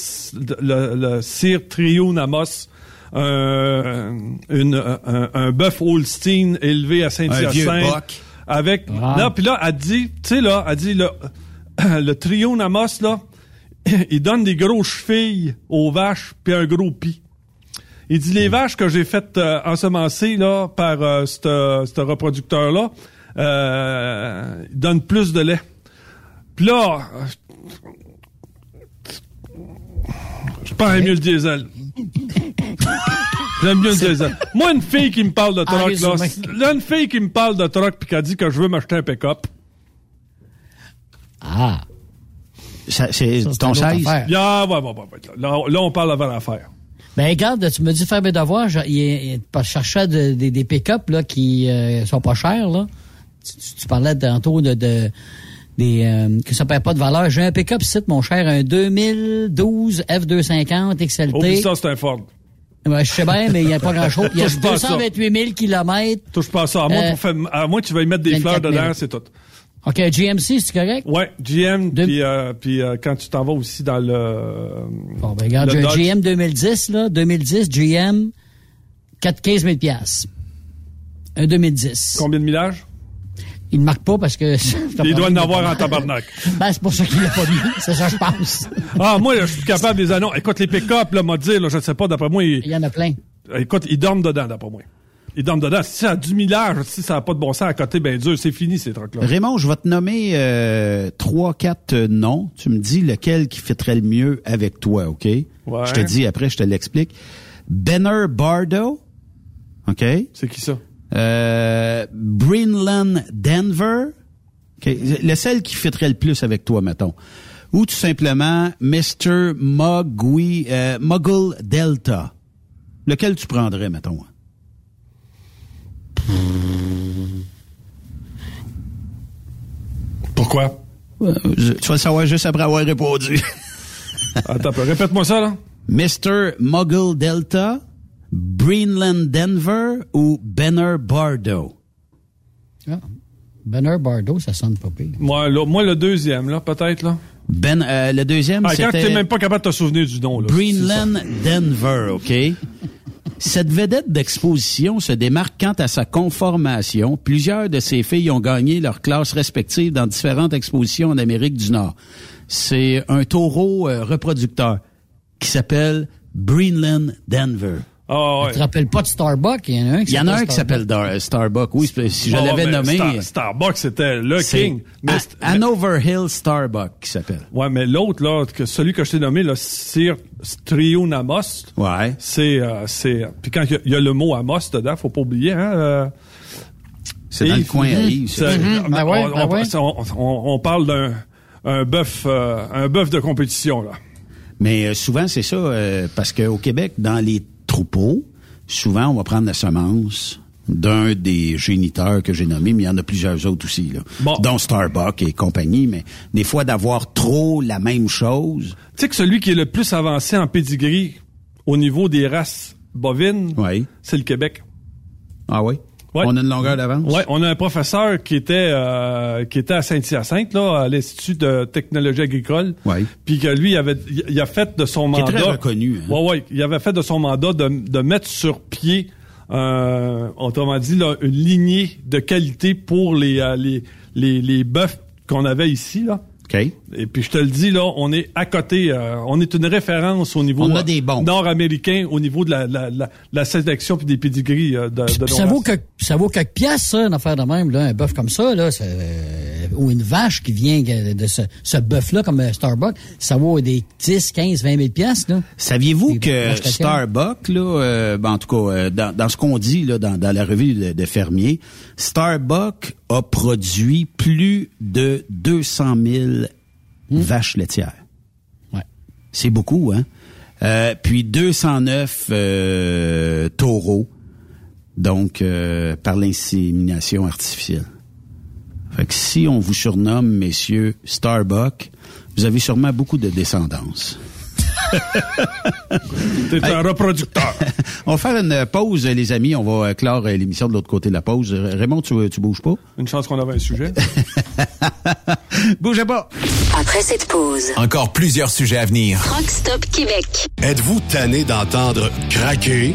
le, le Sir Trio Namos, un, une, un, un bœuf Holstein élevé à Saint-Hyacinthe. Avec, Ah. là, puis là, elle dit, tu sais, là, elle dit, le, le trio Namos, là, il donne des gros chevilles aux vaches puis un gros pis. Il dit les vaches que j'ai faites euh, ensemencer là par euh, ce reproducteur là euh, ils donnent plus de lait. Puis là, euh, je pense mieux le diesel. J'aime mieux le diesel. Moi, une fille qui me parle de En troc, là, une fille qui me parle de troc puis qui a dit que je veux m'acheter un pick-up. Ah. Ça, c'est Ça, ton une autre 16? affaire. Yeah, ouais, ouais, ouais, ouais. Là, là, on parle avant l'affaire. Ben regarde, tu me dis faire mes devoirs, je, il, cherchais de- des- des pick-up là, qui euh, sont pas chers. Là. Tu, tu- tu parlais tantôt de, de euh, que ça perd pas de valeur. J'ai un pick-up ici, mon cher, un 2012 F250 XLT. Oublie ça, c'est un Ford. Ouais, je sais bien, mais il n'y a pas grand-chose. Il y a Touche pas à ça. 228 000 kilomètres. Touche pas à ça. À moins, Euh, pour faire- à moins que tu veuilles mettre des 24 fleurs 000. dedans, c'est tout. OK, GMC, c'est correct? Ouais, GM, De- puis euh, puis euh, quand tu t'en vas aussi dans le... Bon, ben regarde, j'ai un. GM 2010, là. 2010, GM, 4, 15 000 piastres. Un 2010. Combien de millages? Il ne marque pas parce que... Il doit en avoir en tabarnak. Ben, c'est pour ça qu'il l'a pas mis. C'est ça, je pense. Ah, moi, là, je suis capable des annonces. Écoute, les pick-up, là, m'a dit, là, je ne sais pas, d'après moi, ils, Il y en a plein. écoute, ils dorment dedans, d'après moi. Ils dorment dedans. Si ça a du millage, si ça n'a pas de bon sens à côté, ben dur, c'est fini, ces trucs-là. Raymond, je vais te nommer euh, trois, quatre euh, noms. Tu me dis lequel qui fitterait le mieux avec toi, OK? Ouais. Je te dis après, je te l'explique. Benner Bardo, OK? C'est qui ça? Euh, Brinland Denver, OK? Le seul qui fitterait le plus avec toi, mettons. Ou tout simplement Mr. Mugui, euh, Muggle Delta. Lequel tu prendrais, mettons? Pourquoi? Euh, je- tu vas le savoir juste après avoir répondu. Attends. Répète-moi ça, là. Mr. Muggle Delta, Greenland Denver ou Benner Bardo? Ah. Benner Bardo, ça sonne pas pire. Moi, là, moi, le deuxième, là, peut-être, là. Ben, euh, le deuxième, Ah, quand c'était t'es même pas capable de te souvenir du nom, là. Greenland Denver, OK? Cette vedette d'exposition se démarque quant à sa conformation. Plusieurs de ses filles ont gagné leurs classes respectives dans différentes expositions en Amérique du Nord. C'est un taureau euh, reproducteur qui s'appelle Greenland Denver. Ah, ouais. Tu te rappelles pas de Starbucks? Il y en a un qui s'appelle qui s'appelle Dar- Starbucks. Oui, si je Ah, l'avais nommé, Star- Starbucks, c'était le c'est king. Mais Hanover Hill Starbucks qui s'appelle. Ouais, mais l'autre, là, que celui que je t'ai nommé, là, Sir Strionamos, Ouais. c'est, euh, c'est, puis quand il y a- il y, a le mot Amos dedans, faut pas oublier, hein, euh, C'est dans le coin on, parle d'un un bœuf, euh, un bœuf de compétition, là. Mais euh, souvent, c'est ça, euh, parce qu'au Québec, dans les troupeaux, souvent, on va prendre la semence d'un des géniteurs que j'ai nommés, mais il y en a plusieurs autres aussi, là, Bon. dont Starbucks et compagnie, mais des fois, d'avoir trop la même chose, Tu sais que celui qui est le plus avancé en pedigree au niveau des races bovines, oui. c'est le Québec. Ah oui? Ouais. On a une longueur d'avance? Ouais, on a un professeur qui était euh, qui était à Saint-Hyacinthe là, à l'Institut de technologie agricole. Ouais. Puis que lui il avait il- a fait de son Qui est mandat très reconnu, hein. Ouais ouais, il avait fait de son mandat de, de mettre sur pied euh, autrement dit là, une lignée de qualité pour les euh, les les, les bœufs qu'on avait ici là. OK. Et puis je te le dis là, on est à côté, euh, on est une référence au niveau On a euh, des bons. nord-américain au niveau de la la, la, la sélection puis des pédigris euh, de, de ça vaut que ça vaut quelques pièces, ça, une affaire de même, là, un bœuf comme ça, là, c'est, euh, ou une vache qui vient de ce, ce bœuf-là, comme euh, Starbucks, ça vaut des 10, 15, 20 000 pièces, là. Saviez-vous que. Starbucks, là, euh, ben, en tout cas, euh, dans, dans ce qu'on dit là, dans, dans la revue de, de fermier, Starbucks a produit plus de 200 000 vaches laitières. Ouais. C'est beaucoup, hein? Euh, puis 209 euh, taureaux, donc euh, par l'insémination artificielle. Fait que si on vous surnomme, messieurs, Starbucks, vous avez sûrement beaucoup de descendance. T'es un reproducteur. On va faire une pause, les amis. On va euh, clore euh, l'émission de l'autre côté de la pause. Euh, Raymond, tu, tu bouges pas? Une chance qu'on avait un sujet. Bougez pas! Après cette pause, Encore plusieurs sujets à venir. Rock Stop Québec. Êtes-vous tanné d'entendre craquer,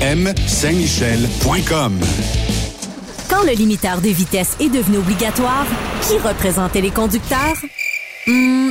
Saint-Michel.com. Quand le limiteur de vitesse est devenu obligatoire, qui représentait les conducteurs? Hmm,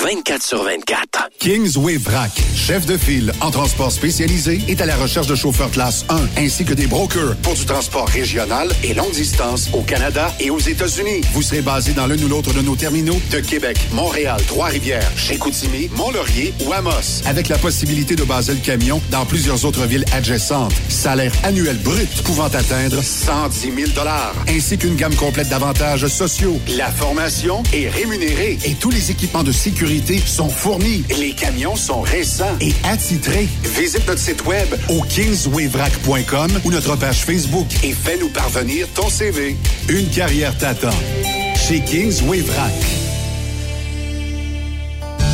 24 sur 24. Kingsway Vrac, chef de file en transport spécialisé, est à la recherche de chauffeurs classe 1 ainsi que des brokers pour du transport régional et longue distance au Canada et aux États-Unis. Vous serez basé dans l'un ou l'autre de nos terminaux de Québec, Montréal, Trois-Rivières, Chicoutimi, Mont-Laurier ou Amos, avec la possibilité de baser le camion dans plusieurs autres villes adjacentes. Salaire annuel brut pouvant atteindre 110 000 ainsi qu'une gamme complète d'avantages sociaux. La formation est rémunérée et tous les équipements de sécurité sont fournis. Les camions sont récents et attitrés. Visite notre site web au kingswayvrac.com ou notre page Facebook et fais-nous parvenir ton CV. Une carrière t'attend. Chez Kingsway Vrac.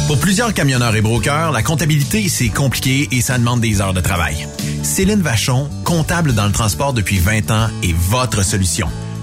Pour plusieurs camionneurs et brokers, la comptabilité, c'est compliqué et ça demande des heures de travail. Céline Vachon, comptable dans le transport depuis 20 ans, est votre solution.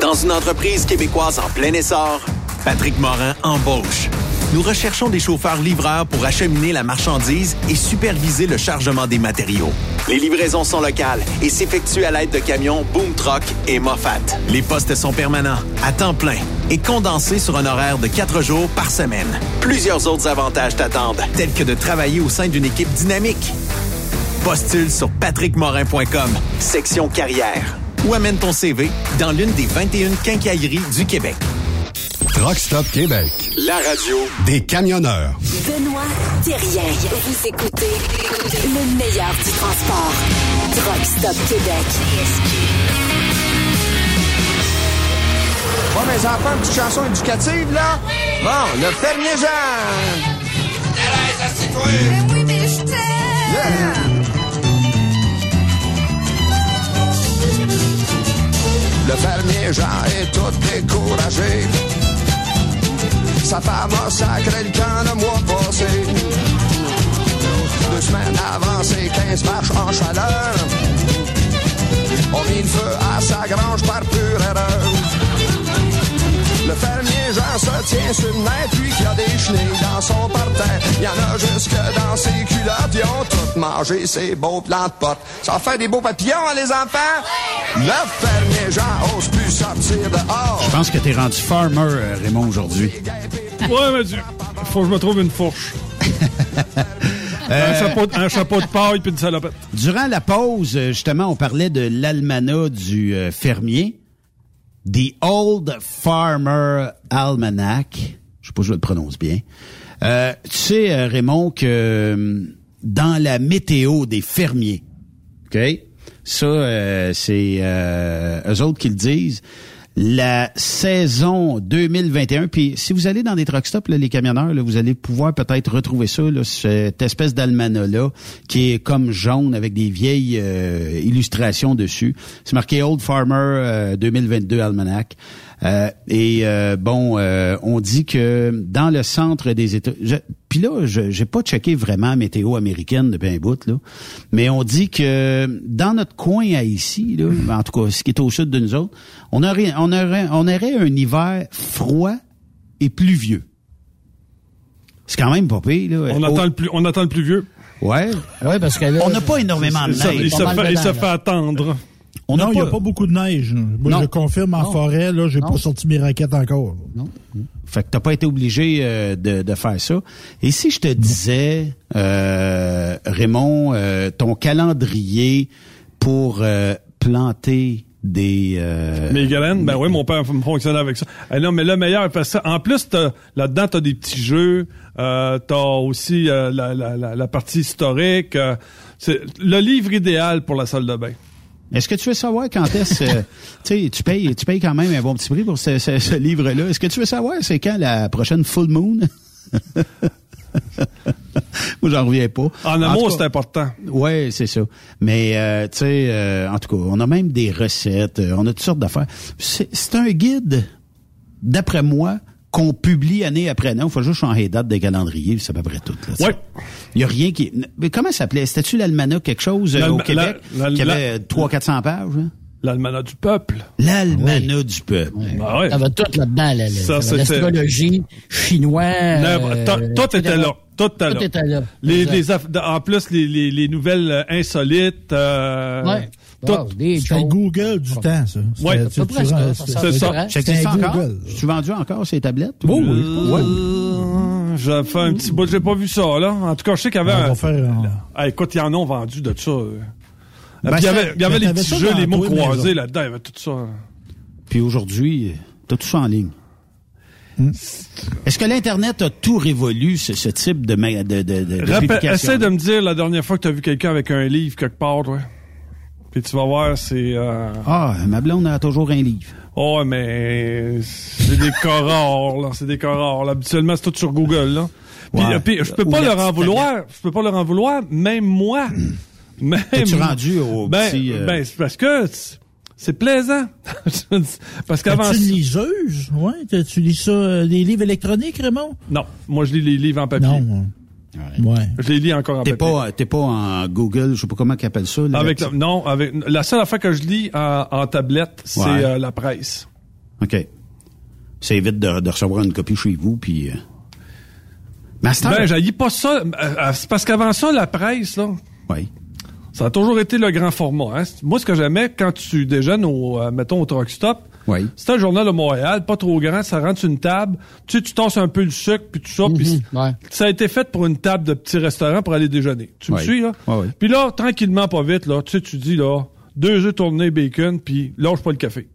Dans une entreprise québécoise en plein essor, Patrick Morin embauche. Nous recherchons des chauffeurs livreurs pour acheminer la marchandise et superviser le chargement des matériaux. Les livraisons sont locales et s'effectuent à l'aide de camions Boom Truck et Moffat. Les postes sont permanents, à temps plein et condensés sur un horaire de quatre jours par semaine. Plusieurs autres avantages t'attendent, tels que de travailler au sein d'une équipe dynamique. Postule sur patrickmorin.com, section carrière ou amène ton CV dans l'une des 21 quincailleries du Québec. Truck Stop Québec, la radio des camionneurs. Benoît Thérien. Vous écoutez le meilleur du transport. Truck Stop Québec. Bon, mes enfants, une petite chanson éducative, là? Bon, le fermier Jean! oui, mais je t'aime! Le fermier Jean est tout découragé. Sa femme a sacré le camp le mois passé. Deux semaines avancées, 15 marches en chaleur. On mit le feu à sa grange par pure erreur. Le fermier Jean se tient sur le nez, puis qu'il y a des chenilles dans son parterre. Il y en a jusque dans ses culottes, ils ont tout mangé ses beaux plants de potes. Ça fait des beaux papillons, hein, les enfants? Le fermier Jean ose plus sortir dehors. Je pense que t'es rendu farmer, euh, Raymond, aujourd'hui. Ouais, mais Dieu, faut que je me trouve une fourche. Euh, un, chapeau, un chapeau de paille puis une salopette. Durant la pause, euh, justement, on parlait de l'almanach du euh, fermier. The Old Farmer Almanac. Je sais pas si je le prononce bien. Euh, tu sais, euh, Raymond, que euh, dans la météo des fermiers, OK? Ça, c'est euh, eux autres qui le disent. La saison 2021, puis si vous allez dans des truck stops, les camionneurs, vous allez pouvoir peut-être retrouver ça, cette espèce d'almanach-là, qui est comme jaune avec des vieilles euh, illustrations dessus. C'est marqué Old Farmer euh, 2022 Almanac. Euh, et euh, bon, euh, on dit que dans le centre des États, je- puis là, je j'ai pas checké vraiment la météo américaine depuis un bout là, mais on dit que dans notre coin à ici, là, en tout cas, ce qui est au sud de nous autres, on aurait, on aurait, on aurait un hiver froid et pluvieux. C'est quand même pas pire là. On attend le plus, on attend le plus vieux. Ouais. Ouais, parce que là, On n'a pas énormément de Il se, neige. il se fait, il se fait attendre. On non, il n'y a pas- beaucoup de neige. là. Moi, Non. je confirme en Non. forêt, là, j'ai pas sorti mes raquettes encore. Non. Fait que t'as pas été obligé euh, de, de faire ça. Et si je te disais, euh, Raymond, euh, ton calendrier pour euh, planter des... euh, Mes graines, ben oui, mon père fonctionnait avec ça. Eh non, mais le meilleur, parce que en plus, t'as- là-dedans, t'as des petits jeux, euh, t'as aussi euh, la, la, la, la partie historique. euh, c'est le livre idéal pour la salle de bain. Est-ce que tu veux savoir quand est-ce... euh, tu sais, tu payes, tu payes quand même un bon petit prix pour ce, ce- ce livre-là. Est-ce que tu veux savoir c'est quand la prochaine full moon? Moi, j'en reviens pas. En amour, c'est important. Ouais, c'est ça. Mais euh, tu sais, euh, en tout cas, on a même des recettes, on a toutes sortes d'affaires. C'est un guide, d'après moi, qu'on publie année après année. Il faut juste changer les dates des calendriers, puis c'est à peu près tout. Là. Ouais. Il y a rien qui. Mais comment ça s'appelait? C'était-tu l'almanach quelque chose euh, au Québec qui avait 300-400 pages hein? L'almanach du peuple. L'almanach du peuple. Ah ouais. Ça va tout là-dedans, là, là. Ça, L'astrologie chinoise. Non, euh, tout- tout était là. Tout était là. Tout était là. Les, en plus, les, les, les nouvelles euh, insolites. euh, Ouais. Tout. Wow, C'était. Google du temps, ça. Ouais, C'était- c'est ça, c'est ça. encore Google. Tu vendu encore ces tablettes? Ou- Oh, oui. Ouais. Euh, J'ai fait un petit bout, j'ai pas vu ça, là. En tout cas, je sais qu'il y avait On un... va faire un- Ah, écoute, il y en a vendu de ça. euh. Ben, il y ça- avait, il y avait mais les petits ça jeux, les mots croisés là. là-dedans, il y avait tout ça. Puis aujourd'hui, t'as tout ça en ligne. Hmm. Est-ce que l'Internet a tout révolu, ce, ce type de, de, de, de, de Rappel- publication? essaie de me dire la dernière fois que tu as vu quelqu'un avec un livre quelque part, toi. Puis tu vas voir, c'est... euh, Ah, ma blonde a toujours un livre. Oh, mais c'est des rares, là. C'est des là. Habituellement, c'est tout sur Google, là. Puis, Ouais. puis je peux pas leur en vouloir. Je peux pas leur en vouloir. Même moi. Même... T'es-tu rendu au ben, petit... euh, ben, c'est parce que c'est- plaisant. parce qu'avant... Liseuse? Ouais, tu- tu lis ça, euh, des livres électroniques, Raymond? Non, moi, je lis les livres en papier. Non. Ouais. Je les lis encore en T'es papier. pas, t'es pas en Google, je sais pas comment qu'ils appellent ça. là, Avec la la- non, avec la seule affaire que je lis en, en tablette, c'est Ouais. euh, la presse. OK. Ça évite de, de recevoir une copie chez vous, puis... Euh... Master? Ben, j'haïs pas ça. euh, euh, c'est parce qu'avant ça, la presse, là, oui. ça a toujours été le grand format. Hein. Moi, ce que j'aimais quand tu déjeunes au, euh, mettons, au truck stop, Oui. c'était un journal de Montréal, pas trop grand, ça rentre sur une table, tu sais, tu tasses un peu le sucre, puis tout ça, puis Mhm, ouais. ça a été fait pour une table de petit restaurant pour aller déjeuner. Tu me suis, là? Ouais. Puis là, tranquillement, pas vite, là, tu sais, tu dis, là, deux œufs tournés, bacon, puis lâche pas le café.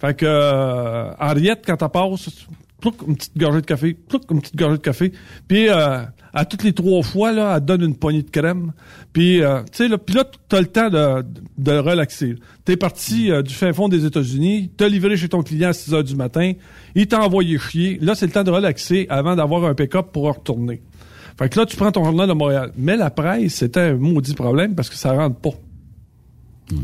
Fait que, euh, Henriette, quand elle passe, une petite gorgée de café, une petite gorgée de café, puis euh, à toutes les trois fois, là, elle te donne une poignée de crème, puis, euh, tu sais, là, puis là, t'as le temps de, de relaxer. T'es parti euh, du fin fond des États-Unis, t'as livré chez ton client à 6 heures du matin, il t'a envoyé chier. Là, c'est le temps de relaxer avant d'avoir un pick-up pour retourner. Fait que là, tu prends ton journal de Montréal. Mais la presse, c'était un maudit problème parce que ça rentre pas.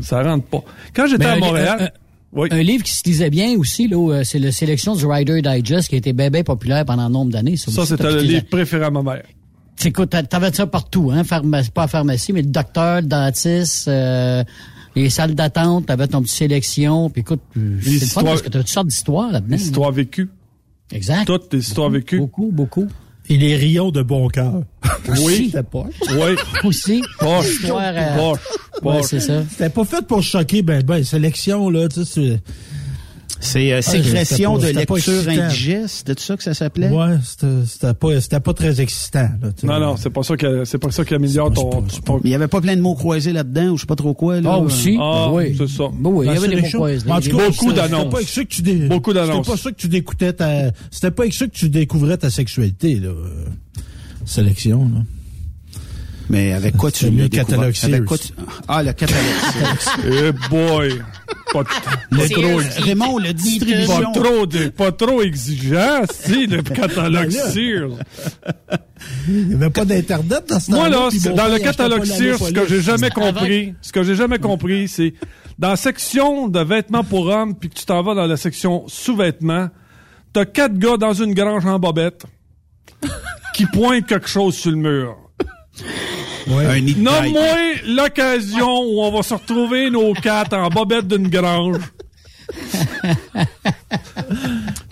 Ça rentre pas. Quand j'étais à Montréal... un- oui. Un livre qui se lisait bien aussi, là, euh, c'est la sélection du Rider Digest qui a été bien, bien populaire pendant un nombre d'années. Ça, aussi, c'était le livre préféré à ma mère. Écoute, t'a- t'avais ça partout, hein, pharmacie, pas pharmacie, mais le docteur, le dentiste, euh, les salles d'attente, t'avais ton petite sélection, puis écoute, euh, c'est le fun histoires- parce que t'as toutes sortes d'histoires là-dedans. Des histoires vécues. Exact. Toutes des histoires vécues. Beaucoup, beaucoup. Et les rayons de bon cœur. Oui. C'était. Oui. Aussi. Poche. Histoire, euh, Poche. Ouais, Poche. c'est ça. C'était pas fait pour choquer, ben, ben, sélection, là, tu sais, c'est- C'est euh, Ah, sécrétion c'était de pas- pas lecture indigeste, c'est ça que ça s'appelait? Ouais, c'était pas, c'était pas très excitant, là, tu sais. Non, non, c'est pas ça qui, c'est pas ça qui améliore ton, ton- Il y avait pas plein de mots croisés là-dedans, ou je sais pas trop quoi. Là. Ah, aussi? Ah, oui. c'est ça. Ben oui, il y avait des mots croisés. En tout cas, beaucoup d'annonces. C'était pas avec ça que tu dé- Beaucoup d'annonces. C'était pas ça que tu découvrais ta, c'était pas avec ça que tu découvrais ta sexualité, là. euh, Sélection, là. Mais avec quoi tu découvert? catalogue Avec quoi Sears. tu... Ah, le catalogue Sears. Eh boy! Pas, t- pas trop, Raymond, le pas distribution. trop, de- pas trop exigeant, si, le catalogue Ben. Sears. Il n'y avait pas d'Internet dans ce Moi, là, dans le catalogue Sears, ce que j'ai jamais compris, ce que j'ai jamais compris, c'est dans la section de vêtements pour hommes, puis que tu t'en vas dans la section sous-vêtements, t'as quatre gars dans une grange en bobette qui pointent quelque chose sur le mur. Un nid de taille. Nomme-moi l'occasion où on va se retrouver nos quatre en bobette d'une grange.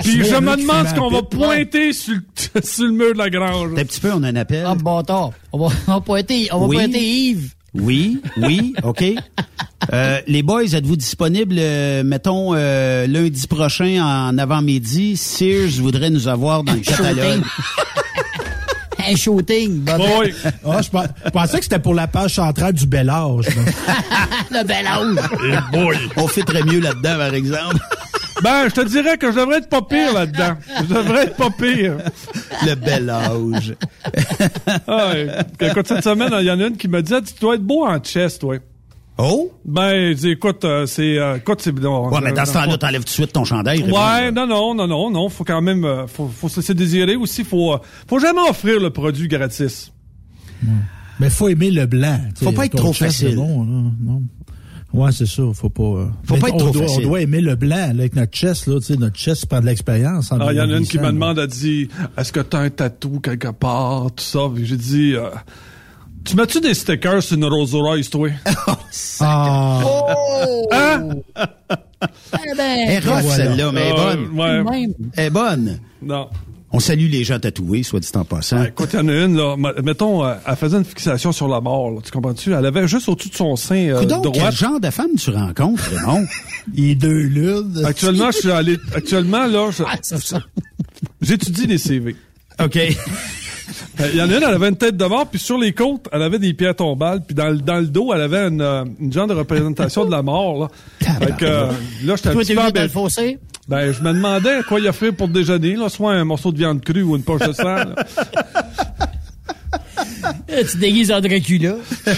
Puis je a me demande ce qu'on va pointer sur le, sur le mur de la grange. Un petit peu, on en appelle. Ah, bâtard. On va, on va pointer, on va Oui. pointer Yves. Oui, oui, OK. Euh, les boys, êtes-vous disponibles, euh, mettons, euh, lundi prochain en avant-midi? Sears voudrait nous avoir dans le catalogue. Un shooting, Bob. Oui. Ah, je, pens- je pensais que c'était pour la page centrale du bel âge. là. Le bel âge. On fait très mieux là-dedans, par exemple. Ben, je te dirais que je devrais être pas pire là-dedans. Je devrais être pas pire. Le bel âge. Ah, écoute, cette semaine, il y en a une qui me dit, Ah, tu dois être beau en chest, toi. Oh? Ben, dis, écoute, euh, c'est, euh, écoute, c'est, non, Ouais, mais dans ce temps-là, t'enlèves tout de suite ton chandail. Ouais, non, non, non, non, non, faut quand même, euh, faut, faut se désirer aussi, faut, euh, faut jamais offrir le produit gratis. Mais faut aimer le blanc. tu sais. Faut pas être trop facile. c'est bon, là, non. Ouais, c'est ça. Faut pas. euh, Faut mais pas être on trop doit, facile. On doit aimer le blanc là, avec notre chest là. Tu sais, notre chest prend de l'expérience. en Ah, il y en a une qui me demande, elle dit, est-ce que t'as un tatou quelque part, tout ça, Puis j'ai dit, euh, tu mets-tu des stickers sur une Rolls Royce, toi? Ah. Hein? Eh ben, Elle est rough, celle-là, mais elle est bonne. ouais. même. Elle est bonne. Non. On salue les gens tatoués, soit dit en passant. Écoute, il y en a une, là, mettons, euh, elle faisait une fixation sur la mort, là, tu comprends-tu? Elle avait juste au-dessus de son sein euh, Coudonc, quel genre de femme tu rencontres, Raymond? Les deux ludes. Actuellement, je suis allé, actuellement, là, je- Ah, c'est ça. j'étudie les CV. OK. Euh, Il y en a une, elle avait une tête de mort, puis sur les côtes, elle avait des pierres tombales, puis dans, le- dans le dos, elle avait une, euh, une genre de représentation de la mort. Là, fait que, euh, là j'étais un petit peu venu dans le embêté. fossé? Ben, je me demandais à quoi il offrait pour le déjeuner, là, soit un morceau de viande crue ou une poche de sang. là. Eh, Tu déguises en Dracula.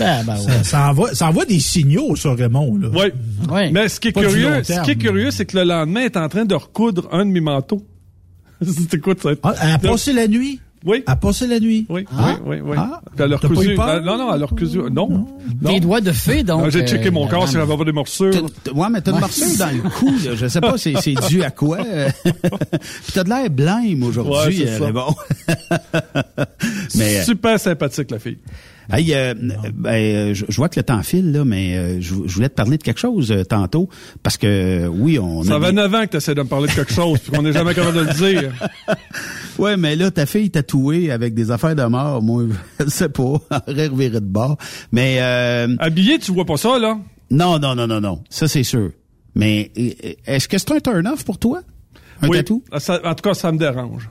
Ah, ben ouais. Ça, ça envoie, ça envoie des signaux sur Raymond là. Oui. Ouais. Mais ce qui est Pas curieux, ce qui est curieux, c'est que le lendemain, elle est en train de recoudre un de mes manteaux. C'était quoi ça? Ah, elle a passé la nuit? Oui. Elle a passé la nuit? Oui, Ah. oui, oui, oui. Ah. Pas eu peur? euh, Non, non, elle a recousu. Non. non. Des doigts de fée, donc. J'ai checké euh, mon la corps si j'avais pas des morsures. Ouais, mais t'as une morsure dans le cou, là. Je sais pas, c'est, c'est dû à quoi. euh. Puis t'as de l'air blême aujourd'hui, Ouais, c'est euh, ça. Raymond. mais, euh, Super sympathique, la fille. Hey, euh, ben, euh, je, je vois que le temps file, là, mais euh, je, je voulais te parler de quelque chose euh, tantôt. Parce que, oui, on Ça a fait des- 9 ans que tu essaies de me parler de quelque chose, puis qu'on n'est jamais capable de le dire. Ouais, mais là, ta fille tatouée avec des affaires de mort, moi, je sais pas, aurait reviré de bord. Mais euh, Habillé, tu vois pas ça, là? non, non, non, non, non, ça c'est sûr. Mais euh, est-ce que c'est un turn-off pour toi? Un oui. tatou? Ça- en tout cas, ça me dérange.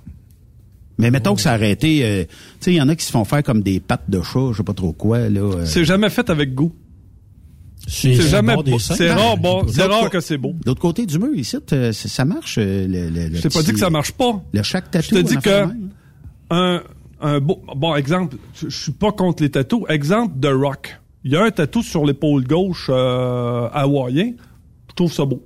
Mais mettons que ça aurait été... euh, tu sais, il y en a qui se font faire comme des pattes de chat, je sais pas trop quoi, là. euh. C'est jamais fait avec goût. C'est jamais. C'est rare, bon, c'est rare que c'est beau. De l'autre côté du mur, ici, t- ça marche, euh, le, le, le Je t'ai pas dit que ça marche pas. Le chaque Je tatou. te dis que un, un beau, bon exemple, je, je suis pas contre les tatous. Exemple de rock. Il y a un tatou sur l'épaule gauche euh, hawaïen. Je trouve ça beau.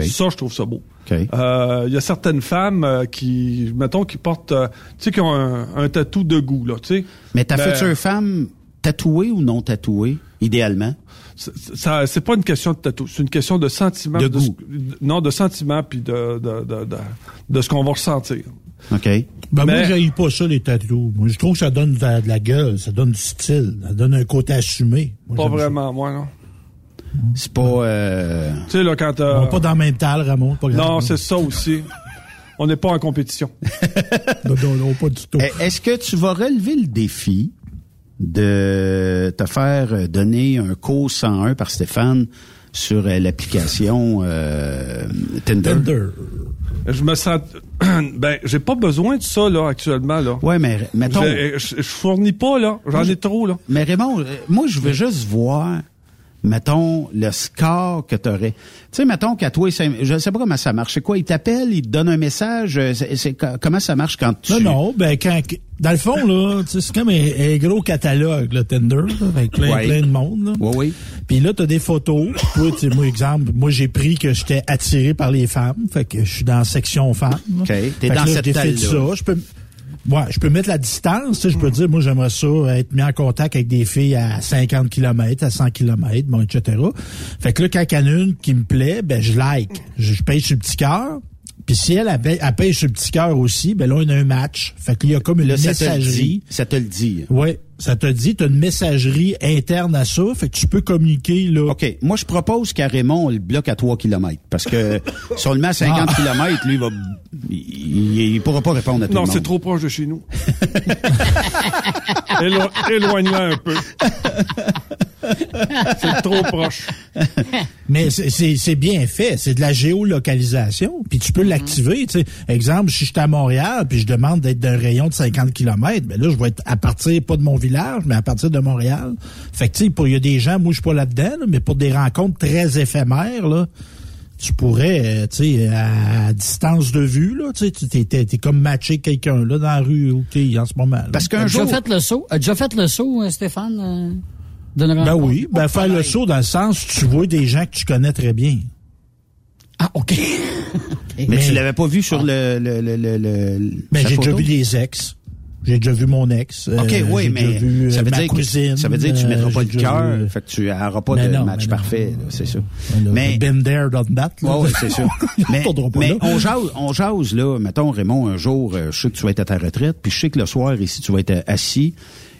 Ça, je trouve ça beau. OK. Euh, Il y a certaines femmes euh, qui, mettons, qui portent, euh, tu sais, qui ont un, un tatou de goût, là, tu sais. Mais ta Ben, future femme, tatouée ou non tatouée, idéalement? c'est- ça, c'est pas une question de tatou, c'est une question de sentiment. De ce- goût. non, de sentiment puis de, de, de, de, de ce qu'on va ressentir. OK. Ben moi, Mais- j'haïs pas ça, les tatous. Moi, je trouve que ça donne de la, de la gueule, ça donne du style, ça donne un côté assumé. Moi, Pas ça. vraiment, moi, non. C'est pas... euh, Tu sais, là, quand euh, On est pas dans le même tal, Ramon. Pas. Non, c'est ça aussi. On n'est pas en compétition. Non, non, non, pas du tout. Eh, Est-ce que tu vas relever le défi de te faire donner un cours 101 par Stéphane sur euh, l'application euh, Tinder? Tinder. Je me sens... ben, j'ai pas besoin de ça, là, actuellement, là. Ouais, mais mettons... Je, je, je fournis pas, là. J'en ai trop, là. Mais Raymond, moi, je veux juste voir, mettons, le score que tu aurais. Tu sais, mettons qu'à toi, je sais pas comment ça marche. C'est quoi? Il t'appelle, il te donne un message. euh, c'est- comment ça marche quand tu... Non, non, ben quand dans le fond là, c'est comme un, un gros catalogue le Tinder, là, avec plein, Ouais. plein de monde. Là. Oui, oui. Puis là, t'as des photos. Toi, moi, exemple, moi j'ai pris que j'étais attiré par les femmes, fait que je suis dans la section femmes. OK. T'es Fait dans là, cette taille-là. ça. Je peux, ouais, je peux mettre la distance. Je peux dire, moi, j'aimerais ça être mis en contact avec des filles à 50 km, à 100 km, bon, etc. Fait que là, quand il y en a une qui me plaît, ben je like. Je, je paye sur le petit cœur. Puis si elle, elle, elle paye sur le petit cœur aussi, ben là, on a un match. Fait qu'il y a comme une Là, ça te le messagerie. dit. Ça te le dit. Oui, ça te dit, tu as une messagerie interne à ça, fait que tu peux communiquer là. OK. Moi, je propose qu'à Raymond, on le bloque à 3 km. Parce que si on le met à 50 Ah. km, lui, il va, il, il pourra pas répondre à tout Non, le monde. c'est trop proche de chez nous. Élo- Éloigne-la un peu. c'est trop proche. Mais c'est- bien fait, c'est de la géolocalisation, puis tu peux l'activer, tu sais. Exemple, si je suis à Montréal, puis je demande d'être d'un rayon de 50 km, ben là je vais être à partir pas de mon village, mais à partir de Montréal. Fait que tu sais, il y a des gens, moi je suis pas là-dedans, là, mais pour des rencontres très éphémères là, tu pourrais, euh, tu sais, à, distance de vue là, tu sais, t'es comme matché quelqu'un là dans la rue où t'es en ce moment. là. Parce As qu'un déjà jour... fait le saut? As déjà fait le saut, euh, Stéphane? Euh, Ben oui, ben faire le saut dans le sens tu vois des gens que tu connais très bien. Ah, OK. Mais, Mais- tu l'avais pas vu sur le... le, le, le, le- Ben, sa j'ai déjà vu des ex. J'ai déjà vu mon ex. OK, Euh, oui, j'ai mais vu, euh, ça veut ma dire cousine. que ça veut dire que tu euh, mettras pas j'ai le déjà cœur, vu, euh, fait que tu n'auras pas Ben de non, match ben parfait, là, c'est ça. mais Been there, done that. là. Ouais, ouais, c'est sûr. mais pas mais on jase, on jase là, mettons Raymond un jour, euh, je sais que tu vas être à ta retraite, puis je sais que le soir ici tu vas être euh, assis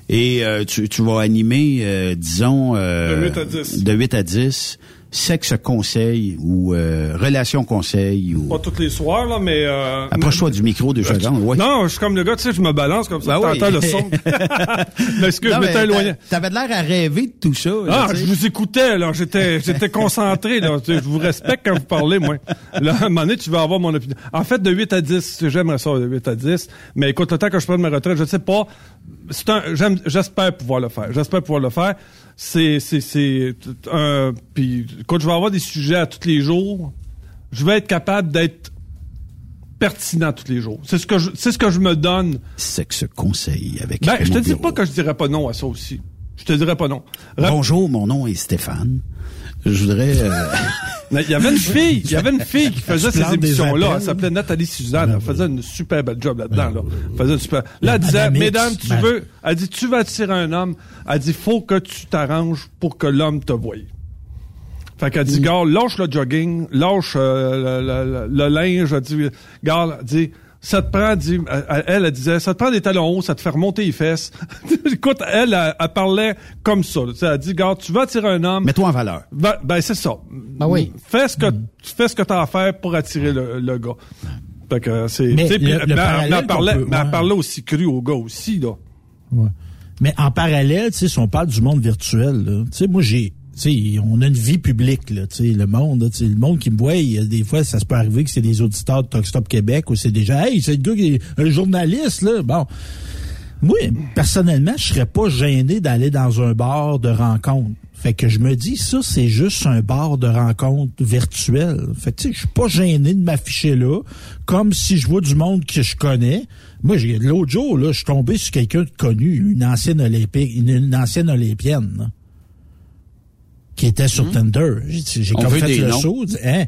et euh, tu, tu vas animer euh, disons euh, De 8 à 10. de 8 à 10 sexe conseil ou euh, relation conseil ou Pas tous les soirs, là, mais... Euh, approche-toi du micro deux secondes, ouais. Non, je suis comme le gars, tu sais, je me balance comme ça, Ben oui. t'entends le son. mais excuse, Non, je m'étais éloigné. T'avais l'air à rêver de tout ça. là, Ah, je vous écoutais, là. J'étais, j'étais concentré, là. Je vous respecte quand vous parlez, moi. Là, à un moment donné, tu vas avoir mon opinion. En fait, de 8 à 10, j'aimerais ça, de 8 à 10. Mais écoute, le temps que je prenne ma retraite, je sais pas. C'est un, j'aime, j'espère pouvoir le faire. J'espère pouvoir le faire. C'est, c'est, c'est, un, puis, écoute, je vais avoir des sujets à tous les jours. Je vais être capable d'être pertinent tous les jours. C'est ce que je, c'est ce que je me donne. Sexe conseil avec Ben, je te dis pas que je dirais pas non à ça aussi. Je te dirais pas non. Rap- Bonjour, mon nom est Stéphane. Je voudrais euh, Il y avait une fille, il y avait une fille qui faisait ces émissions-là. Elle s'appelait Nathalie Suzanne. Elle faisait une super belle job là-dedans, là. Elle faisait une super. Là, elle disait, mesdames, tu ben- veux, elle dit, tu vas attirer un homme. Elle dit, faut que tu t'arranges pour que l'homme te voie. Fait qu'elle dit, gars, lâche le jogging, lâche euh, le, le- le linge. Elle dit, gars, dit, ça te prend, dit, elle, elle, elle disait, ça te prend des talons hauts, ça te fait remonter les fesses. Écoute, elle, elle, elle parlait comme ça. là. Tu sais, Elle dit, gars, tu vas attirer un homme. mets-toi en valeur. Ben, ben, c'est ça. Ben oui. Fais ce que fais ce que t'as à faire pour attirer le, le gars. Fait que c'est. Mais le- le elle- parallèle mais elle parlait, peut- mais elle parlait aussi cru au gars aussi là. Ouais. Mais en parallèle, tu sais, si on parle du monde virtuel, là, tu sais, moi j'ai, tu sais, on a une vie publique, là, le monde, là, le monde qui me voit, il des fois, ça se peut arriver que c'est des auditeurs de Talk Stop Québec ou c'est gens, hey, c'est le gars qui est un journaliste, là, bon. Moi, personnellement, je serais pas gêné d'aller dans un bar de rencontre. Fait que je me dis, ça, c'est juste un bar de rencontre virtuel. Fait que, tu sais, je suis pas gêné de m'afficher là, comme si je vois du monde que je connais. Moi, l'autre jour, là, je suis tombé sur quelqu'un de connu, une ancienne olympique, une, une ancienne olympienne, qui était sur Tinder. J'ai comme fait le noms. dit, Hein?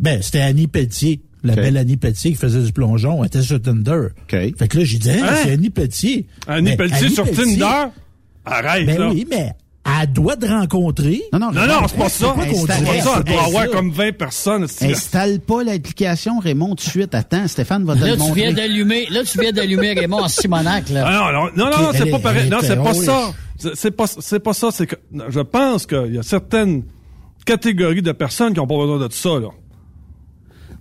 Ben, c'était Annie Pelletier. La belle Annie Pelletier qui faisait du plongeon, elle était sur Tinder. OK. Fait que là, j'ai dit, hein, Hein? c'est Annie Pelletier. Annie Mais Pelletier sur Tinder? Arrête Ben là. oui, mais elle doit te rencontrer. Non, non, Non, non, c'est pas ça. C'est pas ça. Elle doit avoir comme 20 personnes. Installe pas l'application, Raymond, tout de suite. Attends, Stéphane va te Là, le tu viens d'allumer, là, tu viens d'allumer Raymond en Simonac, là. Ah non, non, non, c'est pas pareil. Non, est c'est pas ça. C'est- pas, c'est pas ça. C'est que je pense qu'il y a certaines catégories de personnes qui ont pas besoin de ça là.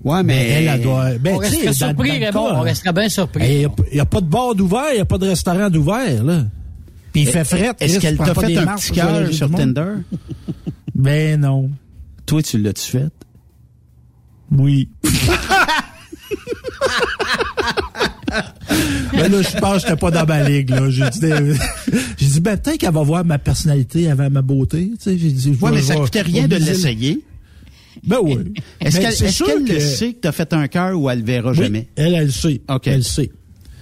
Ouais, Mais mais... elle, elle doit. Ben, on tu sais, resterait dans- surpris, Raymond. cas, On resterait bien surpris. Il n'y a, pas de bar d'ouvert, il n'y a pas de restaurant d'ouvert, là. Puis il fait fret. Est-ce qu'elle t'a fait un petit cœur sur? Tinder? Ben non. Toi, tu l'as-tu fait? Oui. ben là, je pense que j'étais pas dans ma ligue, là. J'ai dit, j'ai dit ben, peut-être qu'elle va voir ma personnalité avant ma beauté, tu sais. J'ai dit, Ouais, mais ça coûtait rien de l'essayer. Ben oui. Est-ce Mais qu'elle est sûr qu'elle le que- sait que t'as fait un cœur ou elle le verra Oui, jamais? Elle, elle le sait. OK. Elle le sait.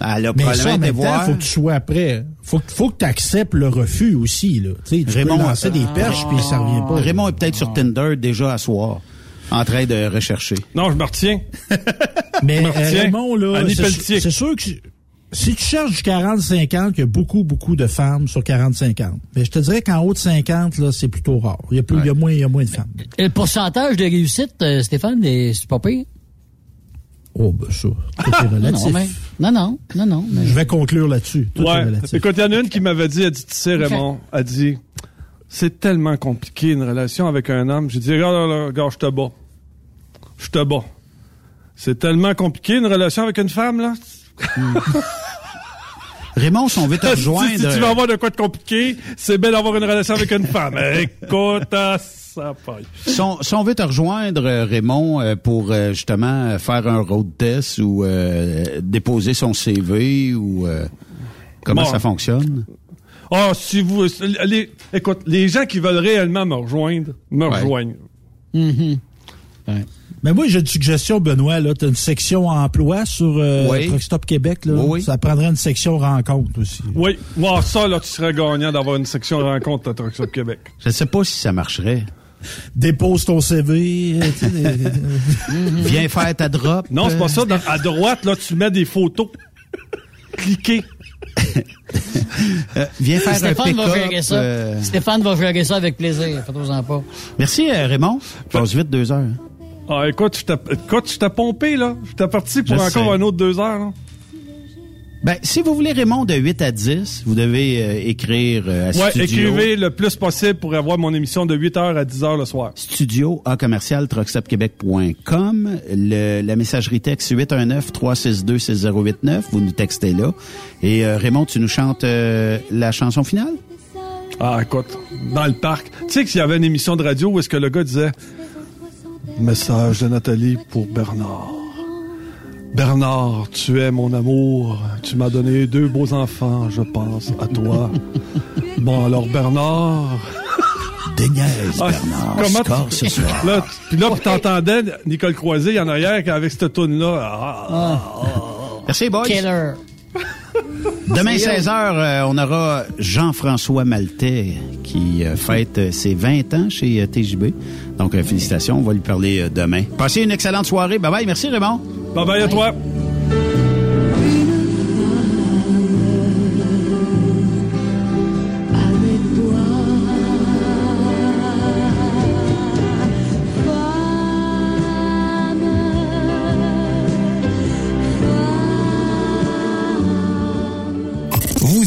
Elle a Mais ça, en été même temps, voir. faut que tu sois prêt. Faut, que- faut que tu acceptes le refus aussi, là. Tu sais, tu Raymond, peux lancer des Ah. perches puis ça revient pas. Raymond est peut-être sur Tinder déjà à soir, en train de rechercher. Non, je me retiens. Mais me euh, retiens. Raymond, là, c'est- sûr que si tu cherches du 40-50, il y a beaucoup, beaucoup de femmes sur 40-50. Mais je te dirais qu'en haut de 50, là, c'est plutôt rare. Il y a, plus, il y a moins, il y a moins de femmes. Et le pourcentage de réussite, euh, Stéphane, est- c'est pas pire? Oh, ben ça, tout est relatif. Non, mais- non, non, non, non. mais- Je vais conclure là-dessus. Tout est Ouais. relatif. Écoute, il y en a une qui m'avait dit, elle dit, tu sais, Raymond, elle dit, c'est tellement compliqué une relation avec un homme. J'ai dit, regarde, regarde, regarde, je te bats. Je te bats. C'est tellement compliqué une relation avec une femme, là. Raymond, si on veut te rejoindre... si tu veux avoir de quoi de compliqué, c'est bien d'avoir une relation avec une femme. Écoute, ah, ça paille. Si on, si on veut te rejoindre, euh, Raymond, euh, pour euh, justement euh, faire un road test ou euh, déposer son CV ou euh, comment Bon. ça fonctionne? Ah, si vous, les, écoute, les gens qui veulent réellement me rejoindre, me Ouais. rejoignent. Mais moi, j'ai une suggestion, Benoît. Tu as une section emploi sur euh, Oui. Truck Stop Québec. Là. Oui, oui. Ça prendrait une section rencontre aussi. Oui, wow, ça, là, tu serais gagnant d'avoir une section rencontre à Truck Stop Québec. Je ne sais pas si ça marcherait. Dépose ton CV. euh, Viens faire ta drop. Non, c'est pas ça. Dans- à droite, là, tu mets des photos. Cliquez. euh, viens faire un Stéphane va pick-up. gérer ça. euh. Stéphane va gérer ça avec plaisir. Faites-en pas. Merci, Raymond. Passe vite deux heures. Ah, écoute, je t'ai- écoute, je t'ai pompé, là. Je t'ai parti pour Je encore sais. un autre deux heures, là. Ben, si vous voulez Raymond de 8 à 10, vous devez euh, écrire euh, à Ouais, studio. écrivez le plus possible pour avoir mon émission de 8h à 10h le soir. studio à commercial truckstopquebec.com. Le, la messagerie texte 819-362-6089. Vous nous textez là. Et euh, Raymond, tu nous chantes euh, la chanson finale? Ah, écoute, dans le parc. Tu sais qu'il y avait une émission de radio où est-ce que le gars disait Message de Nathalie pour Bernard. Bernard, tu es mon amour. Tu m'as donné deux beaux enfants, je pense à toi. bon, alors Bernard. Déniaise, Ah, Bernard. comment Score tu- ce soir. Là, puis là, t'entendais Nicole Croisé en arrière avec cette toune là Ah, Merci, boys. Killer. Demain, C'est 16h, on aura Jean-François Maltais qui euh, fête euh, ses 20 ans chez euh, TJB. Donc, euh, félicitations. On va lui parler euh, demain. Passez une excellente soirée. Bye-bye. Merci, Raymond. Bye bye à toi.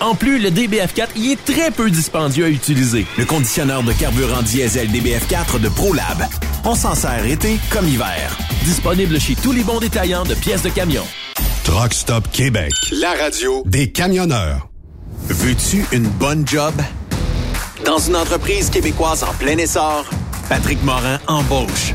En plus, le DBF4 y est très peu dispendieux à utiliser. Le conditionneur de carburant diesel DBF4 de ProLab. On s'en sert été comme hiver. Disponible chez tous les bons détaillants de pièces de camion. Truck Stop Québec. La radio des camionneurs. Veux-tu une bonne job? Dans une entreprise québécoise en plein essor, Patrick Morin embauche.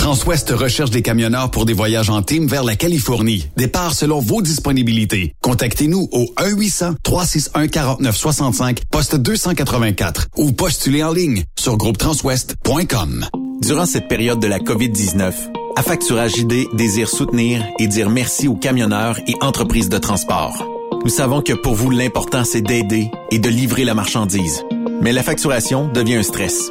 Transwest recherche des camionneurs pour des voyages en team vers la Californie. Départ selon vos disponibilités. Contactez-nous au 1-800-361-4965, poste 284 ou postulez en ligne sur groupetranswest.com. Durant cette période de la COVID-19, Affacturage ID désire soutenir et dire merci aux camionneurs et entreprises de transport. Nous savons que pour vous, l'important, c'est d'aider et de livrer la marchandise. Mais la facturation devient un stress.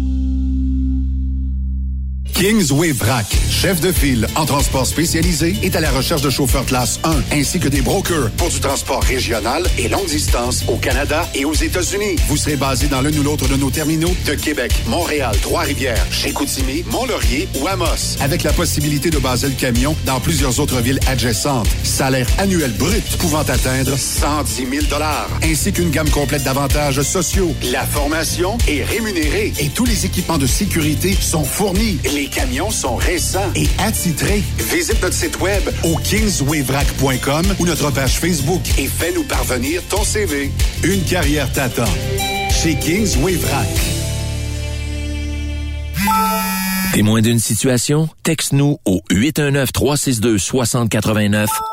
Kingsway Vrac, chef de file en transport spécialisé, est à la recherche de chauffeurs classe 1 ainsi que des brokers pour du transport régional et longue distance au Canada et aux États-Unis. Vous serez basé dans l'un ou l'autre de nos terminaux de Québec, Montréal, Trois-Rivières, Chicoutimi, Mont-Laurier ou Amos, avec la possibilité de baser le camion dans plusieurs autres villes adjacentes. Salaire annuel brut pouvant atteindre 110 000 ainsi qu'une gamme complète d'avantages sociaux. La formation est rémunérée et tous les équipements de sécurité sont fournis. Camions sont récents et attitrés. Visite notre site web au kingswayvrac.com ou notre page Facebook et fais-nous parvenir ton CV. Une carrière t'attend. Chez Kingsway Vrac. Témoin d'une situation? Texte-nous au 819-362-6089,